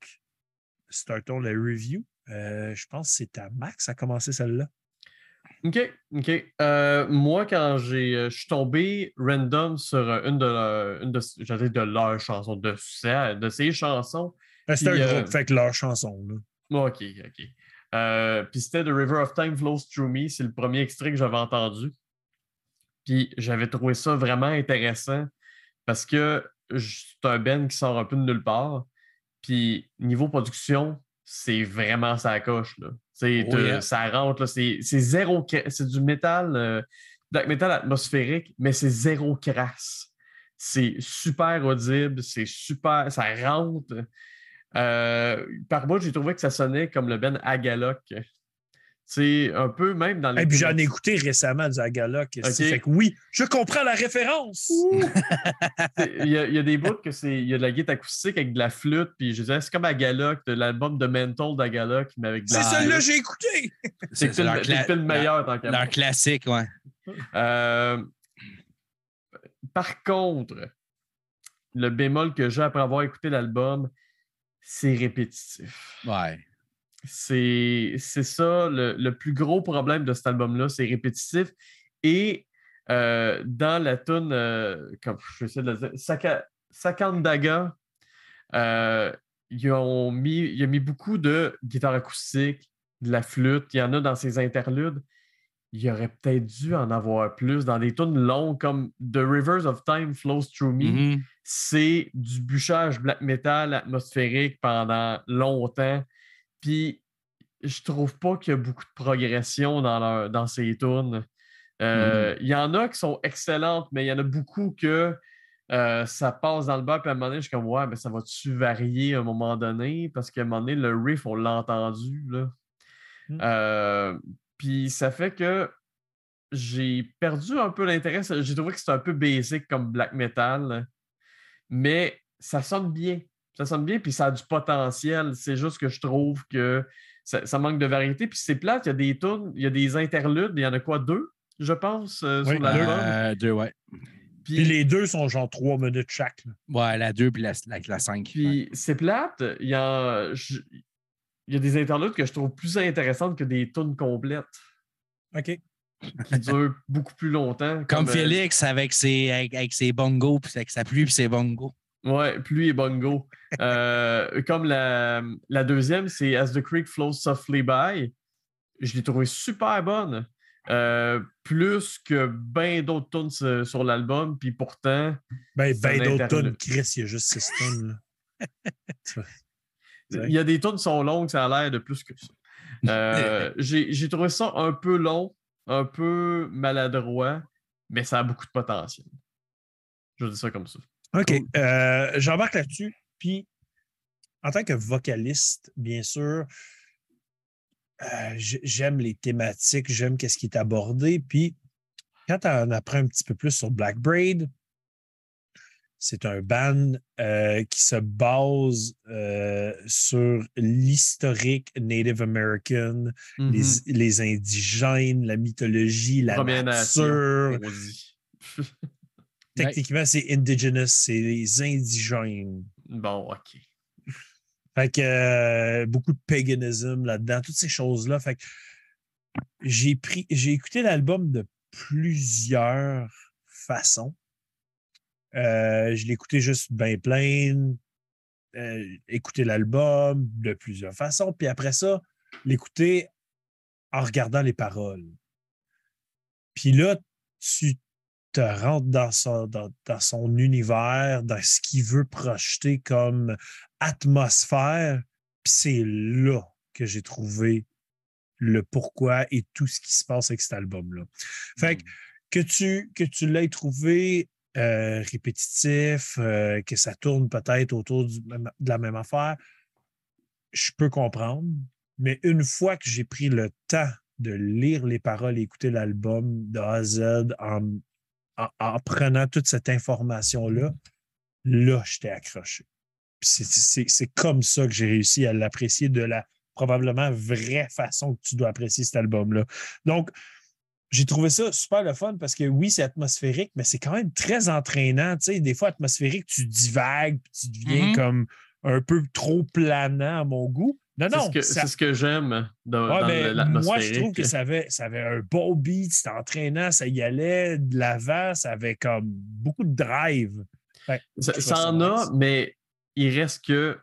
startons le review. Euh, je pense que c'est à Max à commencer celle-là. OK, OK. Euh, moi, quand j'ai, euh, je suis tombé random sur une de leurs, une de, de leurs chansons, de, de ses chansons. Ben, C'est un euh, groupe, fait que leur chanson. Là. OK, OK. Euh, puis c'était The River of Time Flows Through Me. C'est le premier extrait que j'avais entendu. Puis j'avais trouvé ça vraiment intéressant. parce que c'est un Ben qui sort un peu de nulle part. Puis niveau production, c'est vraiment ça coche. Là. C'est, Oh. Ça rentre, c'est, zéro. C'est du métal, euh, black metal atmosphérique, mais c'est zéro crasse. C'est super audible, c'est super. Ça rentre. Euh, par bout, j'ai trouvé que ça sonnait comme le Ben Agalok. C'est un peu même dans les. Et puis j'en ai écouté récemment du Agaloc. Ok. Fait que oui, je comprends la référence. C'est- Il y, a, il y a des bouts que c'est. Il y a de la guitare acoustique avec de la flûte, puis je disais, c'est comme Agaloc, de l'album de Mental d'Agaloc, mais avec de C'est la. celui-là que j'ai écouté. C'est le c'est le cla- film meilleur tant qu'à leur classique, ouais. Euh, par contre, le bémol que j'ai après avoir écouté l'album, c'est répétitif. Ouais. C'est c'est ça, le, le plus gros problème de cet album-là, c'est répétitif. Et euh, dans la tune, euh, comme je vais essayer de le dire, Saka- Sakandaga, euh, ils ont mis, il a mis beaucoup de guitare acoustique, de la flûte, il y en a dans ses interludes. Il aurait peut-être dû en avoir plus dans des tunes longues comme The Rivers of Time Flows Through Me Mhm. c'est du bûchage black metal atmosphérique pendant longtemps. Puis je trouve pas qu'il y a beaucoup de progression dans, leur, dans ces tunes. Euh, Il y en a qui sont excellentes, mais il y en a beaucoup que euh, ça passe dans le bas, puis à un moment donné, je suis comme, ouais, mais ça va-tu varier à un moment donné? Parce qu'à un moment donné, le riff, on l'a entendu. Là. Mm. Euh, puis ça fait que j'ai perdu un peu l'intérêt. J'ai trouvé que c'était un peu basic comme black metal, mais ça sonne bien. Ça sonne bien, puis ça a du potentiel. C'est juste que je trouve que ça, ça manque de variété. Puis c'est plate, il y a des tunes, il y a des interludes, il y en a quoi, deux, je pense, euh, Oui, sur l'album. Euh, deux, ouais. Puis, Puis les deux sont genre trois minutes chaque. là. Ouais, la 2 puis la, la, la 5. puis c'est plate, il y, a, je- il y a des interludes que je trouve plus intéressantes que des tunes complètes OK. qui durent beaucoup plus longtemps. Comme euh, Félix avec ses, avec, avec ses bongos, puis avec sa pluie, puis ses bongos. Ouais, pluie et bongo. Euh, comme la, la deuxième, c'est As the Creek Flows Softly By. Je l'ai trouvé super bonne. Euh, plus que bien d'autres tunes sur, sur l'album, puis pourtant, Ben, ben d'autres tonnes. Chris, il y a juste six tonnes. là. Tu vois. Ouais. il y a des tunes qui sont longues, ça a l'air de plus que ça. Euh, j'ai trouvé ça un peu long, un peu maladroit, mais ça a beaucoup de potentiel. Je dis ça comme ça. OK. Euh, J'embarque là-dessus. Puis, en tant que vocaliste, bien sûr, euh, j'aime les thématiques, j'aime ce qui est abordé. Puis, quand tu en apprends un petit peu plus sur Black Braid, c'est un band euh, qui se base euh, sur l'historique Native American, les, les indigènes, la mythologie, la Première nature. Techniquement, c'est indigenous, c'est les indigènes. Bon, OK. Fait que euh, beaucoup de paganisme là-dedans, toutes ces choses-là. Fait que j'ai pris, j'ai écouté l'album de plusieurs façons. Euh, je l'ai écouté juste bien plein, euh, écouter l'album de plusieurs façons, puis après ça, l'écouter en regardant les paroles. Puis là, tu te rentres dans son, dans, dans son univers, dans ce qu'il veut projeter comme atmosphère. Puis c'est là que j'ai trouvé le pourquoi et tout ce qui se passe avec cet album-là. Fait que, que tu, que tu l'aies trouvé euh, répétitif, euh, que ça tourne peut-être autour du de la même affaire, je peux comprendre. Mais une fois que j'ai pris le temps de lire les paroles et écouter l'album de A à Z en, en- en prenant toute cette information-là, là, j'étais accroché. C'est- comme ça que j'ai réussi à l'apprécier de la probablement vraie façon que tu dois apprécier cet album-là. Donc, j'ai trouvé ça super le fun parce que oui, c'est atmosphérique, mais c'est quand même très entraînant. Tu sais, des fois, atmosphérique, tu divagues, puis tu deviens Mhm. comme un peu trop planant à mon goût. Non, C'est non, ce que, ça- c'est ce que j'aime dans, Ouais, dans moi, je trouve que ça avait, ça avait un beau beat, c'était entraînant, ça y allait de l'avant, ça avait comme beaucoup de drive. Fait Ça, en a, mais il reste que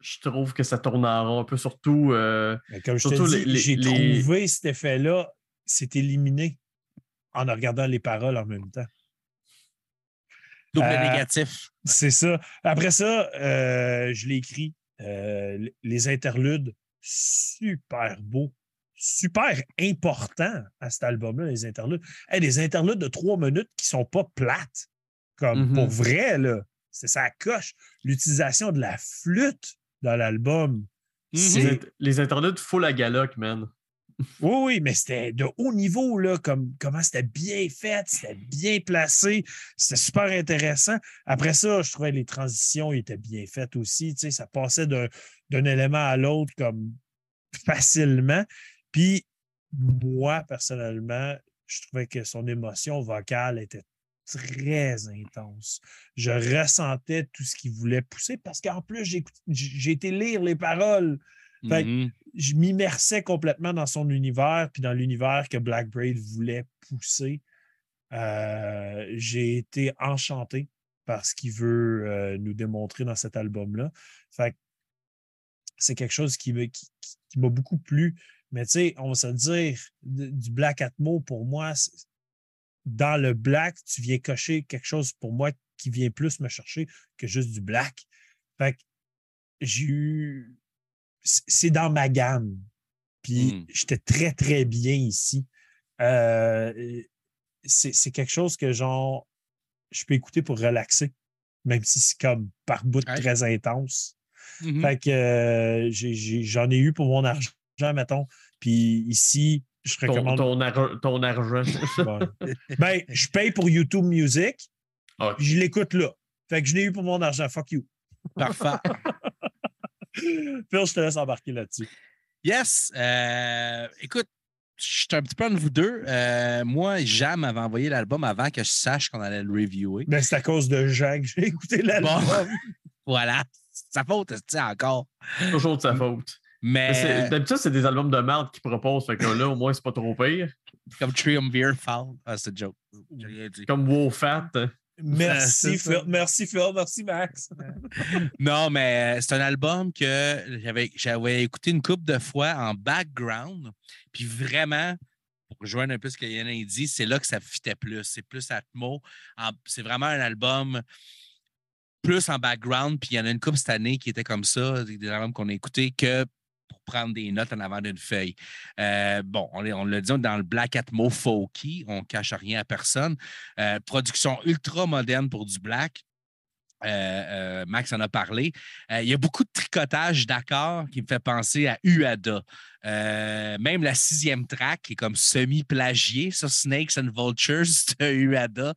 je trouve que ça tourne en rond un peu, surtout. euh, comme je Surtout te dis, j'ai les- trouvé cet effet-là, c'est éliminé en regardant les paroles en même temps. Double Euh, négatif. C'est ça. Après ça, euh, je l'ai écrit. Euh, les interludes, super beaux, super importants à cet album-là, les interludes. Hey, des interludes de trois minutes qui sont pas plates. Comme Mhm. pour vrai, là. C'est ça coche. L'utilisation de la flûte dans l'album. Mhm. Les, C'est int- les interludes full à galoc, man. Oui, oui, mais c'était de haut niveau, là, comme comment c'était bien fait, c'était bien placé, c'était super intéressant. Après ça, je trouvais les transitions étaient bien faites aussi. tu sais, Ça passait d'un d'un élément à l'autre comme facilement. Puis moi, personnellement, je trouvais que son émotion vocale était très intense. Je ressentais tout ce qu'il voulait pousser parce qu'en plus, j'ai été lire les paroles Fait Mhm. Je m'immersais complètement dans son univers, puis dans l'univers que Black Braid voulait pousser. Euh, J'ai été enchanté par ce qu'il veut euh, nous démontrer dans cet album-là. Fait c'est quelque chose qui m'a beaucoup plu. Mais tu sais, on va se dire, du Black Atmo, pour moi, dans le Black, tu viens cocher quelque chose pour moi qui vient plus me chercher que juste du Black. Fait que j'ai eu c'est dans ma gamme. Puis Mm. j'étais très, très bien ici. Euh, c'est c'est quelque chose que, genre, je peux écouter pour relaxer, même si c'est comme par bout Ouais. très intense. Mhm. Fait que euh, j'en ai, eu pour mon argent, mettons. Puis ici, je Ton, recommande. ton, ar- ton argent. Ben, je paye pour YouTube Music, je l'écoute là. Fait que je l'ai eu pour mon argent. Fuck you. Parfait. Phil, je te laisse embarquer là-dessus. Yes. euh, écoute, je suis un petit peu entre vous deux. Euh, moi, Jam m'avait envoyé l'album avant que je sache qu'on allait le reviewer. Ben, c'est à cause de Jean que j'ai écouté l'album. Voilà. C'est sa faute, c'est encore. Toujours de sa faute. Mais D'habitude, c'est des albums de merde qu'ils proposent. Fait que là, au moins, c'est pas trop pire. comme Triumvir Fall. Ah, c'est joke. J'ai rien dit. Comme Wow Fat. Merci. Phil. Merci, Phil. Merci, Max. Non, mais euh, c'est un album que j'avais, j'avais écouté une couple de fois en background. Puis vraiment, pour rejoindre un peu ce que Yann a dit, c'est là que ça fitait plus. C'est plus Atmo. C'est vraiment un album plus en background. Puis il y en a une couple cette année qui était comme ça, des des albums qu'on a écoutés que pour prendre des notes en avant d'une feuille. Euh, bon, on, on l'a dit, dans le Black Atmo folky, on cache rien à personne. Euh, production ultra moderne pour du black. Euh, Max en a parlé. Il y a beaucoup de tricotage d'accords qui me fait penser à Uada. Euh, même la sixième track qui est comme semi-plagiée sur Snakes and Vultures de Uada.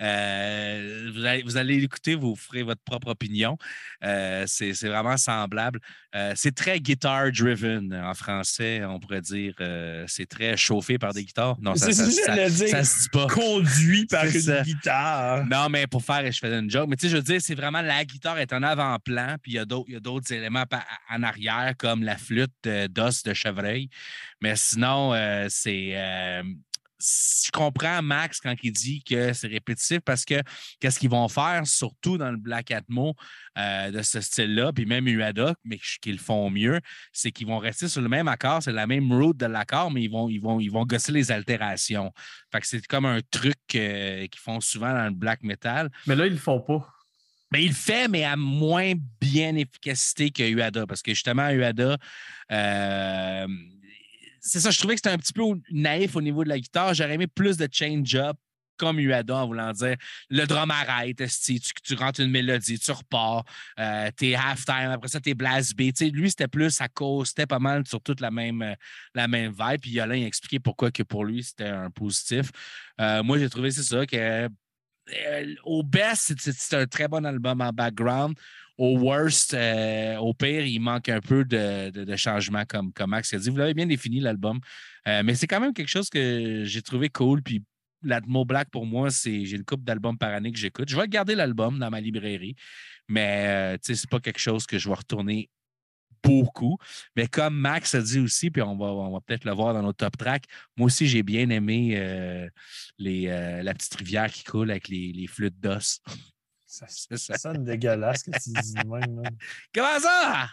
Euh, vous, allez, vous allez l'écouter, vous ferez votre propre opinion. Euh, c'est vraiment semblable. C'est très guitar-driven en français, on pourrait dire. C'est très chauffé par des guitares. Non, ça, ça, ça- dire. ça se dit pas. Conduit par une ça. guitare. Non, mais pour faire, je faisais une joke. Mais tu sais, je veux dire, c'est vraiment la guitare est en avant-plan, puis il y a d'autres- éléments en arrière, comme la flûte d'os de Mais sinon, euh, c'est. euh, je comprends Max quand il dit que c'est répétitif parce que qu'est-ce qu'ils vont faire, surtout dans le Black Atmo euh, de ce style-là, puis même Uada, mais qu'ils font mieux, c'est qu'ils vont rester sur le même accord, c'est la même route de l'accord, mais ils vont, ils, vont, ils vont gosser les altérations. Fait que c'est comme un truc qu'ils font souvent dans le black metal. Mais là, ils le font pas. Mais il le fait, mais à moins bien efficacité que Uada. Parce que justement, Uada, euh, c'est ça, je trouvais que c'était un petit peu naïf au niveau de la guitare. J'aurais aimé plus de change-up comme Uada en voulant dire le drum arrête, tu, tu rentres une mélodie, tu repars, euh, t'es halftime, après ça, t'es blast sais, lui, c'était plus à cause, c'était pas mal sur toute la même, la même vibe. Puis Yolin a expliqué pourquoi que pour lui, c'était un positif. Euh, moi, j'ai trouvé, c'est ça, que euh, au best, c'est- un très bon album en background. Au worst, euh, au pire, il manque un peu de, changement, comme, comme Max a dit. Vous l'avez bien défini, l'album. Euh, mais c'est quand même quelque chose que j'ai trouvé cool. Puis l'Atmo Black, pour moi, c'est j'ai une coupe d'albums par année que j'écoute. Je vais garder l'album dans ma librairie, mais c'est pas quelque chose que je vais retourner beaucoup. Mais comme Max a dit aussi, puis on va, on va peut-être le voir dans nos top tracks, moi aussi, j'ai bien aimé euh, les, euh, la petite rivière qui coule avec les, les flûtes d'os. Ça, C'est ça. ça sonne dégueulasse que tu dis de même. man. Comment ça?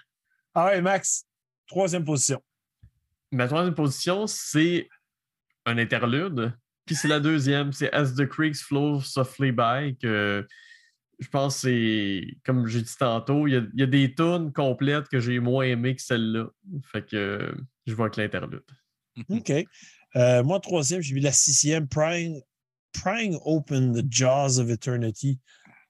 Ah ouais, Max, troisième position. Ma troisième position, c'est un interlude. Puis c'est la deuxième, c'est As the Creeks Flow Softly By. Que je pense que c'est, comme j'ai dit tantôt, il y a, il y a des tunes complètes que j'ai moins aimées que celle-là. Fait que je vois que l'interlude. OK. Euh, moi, troisième, j'ai vu la sixième, Prying, Prying Open the Jaws of Eternity.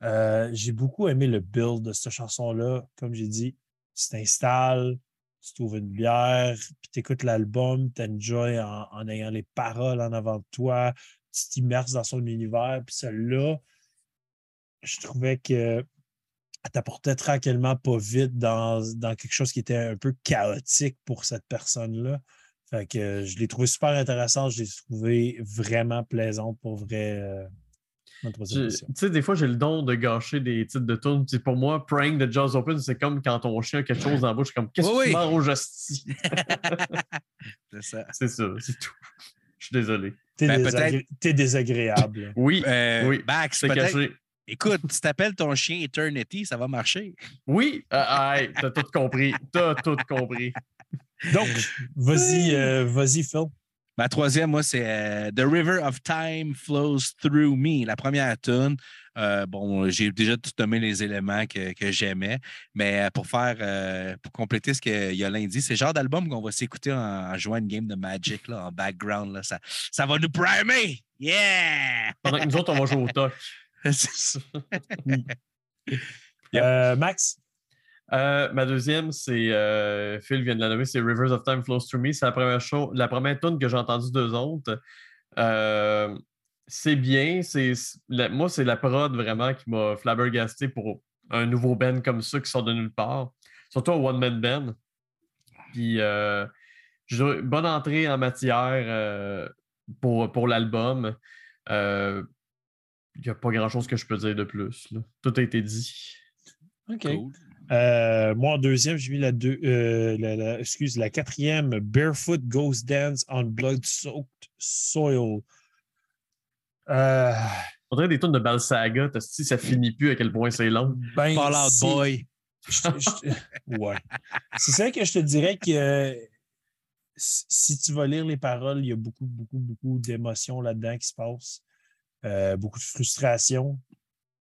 Euh, j'ai beaucoup aimé le build de cette chanson-là. Comme j'ai dit, tu t'installes, tu trouves une bière, puis tu écoutes l'album, tu enjoy en, en ayant les paroles en avant de toi, tu t'immerses dans son univers. Puis celle-là, je trouvais que elle t'apportait tranquillement pas vite dans, dans quelque chose qui était un peu chaotique pour cette personne-là. Fait que euh, je l'ai trouvé super intéressant, je l'ai trouvé vraiment plaisante pour vrai. euh. Tu sais, des fois, j'ai le don de gâcher des titres de tunes. Pour moi, Praying the Jaws Open, c'est comme quand ton chien a quelque chose dans la bouche, comme Qu'est-ce que Oui, tu oui. manges, hostie? C'est ça. C'est ça, c'est tout. Je suis désolé. T'es Ben, désagré- désagréable. Oui, Euh, oui, Max, c'est peut-être. caché. Écoute, tu t'appelles ton chien Eternity, ça va marcher. Oui, euh, hey, t'as tout compris. T'as tout compris. Donc, vas-y, euh, vas-y, Phil. Ma troisième, moi, c'est euh, The River of Time Flows Through Me, la première tune. Euh, bon, j'ai déjà tout nommé les éléments que, que j'aimais, mais pour faire, euh, pour compléter ce que Yolin dit, c'est le genre d'album qu'on va s'écouter en, en jouant une game de Magic là, en background. Là, ça, ça va nous primer! Yeah! Pendant que nous autres, on va jouer au toc. C'est ça. Euh, Max, Euh, ma deuxième, c'est euh, Phil vient de la nommer, c'est Rivers of Time Flows Through Me. C'est la première show, la première tune que j'ai entendue d'eux autres. Euh, c'est bien. C'est, la- moi, c'est la prod vraiment qui m'a flabbergasté pour un nouveau band comme ça qui sort de nulle part. Surtout un one-man band. Puis, euh, bonne entrée en matière euh, pour, pour l'album. Euh, Il n'y a pas grand-chose que je peux dire de plus. là. Tout a été dit. OK. Cool. Euh, moi, en deuxième, j'ai mis la, deux, euh, la, la- excuse, la quatrième, Barefoot Ghost Dance on Blood-Soaked Soil. Euh, On dirait des tunes de Balsaga, si ça finit plus à quel point c'est long? ben, Fall Out Boy. je je ouais. C'est ça que je te dirais que si si tu vas lire les paroles, il y a beaucoup, beaucoup, beaucoup d'émotions là-dedans qui se passent. Euh, beaucoup de frustration.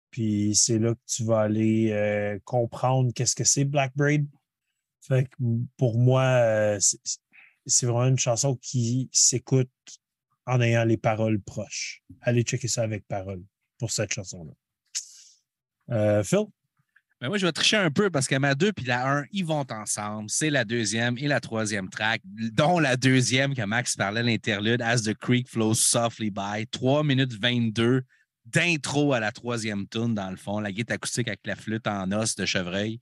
Puis c'est là que tu vas aller euh, comprendre qu'est-ce que c'est Black Braid. Fait que pour moi, euh, c'est vraiment une chanson qui s'écoute en ayant les paroles proches. Allez checker ça avec paroles pour cette chanson-là. Phil? Ben moi, je vais tricher un peu parce que ma 2 puis la 1, ils vont ensemble. C'est la deuxième et la troisième track, dont la deuxième que Max parlait, l'interlude, As the Creek Flows Softly By. 3 minutes 22 d'intro à la troisième tune, dans le fond. La guitare acoustique avec la flûte en os de chevreuil.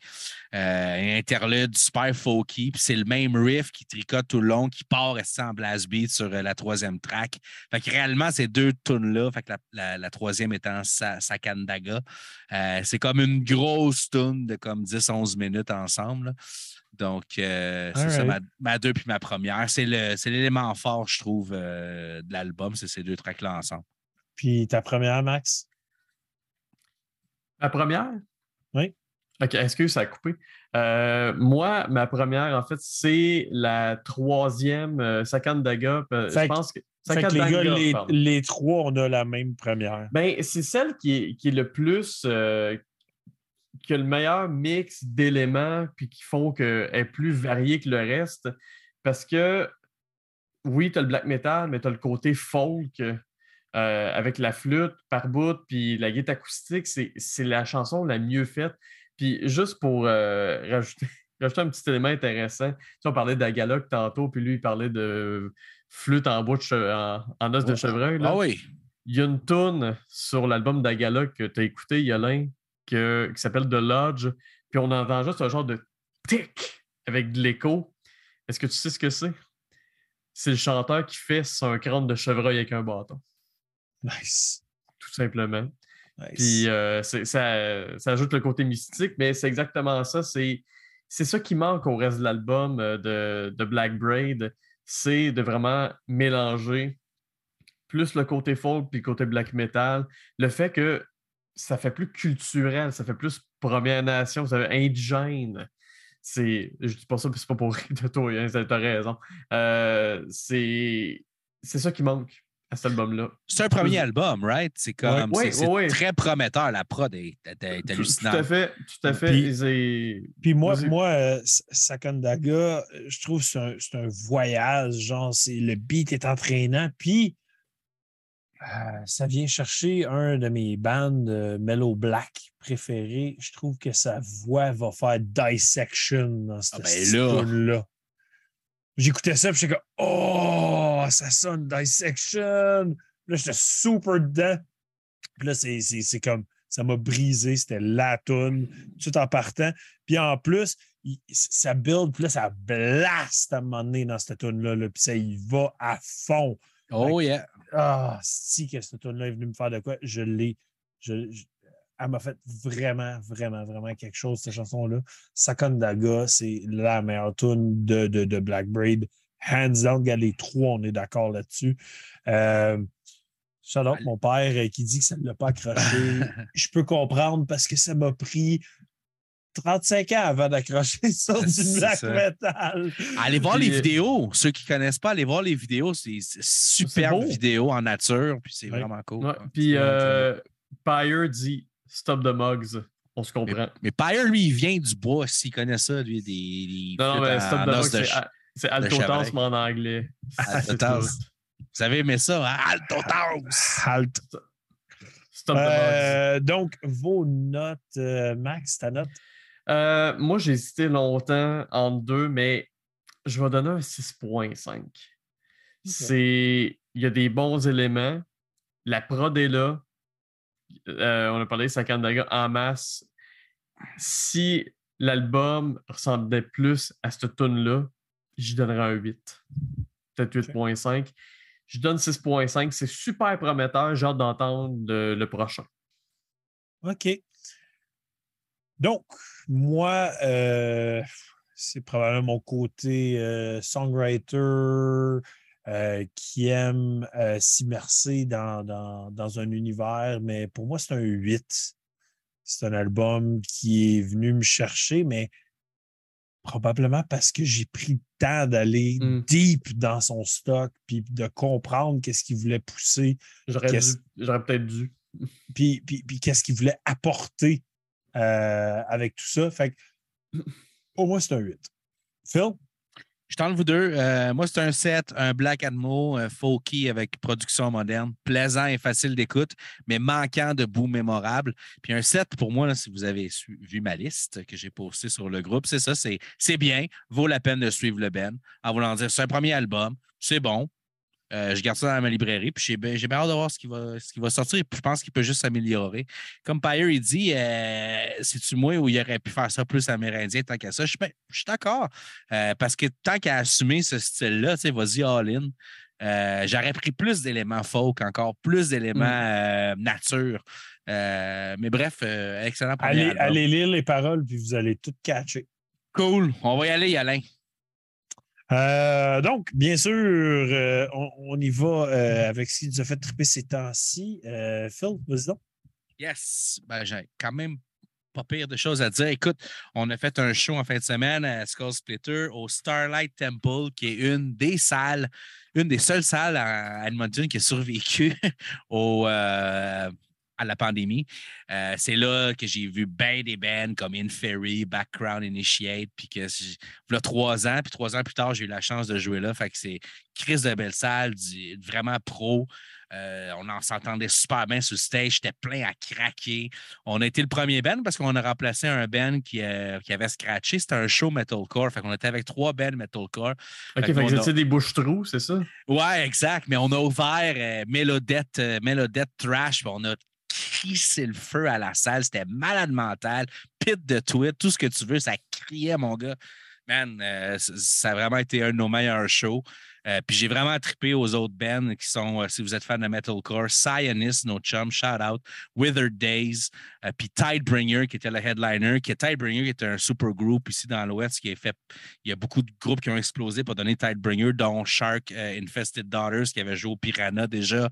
Euh, interlude super folky. Puis c'est le même riff qui tricote tout le long, qui part en blast beat sur euh, la troisième track. Fait que réellement, ces deux tunes-là, fait que la, la- la troisième étant Sa- Sakandaga, euh, c'est comme une grosse tune de comme 10-11 minutes ensemble. là. Donc, euh, c'est ça, ma, deux puis ma première. C'est l'élément fort, je trouve, de l'album, c'est ces deux tracks-là ensemble. Puis ta première, Max? La première? Oui. OK, excuse, ça a coupé. Euh, moi, ma première, en fait, c'est la troisième euh, Sakandaga. euh, je pense que. Fait que les gars, Sakandaga, les, pardon. les trois, on a la même première. Ben, c'est celle qui est, qui est le plus. euh, qui a le meilleur mix d'éléments, puis qui font qu'elle est plus variée que le reste. Parce que, oui, tu as le black metal, mais tu as le côté folk euh, avec la flûte par bout, puis la guitare acoustique. C'est la chanson la mieux faite. Puis juste pour euh, rajouter, rajouter un petit élément intéressant, tu sais, on parlait d'Agaloc tantôt, puis lui, il parlait de flûte en bout de en, en os de chevreuil. là. Ah oui, Il y a une tune sur l'album d'Agala que tu as écouté, Yolin, que, qui s'appelle The Lodge. Puis on entend juste un genre de tic avec de l'écho. Est-ce que tu sais ce que c'est? C'est le chanteur qui fait un crâne de chevreuil avec un bâton, Nice. tout simplement. Nice. Puis euh, ça, ça ajoute le côté mystique, mais c'est exactement ça. C'est c'est ça qui manque au reste de l'album euh, de, de Black Braid. C'est de vraiment mélanger plus le côté folk puis le côté black metal. Le fait que ça fait plus culturel, ça fait plus Première Nation, ça fait indigène. C'est, je dis pas ça, puis c'est pas pour rire de toi, hein, t'as raison. Euh, c'est, c'est ça qui manque. À cet album-là. C'est un premier album, right? C'est comme. Ouais, c'est- c'est ouais, ouais. très prometteur. La prod est, est- hallucinante. Tout à fait, tout à fait. Puis- moi, moi euh, Sakondaga, je trouve que c'est un, c'est un voyage. Genre, c'est, le beat est entraînant. Puis, euh, ça vient chercher un de mes bands euh, Mellow Black préférés. Je trouve que sa voix va faire dissection dans cette Ah ben là. là J'écoutais ça, puis j'étais comme Oh, ça sonne dissection. Là, j'étais super dedans. Puis là, c'est, c'est- c'est comme ça m'a brisé. C'était la toune, tout en partant. Puis en plus, il- ça build, puis là, ça blast à un moment donné dans cette tune-là. là, puis ça y va à fond. Oh, yeah. Ah, si que cette tune-là est venue me faire de quoi, je l'ai. Je, je- elle m'a fait vraiment, vraiment, vraiment quelque chose, cette chanson-là. Sakondaga, c'est la meilleure tune de, de, de Black Braid. Hands down, regarde les trois, on est d'accord là-dessus. Euh, shout out mon père euh, qui dit que ça ne l'a pas accroché. Je peux comprendre parce que ça m'a pris 35 ans avant d'accrocher sur du black ça. metal. Allez voir Puis, les euh, vidéos. Ceux qui ne connaissent pas, allez voir les vidéos. C'est superbe vidéo en nature. Puis c'est Ouais. vraiment cool. Ouais, quoi. Puis euh, Pyre dit Stop the mugs. On se Mais, comprend. mais Pyre, lui, il vient du bois. S'il connaît ça, lui, des. des Non, mais Stop the mugs, c'est ch- a- c'est de Alto chevreuil. Task, mais en anglais. Alto C'est Task. tout. Vous avez aimé ça, hein? Alto Taos! Halt. Stop the mugs. Euh, donc, vos notes, euh, Max, ta note? Euh, moi, j'ai hésité longtemps entre deux, mais je vais donner un 6.5. C'est. Il y a des bons éléments. La prod est là. Euh, on a parlé de Sakandaga en masse. Si l'album ressemblait plus à cette tune-là, j'y donnerais un 8. Peut-être 8.5. Je donne 6.5. C'est super prometteur. J'ai hâte d'entendre le, le prochain. OK. Donc, moi, euh, c'est probablement mon côté euh, songwriter euh, qui aime euh, s'immerser dans, dans, dans un univers, mais pour moi, c'est un 8. C'est un album qui est venu me chercher, mais probablement parce que j'ai pris le temps d'aller Mm. deep dans son stock, puis de comprendre qu'est-ce qu'il voulait pousser, J'aurais peut-être dû. puis, puis, puis qu'est-ce qu'il voulait apporter euh, avec tout ça. Fait que, pour moi, c'est un 8. Phil? Je t'enlève vous deux. Euh, moi, c'est un set, un Black Admo, un folky avec production moderne, plaisant et facile d'écoute, mais manquant de bouts mémorables. Puis un set, pour moi, si vous avez vu ma liste que j'ai postée sur le groupe, c'est ça, c'est bien, vaut la peine de suivre le Ben. En voulant dire, c'est un premier album, c'est bon. Euh, je garde ça dans ma librairie, puis j'ai bien hâte de voir ce qui va, ce qui va sortir. Puis je pense qu'il peut juste s'améliorer. Comme Pyre, il dit, euh, c'est-tu moi où il aurait pu faire ça plus amérindien tant qu'à ça? Je suis ben- je suis d'accord. Euh, parce que tant qu'à assumer ce style-là, tu sais, vas-y all-in. Euh, J'aurais pris plus d'éléments folk, encore plus d'éléments euh, nature. Euh, mais bref, excellent Allez, album. allez lire les paroles, puis vous allez tout catcher. Cool. On va y aller, Alain. Euh, donc, bien sûr, euh, on, y va euh, avec ce qui nous a fait triper ces temps-ci. Phil, vas-y donc. Yes. Ben, j'ai quand même pas pire de choses à dire. Écoute, on a fait un show en fin de semaine à Skull Splitter au Starlight Temple, qui est une des salles, une des seules salles à Edmonton qui a survécu au, à la pandémie. Euh, c'est là que j'ai vu bien des bands comme Inferry, Background Initiate, puis que là, trois ans, puis trois ans plus tard, j'ai eu la chance de jouer là. Fait que c'est Chris de belle salle, du- vraiment pro. Euh, on en s'entendait super bien sur le stage. J'étais plein à craquer. On a été le premier band parce qu'on a remplacé un band qui, euh, qui avait scratché. C'était un show metalcore. Fait qu'on était avec trois bands metalcore. Ok, Fait que a- c'était des bouches-trous, c'est ça? Ouais, exact. Mais on a ouvert euh, Mélodette, Mélodette Trash. on a crissé le feu à la salle. C'était malade mental. Pit de tweet, tout ce que tu veux. Ça criait, mon gars. Man, euh, ça a vraiment été un de nos meilleurs shows. Euh, puis j'ai vraiment trippé aux autres bands qui sont, euh, si vous êtes fan de metalcore, Zionist, no chum, shout out, Withered Days, euh, puis Tidebringer qui était le headliner, qui est Tidebringer qui est un super groupe ici dans l'Ouest qui est fait. Il y a beaucoup de groupes qui ont explosé pour donner Tidebringer, dont Shark Infested Daughters qui avait joué au Piranha déjà,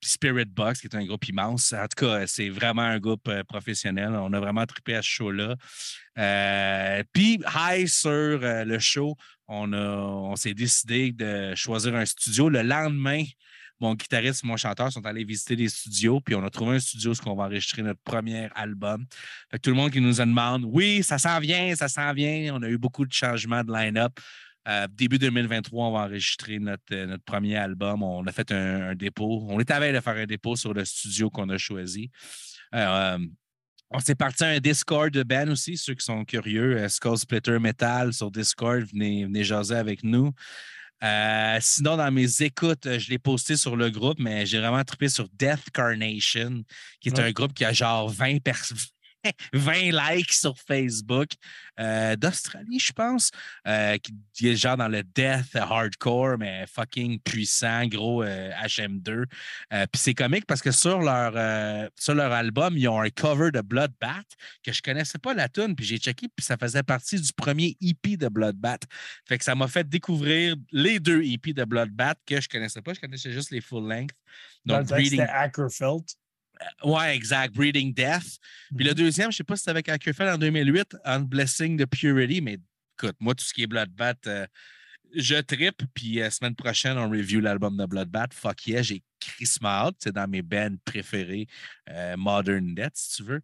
puis Spirit Box qui est un groupe immense. En tout cas, c'est vraiment un groupe professionnel. On a vraiment trippé à ce show-là. Puis, high sur le show, on, on s'est décidé de choisir un studio. Le lendemain, mon guitariste et mon chanteur sont allés visiter des studios, puis on a trouvé un studio où on va enregistrer notre premier album. Tout le monde qui nous a demandé, oui, ça s'en vient, ça s'en vient. On a eu beaucoup de changements de line-up. Euh, début 2023, on va enregistrer notre, euh, notre premier album. On a fait un, un dépôt. On est à veille de faire un dépôt sur le studio qu'on a choisi. Euh, on s'est parti à un Discord de band aussi, ceux qui sont curieux. euh, Skull Splitter Metal sur Discord, venez, venez jaser avec nous. Euh, sinon, dans mes écoutes, euh, je l'ai posté sur le groupe, mais j'ai vraiment trippé sur Death Carnation, qui est Ouais. un groupe qui a genre 20 personnes. 20 likes sur Facebook euh, d'Australie, je pense, euh, qui est genre dans le death hardcore, mais fucking puissant, gros euh, HM2. Euh, Puis c'est comique parce que sur leur, sur leur album, ils ont un cover de Bloodbath que je connaissais pas la tune, puis j'ai checké, puis ça faisait partie du premier EP de Bloodbath. Fait que ça m'a fait découvrir les deux EP de Bloodbath que je connaissais pas, je connaissais juste les full length. Donc, Breeding, c'était Ackerfeld. Ouais, exact, Breeding Death. Puis le Mhm. deuxième, je sais pas si c'était avec Ackerfeld en 2008, On Blessing the Purity, mais écoute, moi, tout ce qui est Bloodbath, euh, je trippe. Puis la semaine prochaine, on review l'album de Bloodbath. Fuck yeah, j'ai Chris Out. C'est dans mes bands préférés, euh, Modern Death, si tu veux.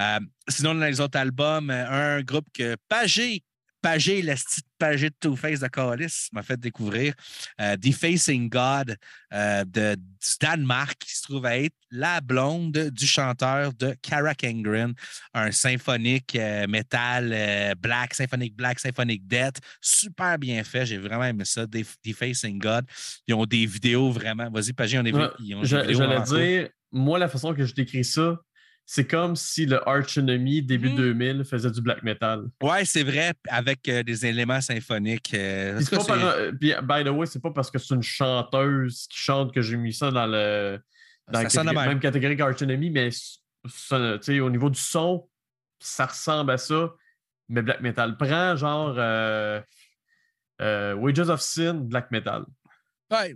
Euh, sinon, dans les autres albums, euh, un groupe que Pagé, Pagé, le style Pagé de Two-Face de Callis m'a fait découvrir euh, Defacing God euh, de, du Danemark, qui se trouve à être la blonde du chanteur de Cara Kengren, un symphonique euh, metal black, symphonique black, symphonique death, super bien fait. J'ai vraiment aimé ça. Def- Defacing God. Ils ont des vidéos vraiment. Vas-y, Pagé, ont des, Ouais, J'allais dire, moi, la façon que je décris ça, c'est comme si le Arch Enemy début Mhm. 2000 faisait du black metal. Ouais, c'est vrai, avec euh, des éléments symphoniques. euh, Puis, pas par puis, by the way, c'est pas parce que c'est une chanteuse qui chante que j'ai mis ça dans le dans Ça la catég- même. même catégorie qu'Arch Enemy, mais ça, au niveau du son, ça ressemble à ça. Mais black metal prend genre euh, euh, Wages of Sin, black metal. Ouais,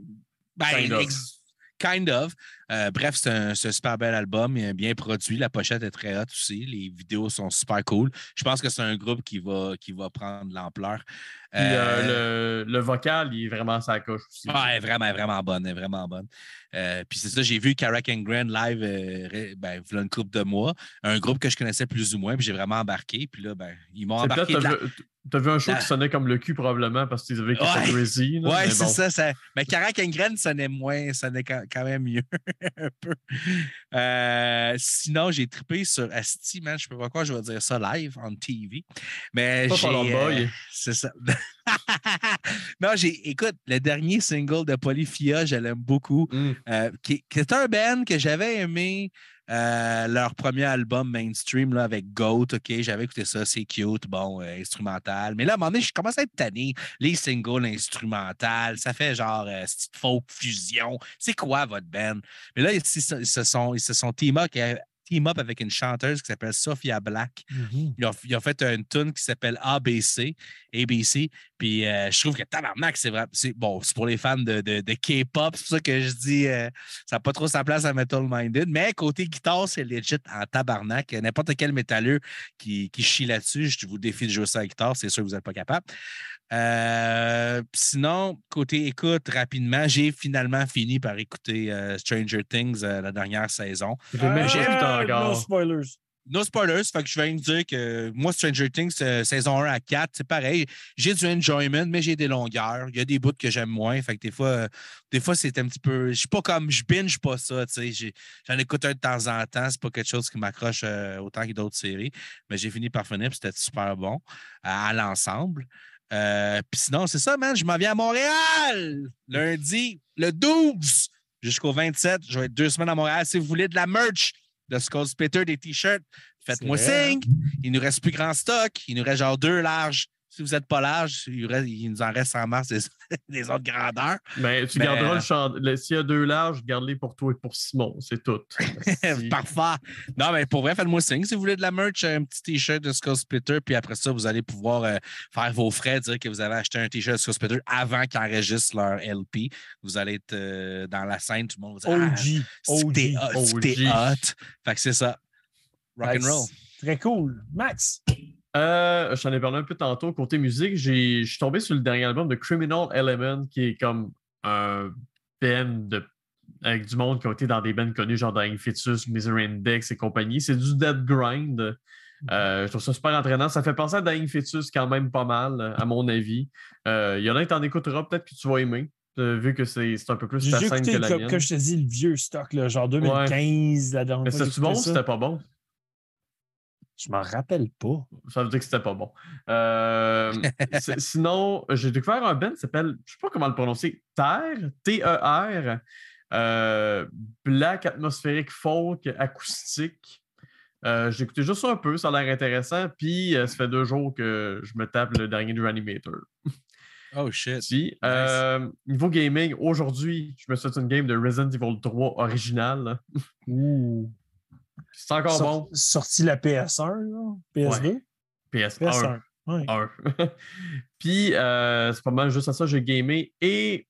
ben, Kind of. ex- kind of. Euh, bref, c'est un, super bel album, bien produit. La pochette est très haute aussi. Les vidéos sont super cool. Je pense que c'est un groupe qui va, qui va prendre l'ampleur. Puis euh, le, le vocal, il est vraiment sa coche aussi. Ouais, vraiment, vraiment bonne, elle est vraiment bonne. Euh, puis c'est ça, j'ai vu Cara Grand live euh, ben, il y a une couple de mois. Un groupe que je connaissais plus ou moins, puis j'ai vraiment embarqué. Puis là, ben, ils m'ont embarqué. t'as vu, un show la- qui sonnait comme le cul probablement parce qu'ils avaient Ouais. Crazy. là, Ouais, c'est bon. ça, ça. Mais Cara Kengren sonnait moins, sonnait quand même mieux un peu. Euh, sinon, j'ai trippé sur Asti, man. Je sais pas pourquoi je vais dire ça live on TV. Mais Pas euh, c'est ça. non, j'ai. Écoute, le dernier single de Polyphia, je l'aime beaucoup. Mm. Euh, qui, qui est un band que j'avais aimé euh, leur premier album mainstream là, avec Goat. OK, j'avais écouté ça, c'est cute, bon, euh, instrumental. Mais là, à un moment donné, je commence à être tanné. Les singles instrumentales, ça fait genre euh, folk fusion? C'est quoi votre band? Mais là, ils, ils se sont, sont team up, team up avec une chanteuse qui s'appelle Sophia Black. Ils ont, ils ont fait une tune qui s'appelle ABC, ABC. Puis euh, je trouve que tabarnak, c'est vrai. C'est bon, c'est pour les fans de, de, de K-pop. C'est pour ça que je dis euh, ça n'a pas trop sa place à Metal Minded. Mais côté guitare, c'est legit en tabarnak. N'importe quel métalleux qui, qui chie là-dessus, je vous défie de jouer ça à la guitare, c'est sûr que vous n'êtes pas capable. Euh, sinon, côté écoute, rapidement, j'ai finalement fini par écouter euh, Stranger Things euh, la dernière saison. J'ai Ah, No spoilers. No spoilers, fait que je viens de dire que moi, Stranger Things, euh, saison 1 à 4, c'est pareil. J'ai du enjoyment, mais j'ai des longueurs. Il y a des bouts que j'aime moins. Fait que des fois, euh, des fois c'est un petit peu. Je suis pas comme. Je binge pas ça, tu sais. J'ai- J'en écoute un de temps en temps. C'est pas quelque chose qui m'accroche euh, autant que d'autres séries. Mais j'ai fini par finir, c'était super bon à l'ensemble. Euh, puis sinon, c'est ça, man. Je m'en viens à Montréal lundi, le 12 jusqu'au 27. Je vais être deux semaines à Montréal. Si vous voulez de la merch de Skull Splitter, des t-shirts, faites-moi signe. Il nous reste plus grand stock. Il nous reste genre deux larges. Si vous n'êtes pas large, il, vous reste- il nous en reste en mars des, des autres grandeurs. Mais tu Mais- garderas le champ. le- S'il y a deux larges, garde-les pour toi et pour Simon. C'est tout. Parfait. Non, mais pour vrai, faites-moi signe. Si vous voulez de la merch, un petit t-shirt de Skull Splitter, puis après ça, vous allez pouvoir euh, faire vos frais, dire que vous avez acheté un t-shirt de Skull Splitter avant qu'ils enregistrent leur LP. Vous allez être euh, dans la scène, tout le monde va dire Ah, t'es OG. hot. Fait que c'est ça. Rock and roll. Très cool. Max. Euh, je t'en ai parlé un peu tantôt. Côté musique, je suis tombé sur le dernier album de Criminal Element, qui est comme un band de- avec du monde qui ont été dans des bands connus, genre Dying Fetus, Misery Index et compagnie. C'est du dead grind. Euh, je trouve ça super entraînant. Ça fait penser à Dying Fetus quand même pas mal, à mon avis. Euh, Il y en a qui t'en écoutera, peut-être que tu vas aimer, euh, vu que c'est un peu plus ta scène que la mienne. comme je te dis, le vieux stock, là, genre 2015, la dernière Mais c'était bon ou c'était pas bon? Je m'en rappelle pas. Ça veut dire que c'était pas bon. Euh, sinon, j'ai découvert un band qui s'appelle, je sais pas comment le prononcer, Terre, T-E-R, euh, Black Atmosphérique Folk Acoustique. Euh, j'ai écouté juste ça un peu, ça a l'air intéressant. Puis, ça fait deux jours que je me tape le dernier du Reanimator. Oh shit. Si, niveau gaming, aujourd'hui, je me suis fait une game de Resident Evil 3 original. Ouh. C'est encore Sor- bon. Sorti la PS1, là? PS2? PS1. PS1. Ouais. un. Puis, euh, c'est pas mal juste à ça, j'ai gamé et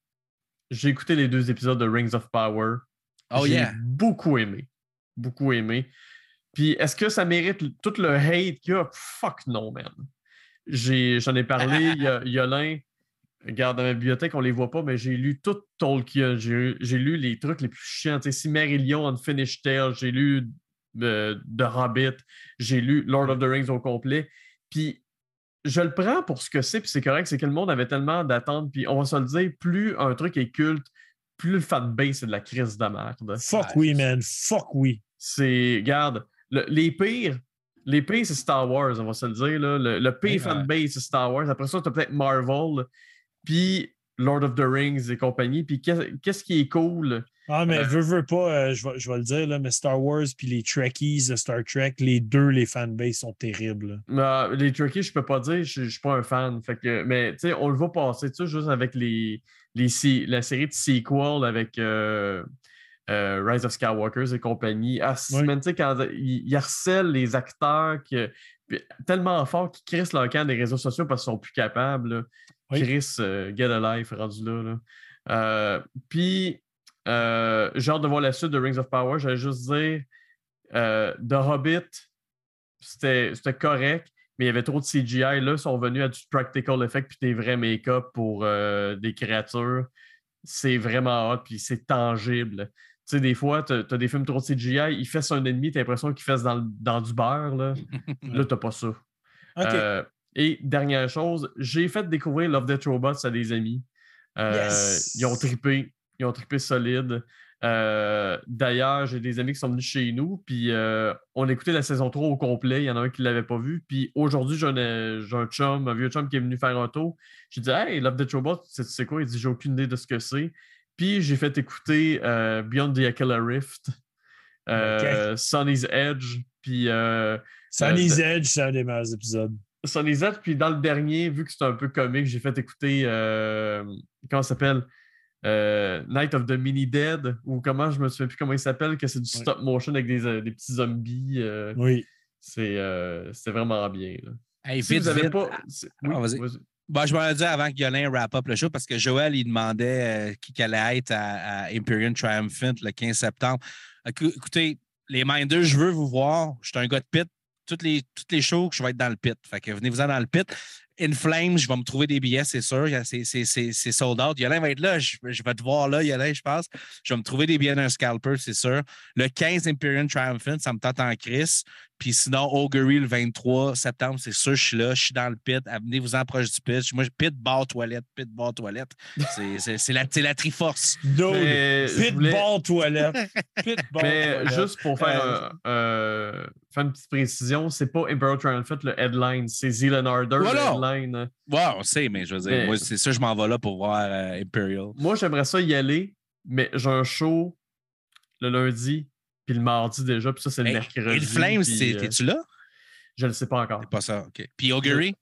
j'ai écouté les deux épisodes de Rings of Power. Oh j'ai yeah. beaucoup aimé. Beaucoup aimé. Puis, est-ce que ça mérite tout le hate? Qu'il y a? Fuck non, man. J'ai- J'en ai, parlé, il y a- Yolin. Regarde, dans ma bibliothèque, on les voit pas, mais j'ai lu tout Tolkien. J'ai j'ai lu les trucs les plus chiants. Tu sais, Silmarillion, Unfinished Tale, j'ai lu euh, The Hobbit, j'ai lu Lord of the Rings au complet. Puis je le prends pour ce que c'est, puis c'est correct, c'est que le monde avait tellement d'attentes, puis on va se le dire, plus un truc est culte, plus le fanbase c'est de la crise de merde. Fuck oui, man. Fuck oui. C'est, regarde, le- les pires, les pires, c'est Star Wars, on va se le dire. Là. Le, le pire Ouais. fanbase, c'est Star Wars. Après ça, tu as peut-être Marvel, puis Lord of the Rings et compagnie. Puis qu'est- qu'est-ce qui est cool? Ah, mais Euh, veux, veux pas, euh, je, vais, je vais le dire, là, mais Star Wars puis les Trekkies de Star Trek, les deux, les fanbases sont terribles. Euh, les Turkeys, je peux pas dire, je, je suis pas un fan. Fait que, mais tu sais, on le voit passer, tu sais, juste avec les, les, la série de sequels avec euh, Rise of Skywalkers et compagnie. Ah, Oui. tu sais, quand ils, ils harcèlent les acteurs que- tellement fort qu'ils crissent leur camp des réseaux sociaux parce qu'ils sont plus capables. là. Oui. Chris, get a life rendu là. là. Puis, euh, j'ai hâte de voir la suite de Rings of Power. J'allais juste dire, euh, The Hobbit, c'était correct, mais il y avait trop de CGI. Là, ils sont venus à du practical effect puis des vrais make-up pour euh, des créatures. C'est vraiment hot, puis c'est tangible. Tu sais, des fois, tu as, des films trop de CGI, ils fessent un ennemi, tu as l'impression qu'ils fessent dans, dans du beurre. Là, là tu pas ça. Euh, et dernière chose, j'ai fait découvrir Love Death Robots à des amis. Yes! Ils ont trippé. Ils ont trippé solide. Euh, D'ailleurs, j'ai des amis qui sont venus chez nous, puis euh, on a écouté la saison 3 au complet. Il y en a un qui ne l'avait pas vu. Puis aujourd'hui, j'ai un, chum, un vieux chum qui est venu faire un tour. J'ai dit Hey, Love Death Robots, tu sais- quoi? Il dit J'ai aucune idée de ce que c'est. Puis j'ai fait écouter euh, Beyond the Aquila Rift, euh, Sunny's Edge, puis. euh, Sunny's Edge, c'est un des meilleurs épisodes. Sunny's Edge, puis dans le dernier, vu que c'est un peu comique, j'ai fait écouter, comment ça s'appelle? Euh, Night of the Mini Dead, ou comment, je me souviens plus comment il s'appelle, que c'est du stop motion avec des, euh, des petits zombies. euh, Oui. c'est euh, c'est vraiment bien. là. Hey, Si vite, vous avez vite. pas. oui, Ah, vas-y. Bon, je m'en ai dit avant que Yolin wrap up le show parce que Joël, il demandait euh, qui allait être à, à Imperial Triumphant le 15 septembre. Écou- Écoutez, les Minders, je veux vous voir. Je suis un gars de pit. Toutes les, toutes les shows, je vais être dans le pit. Fait que venez-vous-en dans le pit. In Flames, je vais me trouver des billets, c'est sûr. C'est- sold out. Yolin va être là. Je, je vais te voir là, Yolin, je pense. Je vais me trouver des billets d'un scalper, c'est sûr. Le 15 Imperial Triumphant, ça me tente en crise. Puis sinon, Augury le 23 septembre, c'est sûr, je suis là, je suis dans le pit. Amenez-vous-en proche du pit. Moi, pit, bar, toilette, pit, bar, toilette. C'est- la, c'est la triforce. Dude, Mais, pit voulais- ball toilette. Pit ball mais toilette. juste pour faire, Euh, euh, faire une petite précision, c'est pas Imperial Triumphant le headline, c'est Zealand Harder Voilà. le headline. Ouais, on sait, mais je veux dire, Mais- c'est ça, je m'en vais là pour voir euh, Imperial. Moi, j'aimerais ça y aller, mais j'ai un show le lundi, puis le mardi déjà, puis ça, c'est le Hey, mercredi. Et le Flames, euh, t'es-tu là? Je ne sais pas encore. C'est pas ça, OK. Puis Augury?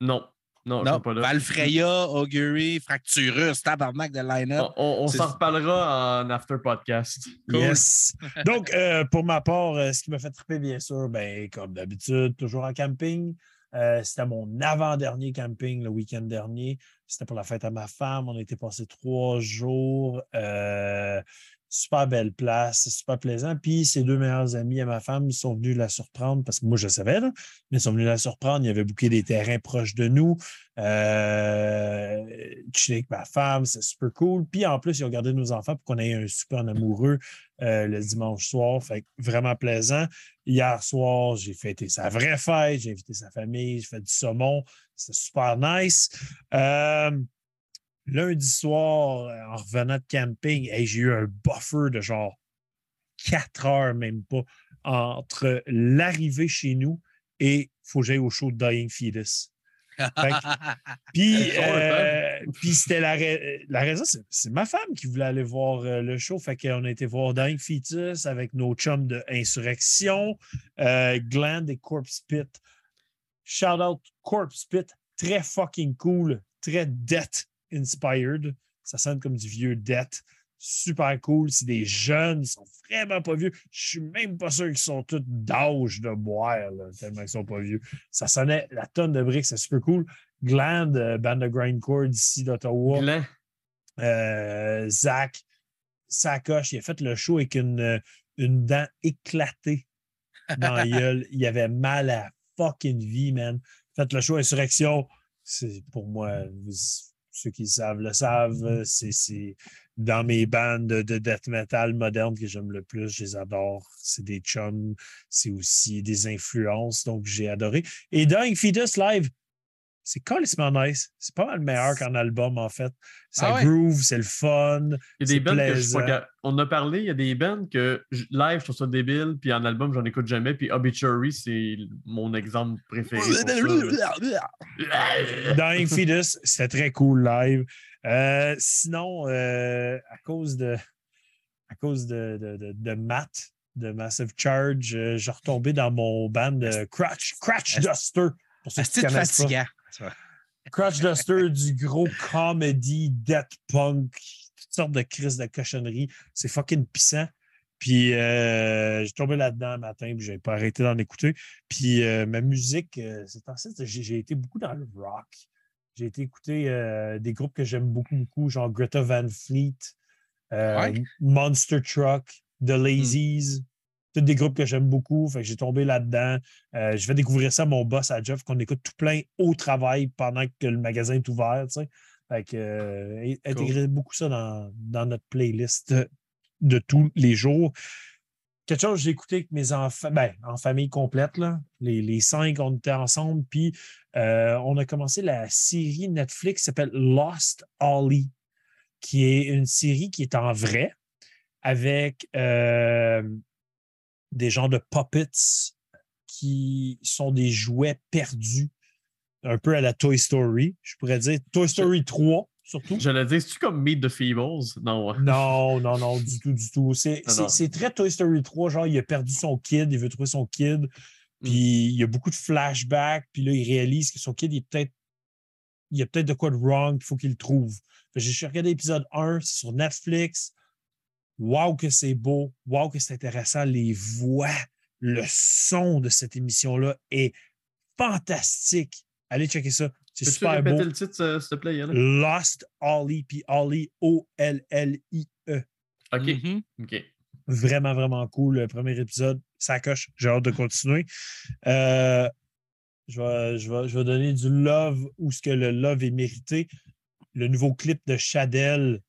Non. Non, je Non? suis pas là. Valfreya, Augury, Fracturus, tabarnak de line-up. On, on- on C'est- s'en reparlera en after podcast. Cool. Yes. Donc, euh, pour ma part, euh, ce qui m'a fait triper, bien sûr, ben, comme d'habitude, toujours en camping. Euh, C'était mon avant-dernier camping le week-end dernier. C'était pour la fête à ma femme. On a été passé trois jours. Euh, super belle place, c'est super plaisant. Puis ses deux meilleurs amis à ma femme sont venus la surprendre parce que moi, je savais, là, mais ils sont venus la surprendre. Ils avaient booké des terrains proches de nous. Euh, chiller avec ma femme, c'est super cool. Puis en plus, ils ont gardé nos enfants pour qu'on ait un super amoureux euh, le dimanche soir. Fait que vraiment plaisant. Hier soir, j'ai fêté sa vraie fête, j'ai invité sa famille, j'ai fait du saumon. C'était super nice. Euh, lundi soir, en revenant de camping, hey, j'ai eu un buffer de genre quatre heures, même pas, entre l'arrivée chez nous et il faut que j'aille au show de Dying Fetus. Puis, euh, puis c'était la, ra- la raison, c'est- c'est ma femme qui voulait aller voir euh, le show. Fait qu'on a été voir Dying Fetus avec nos chums de Insurrection, euh, Gland et Corpse Pit. Shout out Corpse Pit, très fucking cool, très death inspired. Ça sonne comme du vieux death. Super cool. C'est des jeunes, ils sont vraiment pas vieux. Je suis même pas sûr qu'ils sont tous d'âge de boire, là, tellement ils sont pas vieux. Ça sonnait la tonne de briques, c'est super cool. Gland, euh, band de grindcore d'ici d'Ottawa. Euh, Zach, Sacoche, il a fait le show avec une, euh, une dent éclatée dans la gueule. Il avait mal à fucking vie, man. Fait le show Insurrection, c'est pour moi, ceux qui le savent le savent, euh, c'est- c'est dans mes bandes de, de death metal moderne que j'aime le plus. Je les adore. C'est des chums, c'est aussi des influences, donc j'ai adoré. Et Dying Fetus Live, c'est complètement nice. C'est pas mal meilleur qu'en album, en fait. Ça Ah ouais? groove, c'est le fun. Il y a des bands que je cap- On a parlé, il y a des bands que je- live, je trouve ça débile, puis en album, j'en écoute jamais. Puis Obituary, c'est mon exemple préféré. Dying Fetus, c'était très cool live. Euh, sinon, euh, à cause de à cause de, de, de, de Matt, de Massive Charge, euh, j'ai retombé dans mon band de Crutch, Crutch Duster. Pour ceux qui pas. Crutch Duster, du gros comedy, death punk, toutes sortes de crises de cochonneries. C'est fucking pissant. Puis euh, j'ai tombé là-dedans un matin, puis j'ai pas arrêté d'en écouter. Puis euh, ma musique, euh, c'est en fait, j'ai été beaucoup dans le rock. J'ai été écouter des groupes que j'aime beaucoup, beaucoup, genre Greta Van Fleet, Ouais. Monster Truck, The Lazies. Tous des groupes que j'aime beaucoup. Fait que j'ai tombé là-dedans. Euh, je vais découvrir ça à mon boss à Jeff, qu'on écoute tout plein au travail pendant que le magasin est ouvert. Fait que, euh, intégrer beaucoup ça dans, dans notre playlist de tous les jours. Quelque chose que j'ai écouté avec mes enfants, ben, en famille complète, là. Les, les cinq, on était ensemble, puis euh, on a commencé la série Netflix qui s'appelle Lost Ollie, qui est une série qui est en vrai avec euh, des genres de puppets qui sont des jouets perdus, un peu à la Toy Story. Je pourrais dire Toy Story 3, surtout. J'allais dire, c'est-tu comme Meet the Feebles? Non. Non, non, non, du tout, du tout. C'est très Toy Story 3, genre, il a perdu son kid, il veut trouver son kid, puis il y a beaucoup de flashbacks, puis là, il réalise que son kid, il est peut-être il y a peut-être de quoi de wrong, il faut qu'il le trouve. J'ai regardé l'épisode 1, c'est sur Netflix. Wow, que c'est beau. Wow, que c'est intéressant. Les voix, le son de cette émission-là est fantastique. Allez checker ça. C'est Peux-tu super répéter beau. le titre, euh, s'il te plaît, Yann? Lost Ollie, puis Ollie, O-L-L-I-E. OK. Mhm. OK. Vraiment, vraiment cool. Le premier épisode, ça coche. J'ai hâte de continuer. Euh, je, vais, je, vais, je vais donner du love où ce que le love est mérité. Le nouveau clip de Chadel,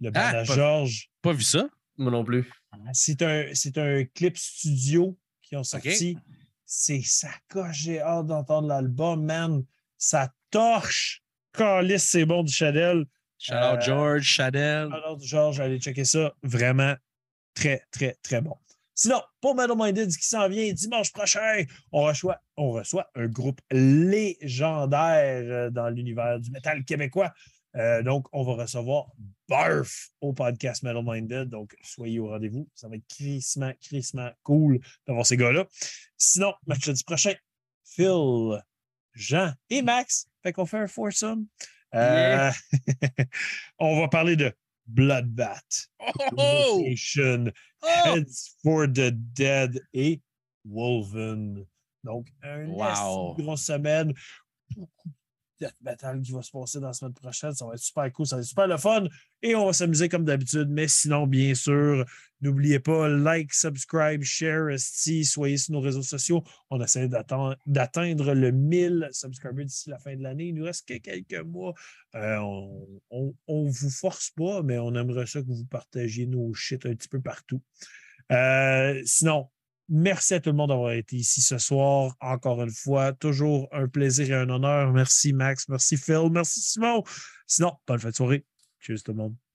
le band Ah, à pas- Georges. Pas vu ça? Moi non plus. C'est un, c'est un clip studio qui ont sorti. C'est ça coche. J'ai hâte d'entendre l'album, man. Ça torche. Calice, c'est bon du Chadel. Shout out Euh, George, Shadell. Alors, Georges, allez checker ça. Vraiment très, très, très bon. Sinon, pour Metal Minded qui s'en vient dimanche prochain, on reçoit, on reçoit un groupe légendaire euh, dans l'univers du métal québécois. Euh, donc, on va recevoir Barf au podcast Metal Minded. Donc, soyez au rendez-vous. Ça va être crissement, crissement cool d'avoir ces gars-là. Sinon, mercredi prochain, Phil, Jean et Max. Fait qu'on fait un foursome. Euh, on va parler de Bloodbath, Oh! Oh! Heads for the Dead et Wolven. Donc, un Wow. grosse semaine. Beaucoup, death qui va se passer dans la semaine prochaine. Ça va être super cool, ça va être super le fun et on va s'amuser comme d'habitude. Mais sinon, bien sûr, n'oubliez pas, like, subscribe, share, esti, soyez sur nos réseaux sociaux. On essaie d'atteindre le 1000 subscribers d'ici la fin de l'année. Il nous reste que quelques mois. Euh, on ne vous force pas, mais on aimerait ça que vous partagiez nos shit un petit peu partout. Euh, sinon, Merci à tout le monde d'avoir été ici ce soir. Encore une fois, toujours un plaisir et un honneur. Merci Max, merci Phil, merci Simon. Sinon, bonne fin de soirée. Cheers tout le monde.